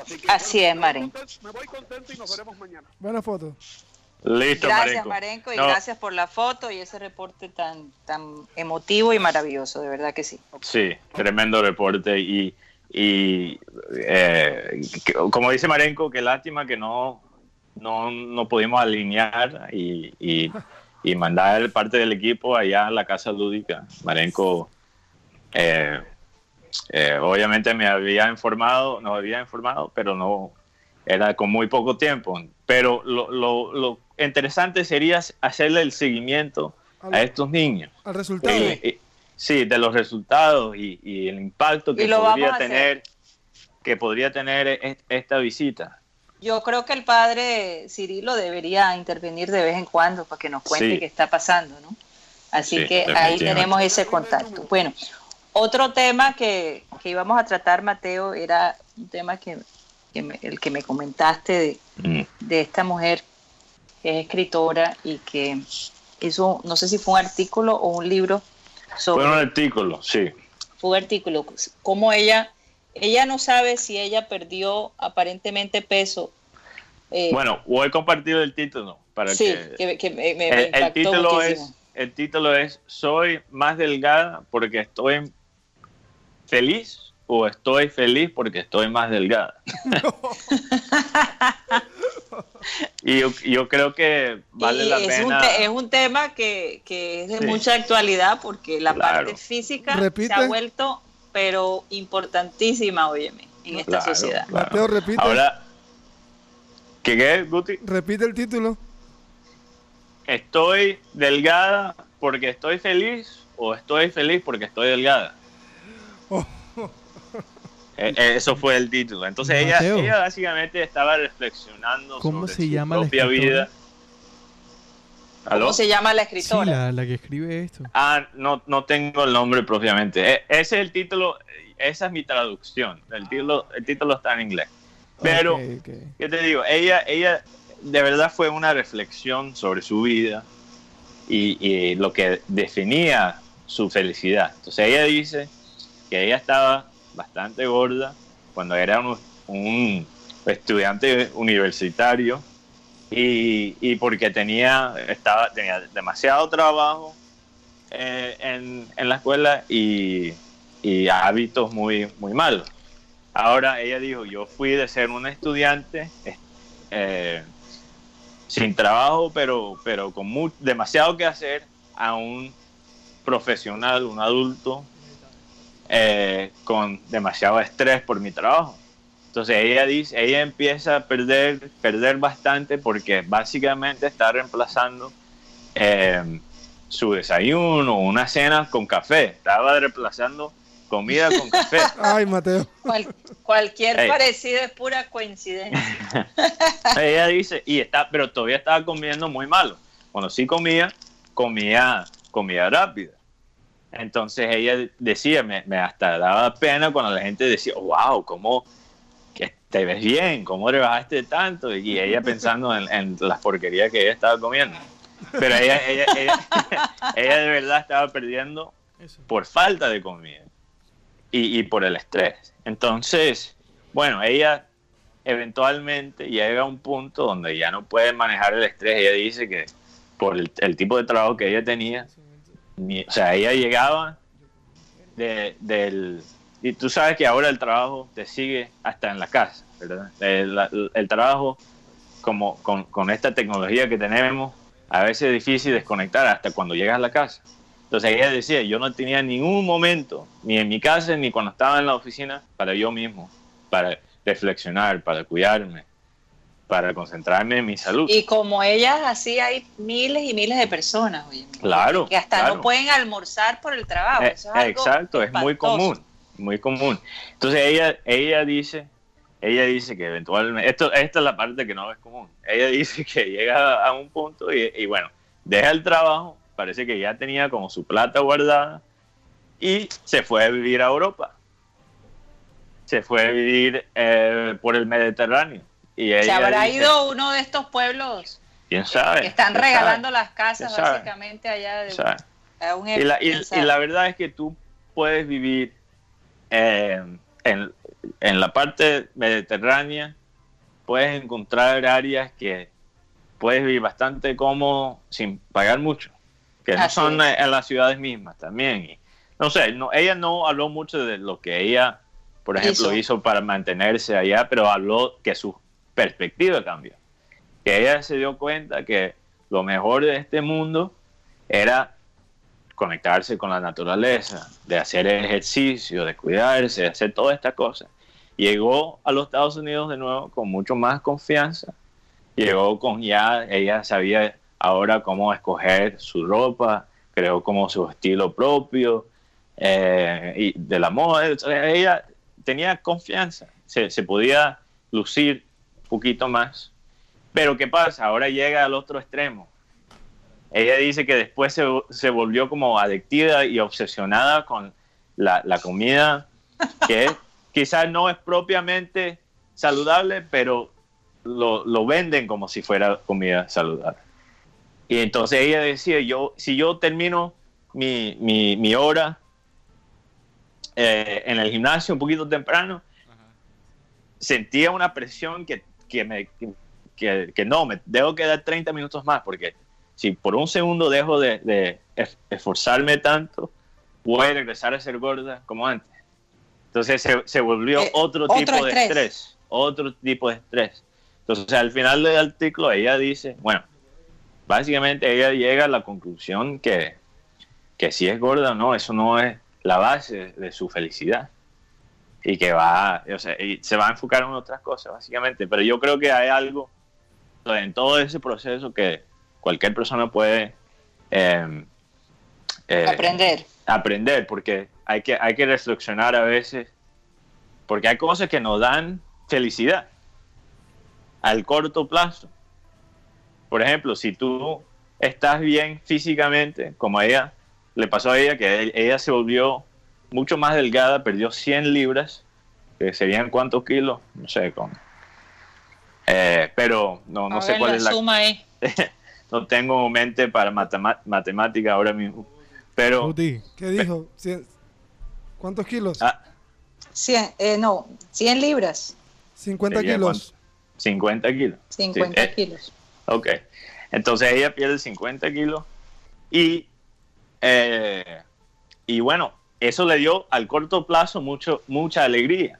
Así, que, Así es, Maren. Me voy contento y nos veremos mañana. Buena foto. Listo, gracias, Marenco, y gracias por la foto y ese reporte tan, tan emotivo y maravilloso, de verdad que sí. Sí, tremendo reporte y, y eh, como dice Marenco, qué lástima que no, no, no pudimos alinear y, y, y, mandar parte del equipo allá a la casa lúdica. Marenco, eh, eh, obviamente me había informado, nos había informado, pero no era con muy poco tiempo. Pero lo, lo, lo interesante sería hacerle el seguimiento a estos niños. Al resultado. sí, de los resultados y, y el impacto que podría tener que podría tener esta visita. Yo creo que el padre Cirilo debería intervenir de vez en cuando para que nos cuente qué está pasando, ¿no? Así que ahí tenemos ese contacto. Bueno, otro tema que, que, íbamos a tratar, Mateo, era un tema que, el que me comentaste de, mm. de esta mujer que es escritora y que hizo, no sé si fue un artículo o un libro sobre... Fue un artículo, sí. Fue un artículo, cómo ella, ella no sabe si ella perdió aparentemente peso. Eh, bueno, voy a compartir el título para sí, que, que, me, me, el, el, título es el título es soy más delgada porque estoy feliz o estoy feliz porque estoy más delgada. y yo, creo que vale la es pena. Un es un tema que, que es de mucha actualidad porque la parte física se ha vuelto, pero importantísima, óyeme, en esta sociedad. Mateo, repite. Ahora, ¿qué qué, Guti? Repite el título. ¿Estoy delgada porque estoy feliz o estoy feliz porque estoy delgada? Oh. Eh, eh, eso fue el título. Entonces ella, ella básicamente estaba reflexionando ¿Cómo sobre se llama su propia vida. ¿Cómo se llama la escritora? la, que escribe esto. Ah, no, no tengo el nombre propiamente. E, ese es el título, esa es mi traducción. El título, el título está en inglés. Pero, ¿qué te digo? Ella, ella de verdad fue una reflexión sobre su vida y, y lo que definía su felicidad. Entonces ella dice que ella estaba bastante gorda cuando era un, estudiante universitario y, porque tenía, estaba, tenía demasiado trabajo eh, en, la escuela y, hábitos muy, muy malos. Ahora ella dijo, yo fui de ser un estudiante eh, sin trabajo, pero, pero con demasiado que hacer, a un profesional, un adulto eh, con demasiado estrés por mi trabajo. Entonces ella dice, ella empieza a perder, perder bastante porque básicamente está reemplazando eh, su desayuno, una cena con café. Estaba reemplazando comida con café. Ay, Mateo. cualquier parecido es pura coincidencia. ella dice, y está, pero todavía estaba comiendo muy malo. Cuando sí comía, comía comida rápida. Entonces ella decía, me, hasta daba pena cuando la gente decía, wow, ¿cómo que te ves bien? ¿Cómo rebajaste tanto? Y ella pensando en, las porquerías que ella estaba comiendo. Pero ella, ella, ella, de verdad estaba perdiendo por falta de comida y, y por el estrés. Entonces, bueno, ella eventualmente llega a un punto donde ya no puede manejar el estrés. Ella dice que por el tipo de trabajo que ella tenía, o sea, ella llegaba de, del... Y tú sabes que ahora el trabajo te sigue hasta en la casa, ¿verdad? El, trabajo, como con, con, esta tecnología que tenemos, a veces es difícil desconectar hasta cuando llegas a la casa. Entonces ella decía, yo no tenía ningún momento, ni en mi casa, ni cuando estaba en la oficina, para yo mismo, para reflexionar, para cuidarme, para concentrarme en mi salud. Y como ellas, así hay miles y miles de personas, oye, claro, que hasta no pueden almorzar por el trabajo. Eh, exacto, es muy común, muy común. Entonces ella, ella dice, ella dice que eventualmente, esto, esta es la parte que no es común. Ella dice que llega a un punto y, bueno, deja el trabajo, parece que ya tenía como su plata guardada y se fue a vivir a Europa. Se fue a vivir eh, por el Mediterráneo. ¿Se habrá ido uno de estos pueblos quién sabe. están regalando las casas básicamente allá de, y, la, y, la, verdad es que tú puedes vivir eh, en, en la parte mediterránea, puedes encontrar áreas que puedes vivir bastante cómodo sin pagar mucho, que no son en las ciudades mismas también. no sé, no, ella no habló mucho de lo que ella, por ejemplo, hizo. para mantenerse allá, pero habló que su perspectiva cambió. Que ella se dio cuenta que lo mejor de este mundo era conectarse con la naturaleza, de hacer ejercicio, de cuidarse, de hacer todas estas cosas. Llegó a los Estados Unidos de nuevo con mucho más confianza llegó con ya, ella sabía ahora cómo escoger su ropa, creó como su estilo propio eh, y de la moda. Ella tenía confianza, se, podía lucir un poquito más. Pero ¿qué pasa? Ahora llega al otro extremo. Ella dice que después se, se volvió como adictiva y obsesionada con la, la comida, que quizás no es propiamente saludable, pero lo, venden como si fuera comida saludable. Y entonces ella decía, yo, si yo termino mi, hora eh, en el gimnasio un poquito temprano, sentía una presión que, me, que, no, me debo quedar 30 minutos más, porque si por un segundo dejo de, esforzarme tanto, voy a regresar a ser gorda como antes. Entonces se, volvió eh, otro, tipo de estrés, otro tipo de estrés. Entonces, al final del artículo, ella dice, bueno, básicamente ella llega a la conclusión que, que si es gorda o no, eso no es la base de su felicidad. Y que va, o sea, y se va a enfocar en otras cosas, básicamente. Pero yo creo que hay algo en todo ese proceso que cualquier persona puede em, eh, aprender. Aprender, porque hay que, hay que reflexionar a veces, porque hay cosas que nos dan felicidad al corto plazo. Por ejemplo, si tú estás bien físicamente, como a ella le pasó a ella, que ella se volvió mucho más delgada, perdió 100 libras, que serían cuántos kilos, no sé cómo. Eh, pero no, no sé cuál es la suma ahí. no tengo mente para matemática ahora mismo. Pero, ¿qué dijo? ¿Cuántos kilos? 100, ah. eh, no, 100 libras. 50 kilos. 50 kilos. 50 eh, kilos. Ok. Entonces ella pierde 50 kilos y, eh, y bueno, eso le dio al corto plazo mucho, mucha alegría.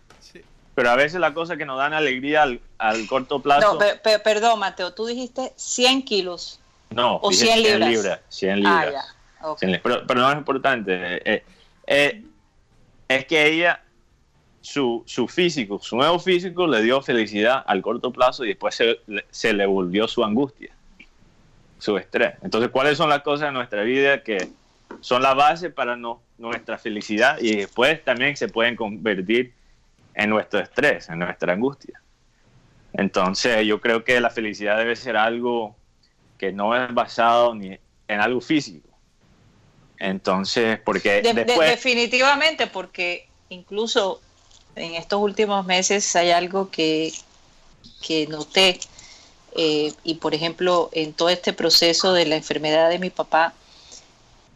Pero a veces la cosa que nos dan alegría al, corto plazo... No, perdón, Mateo, tú dijiste 100 kilos. No, o 100 libras. 100 libras. Ah, ya. Pero, no es importante. Eh, es que ella su, su, físico, su nuevo físico le dio felicidad al corto plazo y después se, se, le volvió su angustia, su estrés. Entonces, ¿cuáles son las cosas en nuestra vida que son la base para no, nuestra felicidad y después también se pueden convertir en nuestro estrés, en nuestra angustia? Entonces, yo creo que la felicidad debe ser algo que no es basado ni en algo físico. Entonces, porque después... definitivamente, porque incluso en estos últimos meses hay algo que, que noté, eh, y por ejemplo, en todo este proceso de la enfermedad de mi papá,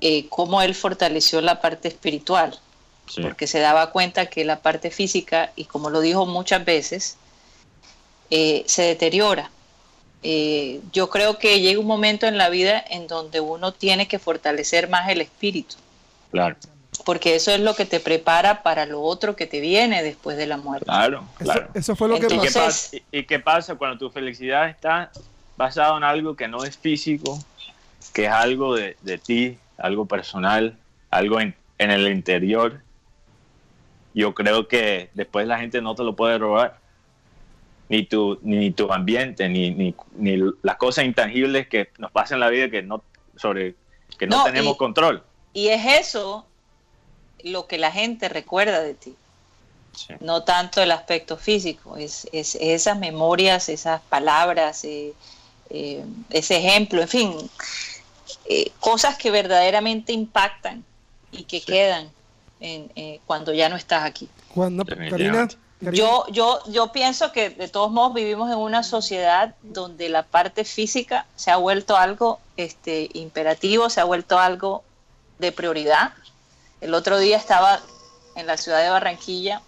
eh, cómo él fortaleció la parte espiritual, porque se daba cuenta que la parte física, y como lo dijo muchas veces, eh, se deteriora. yo creo que llega un momento en la vida en donde uno tiene que fortalecer más el espíritu. Claro porque eso es lo que te prepara para lo otro que te viene después de la muerte. Claro, claro. Eso, fue lo que pasó. ¿Y, qué pasa cuando tu felicidad está basada en algo que no es físico, que es algo de, ti, algo personal, algo en, el interior? Yo creo que después la gente no te lo puede robar. Ni tu, ni tu ambiente, ni, ni, las cosas intangibles que nos pasan en la vida que no, sobre, que no, tenemos control. Y es eso lo que la gente recuerda de ti. No tanto el aspecto físico, es, esas memorias, esas palabras, eh, eh, ese ejemplo, en fin, eh, cosas que verdaderamente impactan y que quedan en, cuando ya no estás aquí. Cuando, Karina, Yo, yo, yo pienso que de todos modos vivimos en una sociedad donde la parte física se ha vuelto algo este, imperativo, se ha vuelto algo de prioridad. El otro día estaba en la ciudad de Barranquilla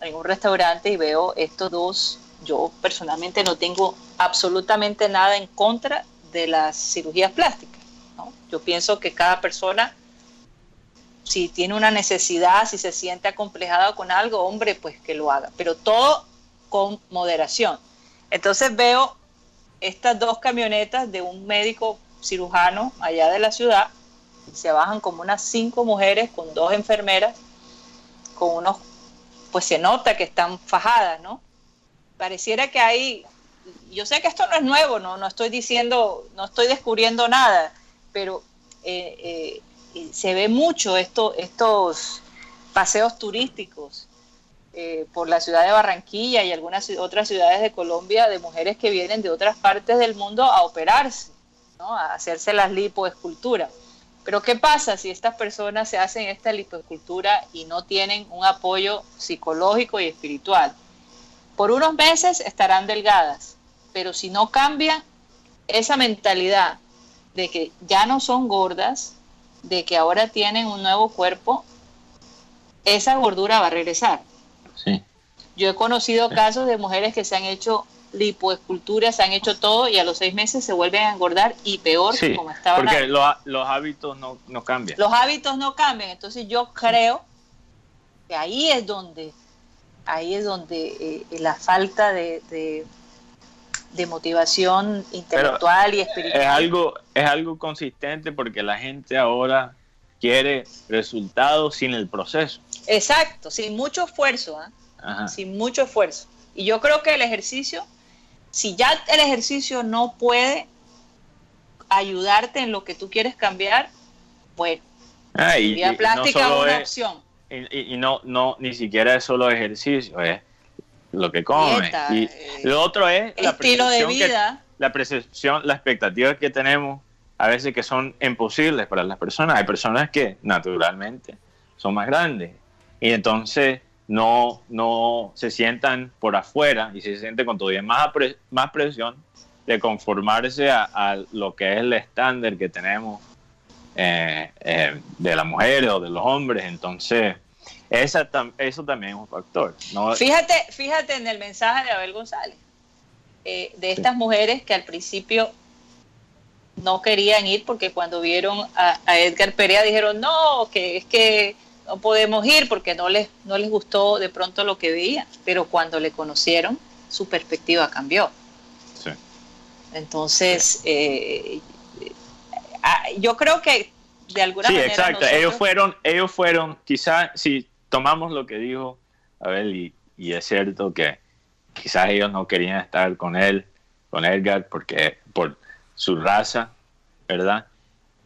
en un restaurante y veo estos dos. Yo personalmente no tengo absolutamente nada en contra de las cirugías plásticas. Yo pienso que cada persona si tiene una necesidad, si se siente acomplejado con algo, hombre, pues que lo haga, pero todo con moderación. Entonces veo estas dos camionetas de un médico cirujano allá de la ciudad, se bajan como unas cinco mujeres con dos enfermeras, con unos, pues se nota que están fajadas, ¿no? Pareciera que hay, yo sé que esto no es nuevo, no, no estoy diciendo, no estoy descubriendo nada, pero eh, eh, se ve mucho esto, estos paseos turísticos eh, por la ciudad de Barranquilla y algunas otras ciudades de Colombia de mujeres que vienen de otras partes del mundo a operarse, a hacerse las lipoesculturas. Pero ¿qué pasa si estas personas se hacen esta lipoescultura y no tienen un apoyo psicológico y espiritual? Por unos meses estarán delgadas, pero si no cambian esa mentalidad de que ya no son gordas, de que ahora tienen un nuevo cuerpo, esa gordura va a regresar. Sí. Yo he conocido casos de mujeres que se han hecho lipoesculturas, se han hecho todo y a los seis meses se vuelven a engordar y peor que como estaban. Porque los hábitos no, cambian. Los hábitos no cambian. Entonces yo creo que ahí es donde, ahí es donde eh, la falta de, de motivación intelectual y espiritual. Es algo, es algo consistente porque la gente ahora quiere resultados sin el proceso. Exacto, sin mucho esfuerzo, ¿ah? sin mucho esfuerzo. Y yo creo que el ejercicio, si ya el ejercicio no puede ayudarte en lo que tú quieres cambiar, bueno, ah, y, plástica es una opción. Y, y, no, no, ni siquiera es solo ejercicio, es lo que come. y eh, lo otro es la estilo de vida. la percepción, la expectativa que tenemos a veces que son imposibles para las personas. Hay personas que naturalmente son más grandes y entonces no, no se sientan por afuera y se sienten con todavía más, más presión de conformarse a, lo que es el estándar que tenemos eh, eh, de las mujeres o de los hombres. Entonces, esa, eso también es un factor. Fíjate, fíjate en el mensaje de Abel González, eh, de estas mujeres que al principio no querían ir porque cuando vieron a, Edgar Perea dijeron, no, que es que no podemos ir porque no les, no les gustó de pronto lo que veían, pero cuando le conocieron, su perspectiva cambió. Sí. Entonces, eh, ah, yo creo que de alguna manera... Sí, exacto. Ellos fueron, ellos fueron, quizás, si tomamos lo que dijo Abel y, y es cierto que quizás ellos no querían estar con él, con Edgar, porque por su raza, ¿verdad?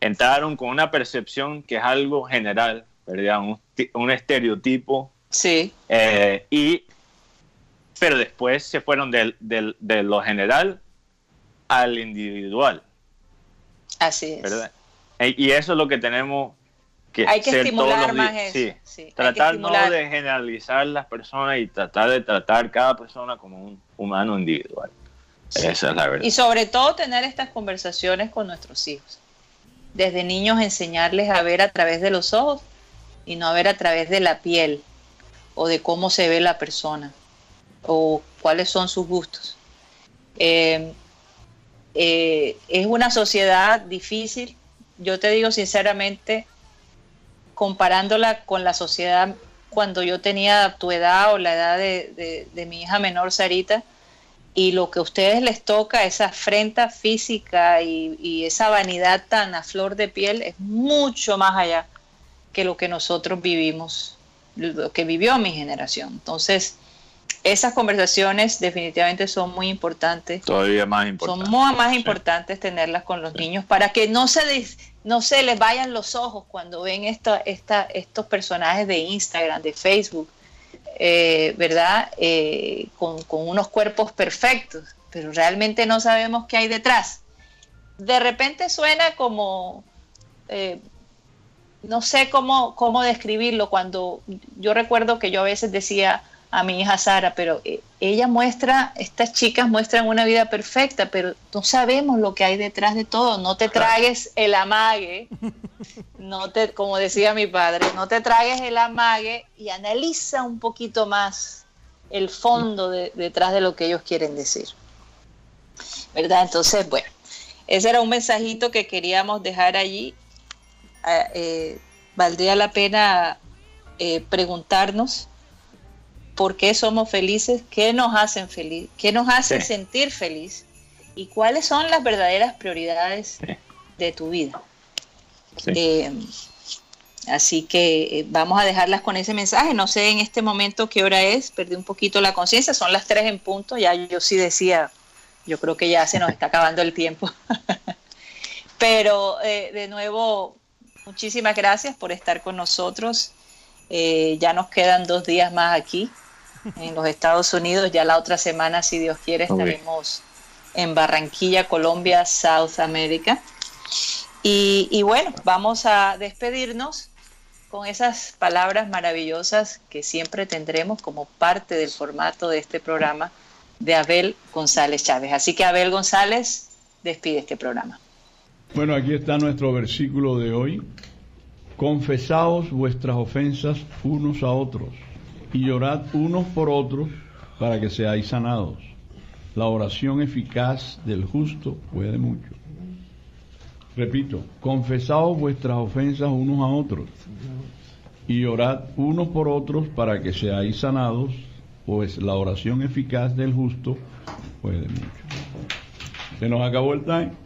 Entraron con una percepción que es algo general, ¿verdad? Un, estereotipo. Sí. Eh, y, pero después se fueron de lo general al individual. Así es. ¿verdad? Y eso es lo que tenemos hay que estimular más eso. Tratar no de generalizar las personas y tratar de tratar cada persona como un humano individual. Esa es la verdad. Y sobre todo tener estas conversaciones con nuestros hijos. Desde niños enseñarles a ver a través de los ojos y no a ver a través de la piel o de cómo se ve la persona o cuáles son sus gustos. Eh, eh, es una sociedad difícil. Yo te digo sinceramente, comparándola con la sociedad cuando yo tenía tu edad o la edad de, mi hija menor Sarita, y lo que a ustedes les toca, esa afrenta física y, esa vanidad tan a flor de piel, es mucho más allá que lo que nosotros vivimos, lo que vivió mi generación. Entonces, esas conversaciones definitivamente son muy importantes. Todavía más importantes. Son más importantes tenerlas con los niños para que no se, no se les vayan los ojos cuando ven esta, estos personajes de Instagram, de Facebook, eh, ¿verdad? Eh, con, unos cuerpos perfectos, pero realmente no sabemos qué hay detrás. De repente suena como, eh, no sé cómo, cómo describirlo, cuando yo recuerdo que yo a veces decía, a mi hija Sara, pero eh, ella muestra, estas chicas muestran una vida perfecta, pero no sabemos lo que hay detrás de todo. No te tragues el amague, no te, como decía mi padre, no te tragues el amague y analiza un poquito más el fondo detrás de lo que ellos quieren decir. ¿Verdad? Entonces, bueno, ese era un mensajito que queríamos dejar allí. Eh, valdría la pena eh, preguntarnos por qué somos felices, qué nos hacen feliz, qué nos hace sentir feliz y cuáles son las verdaderas prioridades de tu vida. Eh, así que eh, vamos a dejarlas con ese mensaje. No sé en este momento qué hora es, perdí un poquito la conciencia, son las tres en punto, ya yo sí decía, yo creo que ya se nos está acabando el tiempo. Pero eh, de nuevo, muchísimas gracias por estar con nosotros. ya nos quedan dos días más aquí en los Estados Unidos. Ya la otra semana, si Dios quiere, estaremos en Barranquilla, Colombia, South America. Y, bueno, vamos a despedirnos con esas palabras maravillosas que siempre tendremos como parte del formato de este programa de Abel González Chávez. Así que Abel González despide este programa. Bueno, aquí está nuestro versículo de hoy. Confesaos vuestras ofensas unos a otros y llorad unos por otros para que seáis sanados. La oración eficaz del justo puede mucho. Repito, confesaos vuestras ofensas unos a otros y orad unos por otros para que seáis sanados, pues la oración eficaz del justo puede mucho. Se nos acabó el time.